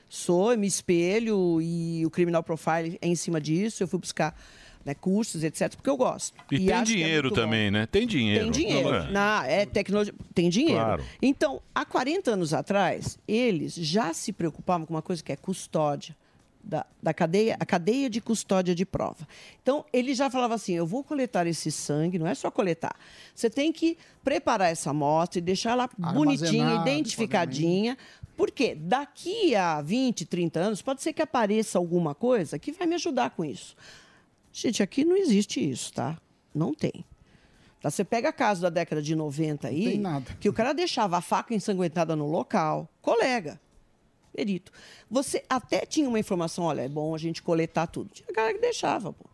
Sou, me espelho e o criminal profile é em cima disso. Eu fui buscar né, cursos, etc., porque eu gosto. E, tem acho que é dinheiro bom. também, né? Tem dinheiro. Tem dinheiro. É. Na, é tecnologia. Tem dinheiro. Claro. Então, há 40 anos atrás, eles já se preocupavam com uma coisa que é custódia. Da, da cadeia, a cadeia de custódia de prova. Então, ele já falava assim: eu vou coletar esse sangue, não é só coletar. Você tem que preparar essa amostra e deixar ela bonitinha, identificadinha. Porque daqui a 20, 30 anos, pode ser que apareça alguma coisa que vai me ajudar com isso. Gente, aqui não existe isso, tá? Não tem. Tá? Você pega caso da década de 90 aí, tem nada. que o cara deixava a faca ensanguentada no local, colega, perito. Você até tinha uma informação, olha, é bom a gente coletar tudo. Tinha cara que deixava, pô.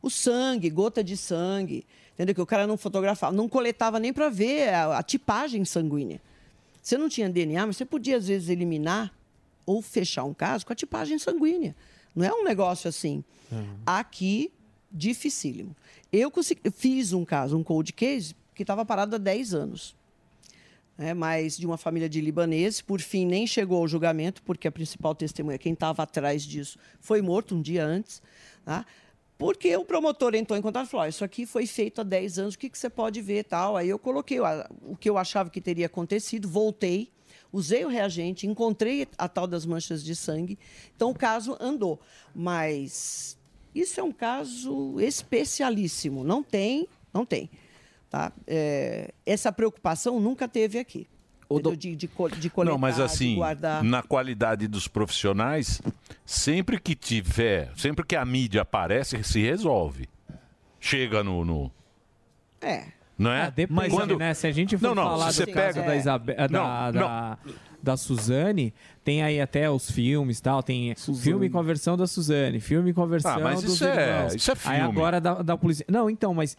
O sangue, gota de sangue, entendeu? Que o cara não fotografava, não coletava nem para ver a, a tipagem sanguínea. Você não tinha DNA, mas você podia, às vezes, eliminar ou fechar um caso com a tipagem sanguínea. Não é um negócio assim. Aqui, dificílimo. Eu consegui, fiz um caso, um cold case, que estava parado há 10 anos. né, mas de uma família de libaneses, por fim nem chegou ao julgamento, porque a principal testemunha, quem estava atrás disso, foi morto um dia antes. tá? Porque o promotor entrou em contato e falou: "Ó, Isso aqui foi feito há 10 anos, o que, que você pode ver tal? Aí eu coloquei o que eu achava que teria acontecido, voltei, usei o reagente, encontrei a tal das manchas de sangue. Então o caso andou. Mas isso é um caso especialíssimo. Não tem, não tem. Tá? É, essa preocupação nunca teve aqui. entendeu? De, de, co- de coletar, Não, mas de assim, guardar. na qualidade dos profissionais, sempre que tiver, sempre que a mídia aparece, se resolve. Chega no. no É. não é? Ah, depende, né? Se a gente for Não, não, falar se do você caso pega- da, Isabe- da, Não, da, da Suzane, tem aí até os filmes e tal. Tem filme com a versão da Suzane, filme com a versão Ah, mas dos isso é- isso é Aí filme. agora da, da polícia. Não, então, mas.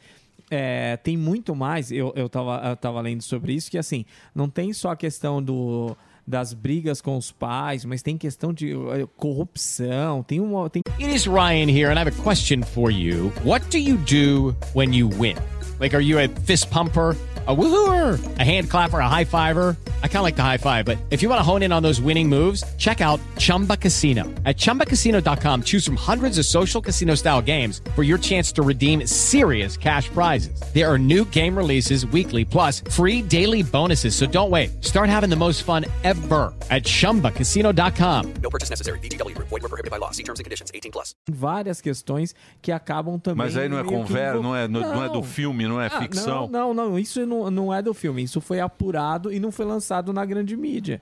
é, tem muito mais, eu, eu, tava, eu tava lendo sobre isso, que assim, não tem só a questão do, das brigas com os pais, mas tem questão de eh, corrupção, tem uma. Tem... It is Ryan here, and I have a question for you. What do you do when you win? Like, are you a fist pumper? A woohooer, a hand clapper, a high fiver. I kind of like the high five, but if you want to hone in on those winning moves, check out Chumba Casino. At chumbacasino.com, choose from hundreds of social casino style games for your chance to redeem serious cash prizes. There are new game releases weekly, plus free daily bonuses. So don't wait. Start having the most fun ever at chumbacasino.com. No purchase necessary. VGW Group. Void were prohibited by law. See terms and conditions. 18 plus. várias questões que acabam também. Mas aí não é conversa, não é, não, não é do filme, não é Ah, ficção. Não, não, não, isso não, não é do filme. Isso foi apurado e não foi lançado na grande mídia.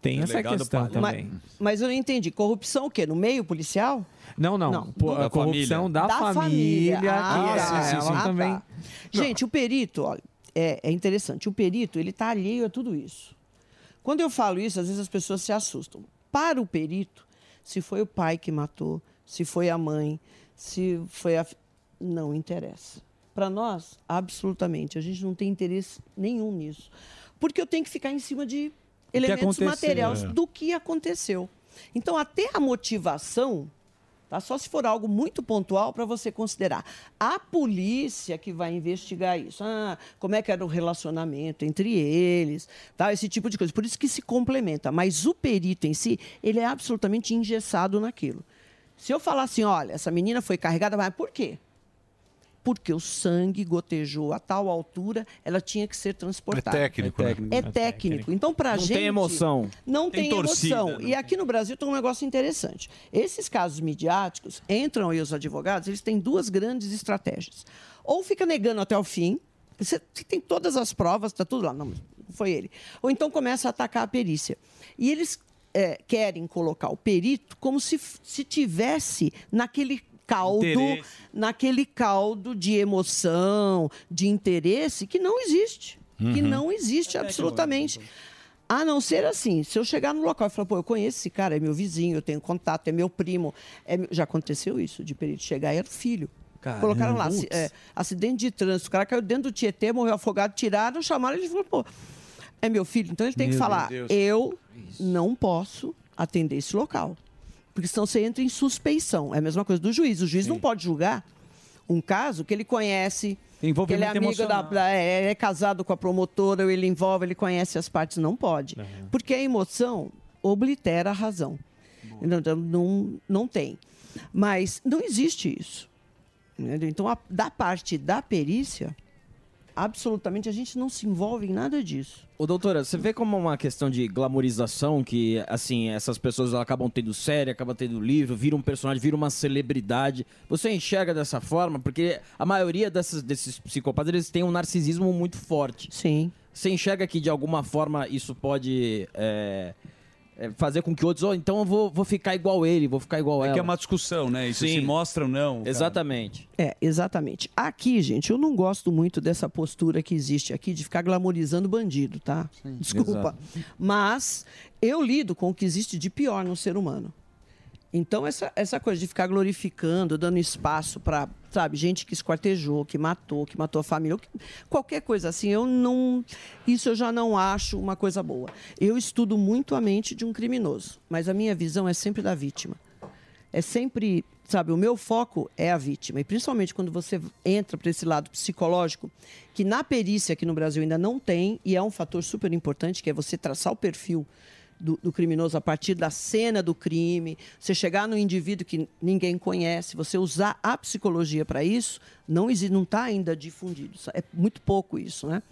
Tem essa Delegado questão Palha. também. Mas, mas eu não entendi. Corrupção o quê? No meio policial? Não, não. Não. Pô, a corrupção da, família, que Ah, é, sim, sim, ela sim. também. Ah, tá. Gente, o perito, olha, é, é interessante. O perito, ele está alheio a tudo isso. Quando eu falo isso, às vezes as pessoas se assustam. Para o perito, se foi o pai que matou, se foi a mãe, se foi a. Não interessa. Para nós, absolutamente. A gente não tem interesse nenhum nisso. Porque eu tenho que ficar em cima de elementos materiais é. do que aconteceu. Então, até a motivação, tá? só se for algo muito pontual para você considerar. A polícia que vai investigar isso. Ah, como é que era o relacionamento entre eles, tá? esse tipo de coisa. Por isso que se complementa. Mas o perito em si, ele é absolutamente engessado naquilo. Se eu falar assim, olha, essa menina foi carregada, mas por quê? Porque o sangue gotejou a tal altura, ela tinha que ser transportada. É técnico, né? É técnico. Então, para Não gente. tem emoção. Não Tem tem, torcida, emoção. não E aqui no Brasil tem um negócio interessante. Esses casos midiáticos, entram aí os advogados, eles têm duas grandes estratégias. Ou fica negando até o fim, você tem todas as provas, está tudo lá. Não, não foi ele. Ou então começa a atacar a perícia. E eles é, querem colocar o perito como se, se tivesse naquele caldo, Interesse. naquele caldo de emoção, de interesse que não existe. Que Uhum. não existe absolutamente. A não ser assim, se eu chegar no local e falar, pô, eu conheço esse cara, é meu vizinho, eu tenho contato, é meu primo. é meu- Já aconteceu isso, de perito chegar e era o filho. Caramba. Colocaram lá, é, acidente de trânsito, o cara caiu dentro do Tietê, morreu afogado, tiraram, chamaram, ele falou, pô, é meu filho. Então ele tem que Meu falar, Deus. eu não posso atender esse local. Porque senão você entra em suspeição. É a mesma coisa do juiz. O juiz não pode julgar um caso que ele conhece, que ele é amigo da, da- é, é casado com a promotora, ou ele envolve, ele conhece as partes, não pode. Porque a emoção oblitera a razão. Então, Então, não, não tem. Mas não existe isso. entendeu? Então, a- da parte da perícia, absolutamente a gente não se envolve em nada disso. Ô, doutora, você vê como uma questão de glamorização que, assim, essas pessoas acabam tendo série, acabam tendo livro, viram um personagem, viram uma celebridade. Você enxerga dessa forma? Porque a maioria dessas, desses psicopatas, eles têm um narcisismo muito forte. Sim. Você enxerga que, de alguma forma, isso pode é, é, fazer com que outros... Oh, então eu vou, vou ficar igual ele, vou ficar igual É ela. que é uma discussão, né? Isso Sim. se mostra ou não. cara. Exatamente. É, exatamente. Aqui, gente, eu não gosto muito dessa postura que existe aqui de ficar glamorizando bandido, tá? Desculpa. Mas eu lido com o que existe de pior no ser humano. Então, essa, essa coisa de ficar glorificando, dando espaço para, sabe, gente que esquartejou, que matou, que matou a família, qualquer coisa assim, eu não. Isso eu já não acho uma coisa boa. Eu estudo muito a mente de um criminoso, mas a minha visão é sempre da vítima é sempre, sabe, o meu foco é a vítima. E principalmente quando você entra para esse lado psicológico, que na perícia aqui no Brasil ainda não tem, e é um fator super importante, que é você traçar o perfil do, do criminoso a partir da cena do crime, você chegar no indivíduo que ninguém conhece, você usar a psicologia para isso, não está ainda difundido. É muito pouco isso, né?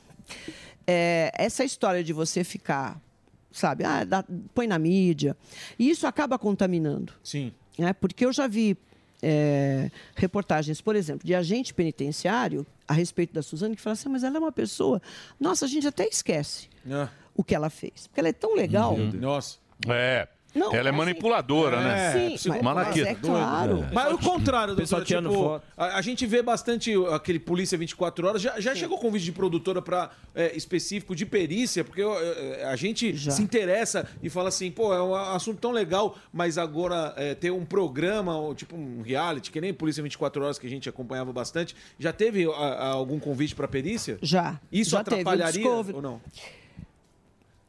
É, essa história de você ficar, sabe, ah, dá- põe na mídia, e isso acaba contaminando. Sim. Né? Porque eu já vi é, reportagens, por exemplo, de agente penitenciário a respeito da Suzane que fala assim, mas ela é uma pessoa. Nossa, a gente até esquece o que ela fez. Porque ela é tão legal. Nossa. É. Não, Ela é assim, manipuladora, né? Sim, mas- mas é claro. Mas o contrário, tirando tipo, foto. a, a gente vê bastante aquele Polícia 24 Horas. Já, já chegou convite de produtora para específico de perícia, porque a gente se interessa e fala assim, pô, é um assunto tão legal, mas agora eh, ter um programa, tipo um reality, que nem Polícia 24 Horas, que a gente acompanhava bastante. Já teve a- a- algum convite para perícia? Já. Isso Já atrapalharia ou não?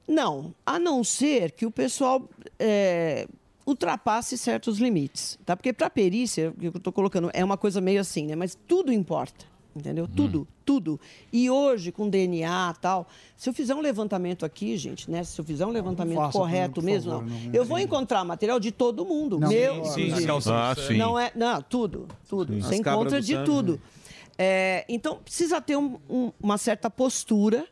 Não, a não ser que o pessoal é, ultrapasse certos limites, tá? Porque para perícia, o que eu estou colocando é uma coisa meio assim, né? Mas tudo importa, entendeu? Tudo, tudo. E hoje com DNA e tal, se eu fizer um levantamento aqui, gente, né? Se eu fizer um levantamento faça correto mesmo, favor, não. não- eu vou encontrar material de todo mundo, Não, meu, sim, sim. Ah, sim. Não é, não, tudo, tudo. Sim. Você As encontra de sangue, tudo. É, então precisa ter um- um- uma certa postura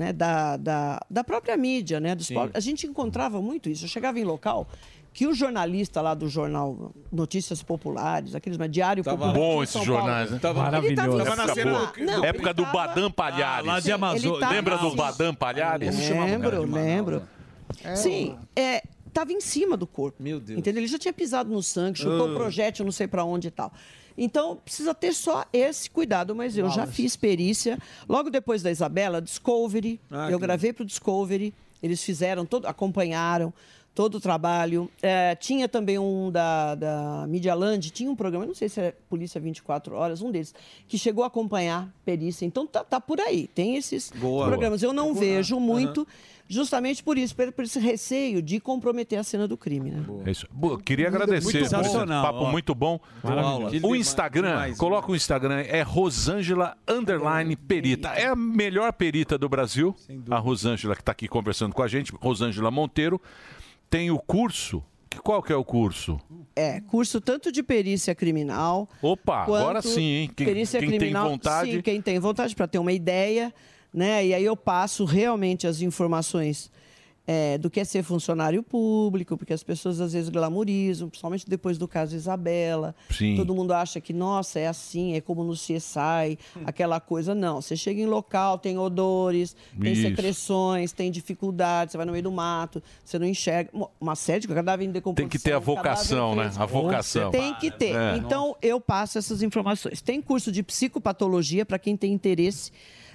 né, da, da, da própria mídia, né? Dos a gente encontrava muito isso. Eu chegava em local que o jornalista lá do jornal Notícias Populares, aqueles mas Diário Tava Popular. bom esses jornais, né? tava Maravilhoso. em Tava na cena- Não, época do tava- Badam Palhares. lá de Amazo- Lembra tava- do Badam Palhares? Lembro, lembro. Sim, é, tava em cima do corpo. Meu Deus. Entendeu? Ele já tinha pisado no sangue, chutou Ah. o projétil, não sei pra onde e tal. Então, precisa ter só esse cuidado, mas eu já Wallace. fiz perícia. Logo depois da Isabela, Discovery. Ah, eu que gravei pro Discovery. Eles fizeram, todo, acompanharam todo o trabalho. É, tinha também um da, da Media Land, tinha um programa, não sei se é Polícia 24 Horas, um deles, que chegou a acompanhar perícia. Então tá, tá por aí, tem esses Boa. programas. Eu não Boa. vejo muito, justamente por isso, por por esse receio de comprometer a cena do crime. Né? É isso. Boa, queria Muito agradecer. bom. Sensacional, Papo ó. muito bom. O Instagram, coloca o Instagram, é Rosângela Underline Perita. É a melhor perita do Brasil. A Rosângela que está aqui conversando com a gente, Rosângela Monteiro. Tem o curso. Que- Qual que é o curso? É, curso tanto de perícia criminal. Opa, agora sim, hein? Quem- perícia quem tem criminal, vontade- Sim, quem tem vontade para ter uma ideia, né? E aí eu passo realmente as informações é, do que é ser funcionário público, porque as pessoas às vezes glamorizam, principalmente depois do caso Isabela. Sim. Todo mundo acha que, nossa, é assim, é como no CSI, aquela coisa. Não, você chega em local, tem odores, tem Isso. secreções, tem dificuldades, você vai no meio do mato, você não enxerga. Uma série de cadáver em decomposição. Tem que ter a vocação, né? A vocação. Tem que ter. É. Então, eu passo essas informações. Tem curso de psicopatologia para quem tem interesse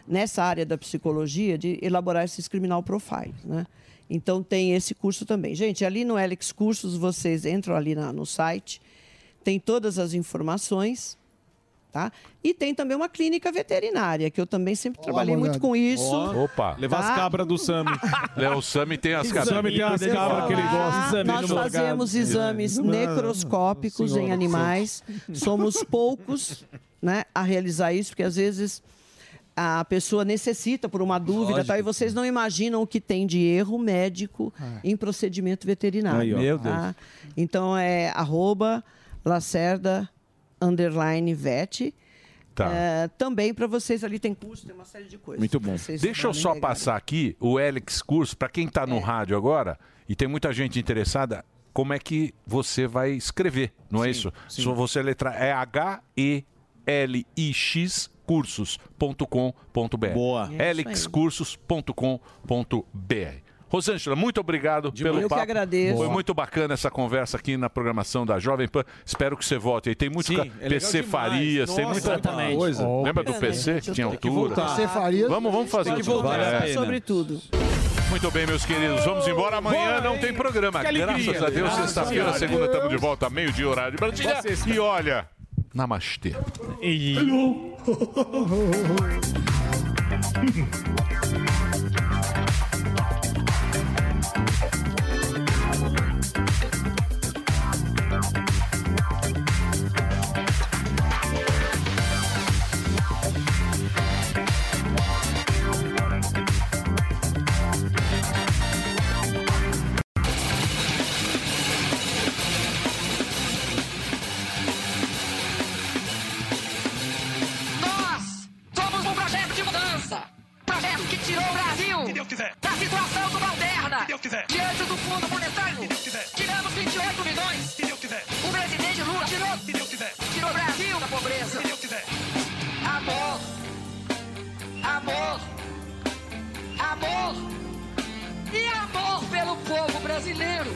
nessa área da psicologia de elaborar esses criminal profiles, né? Então, tem esse curso também. Gente, ali no Alex Cursos, vocês entram ali na- no site, tem todas as informações, tá? E tem também uma clínica veterinária, que eu também sempre trabalhei muito com isso. Opa. Levar as cabras do Sami. [laughs] É, o Sami tem as O cabras. Sami tem as cabras que ele gosta. Nós fazemos exames necroscópicos em Senhora, animais. Somos poucos né, a realizar isso, porque às vezes a pessoa necessita por uma dúvida tal, e vocês não imaginam o que tem de erro médico em procedimento veterinário. Aí. Meu tá? Então é arroba Lacerda underline vet. Tá. É, também para vocês ali tem curso, tem uma série de coisas. Muito bom. Deixa eu só pegar. passar aqui o Alex Curso, para quem está no rádio agora, e tem muita gente interessada, como é que você vai escrever, não é isso? Só você letra é H-E-L-I-X cursos.com.br. Boa. elixcursos.com.br. Rosângela, muito obrigado pelo Eu que papo. agradeço. Foi Boa. muito bacana essa conversa aqui na programação da Jovem Pan. Espero que você volte aí. Tem muito Sim, ca- é PC demais. Farias, tem Nossa, muita exatamente. coisa. Oh, Lembra do PC que tinha Tem que altura? PC Farias, Vamos, vamos fazer Tem que voltar É. sobre tudo. Muito bem, meus queridos. Vamos embora. Amanhã não tem programa. Que. Graças a Deus, sexta-feira, segunda, estamos de volta, meio-dia, horário de Brasília. Boa. E olha, namastê. Nós [laughs] tirou o Brasil da situação subalterna. Diante do Fundo Monetário, tiramos 28 milhões. O presidente Lula tirou, tirou o Brasil da pobreza. Amor, amor, amor e amor pelo povo brasileiro.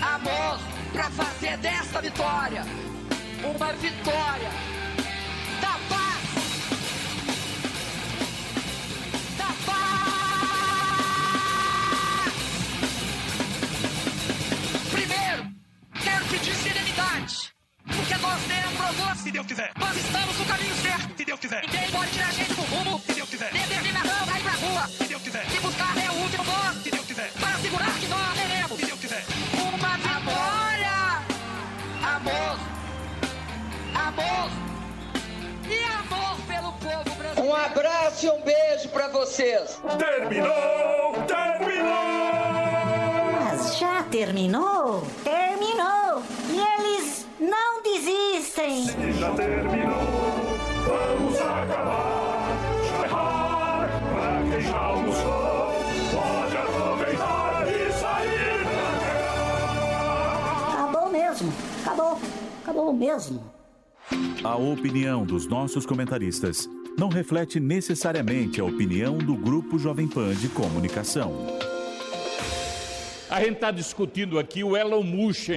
Amor pra fazer desta vitória uma vitória da paz. Quero pedir serenidade. Porque nós temos, se Deus quiser, nós estamos no caminho certo. Se Deus quiser. Ninguém pode tirar a gente do rumo. Se Deus quiser. Determinação vai pra rua. Se Deus quiser. E buscar é o último nome. Se Deus quiser. Para segurar que nós teremos. Se Deus quiser. Uma vitória. Amor. Amor. E amor pelo povo brasileiro. Um abraço e um beijo pra vocês. Terminou! Mas já terminou? Terminou! E eles não desistem! Já terminou, vamos acabar. Errar, pra quem já almoçou, pode aproveitar e sair Acabou mesmo! Acabou! Acabou mesmo! A opinião dos nossos comentaristas não reflete necessariamente a opinião do Grupo Jovem Pan de Comunicação. A gente está discutindo aqui o Elon Musk,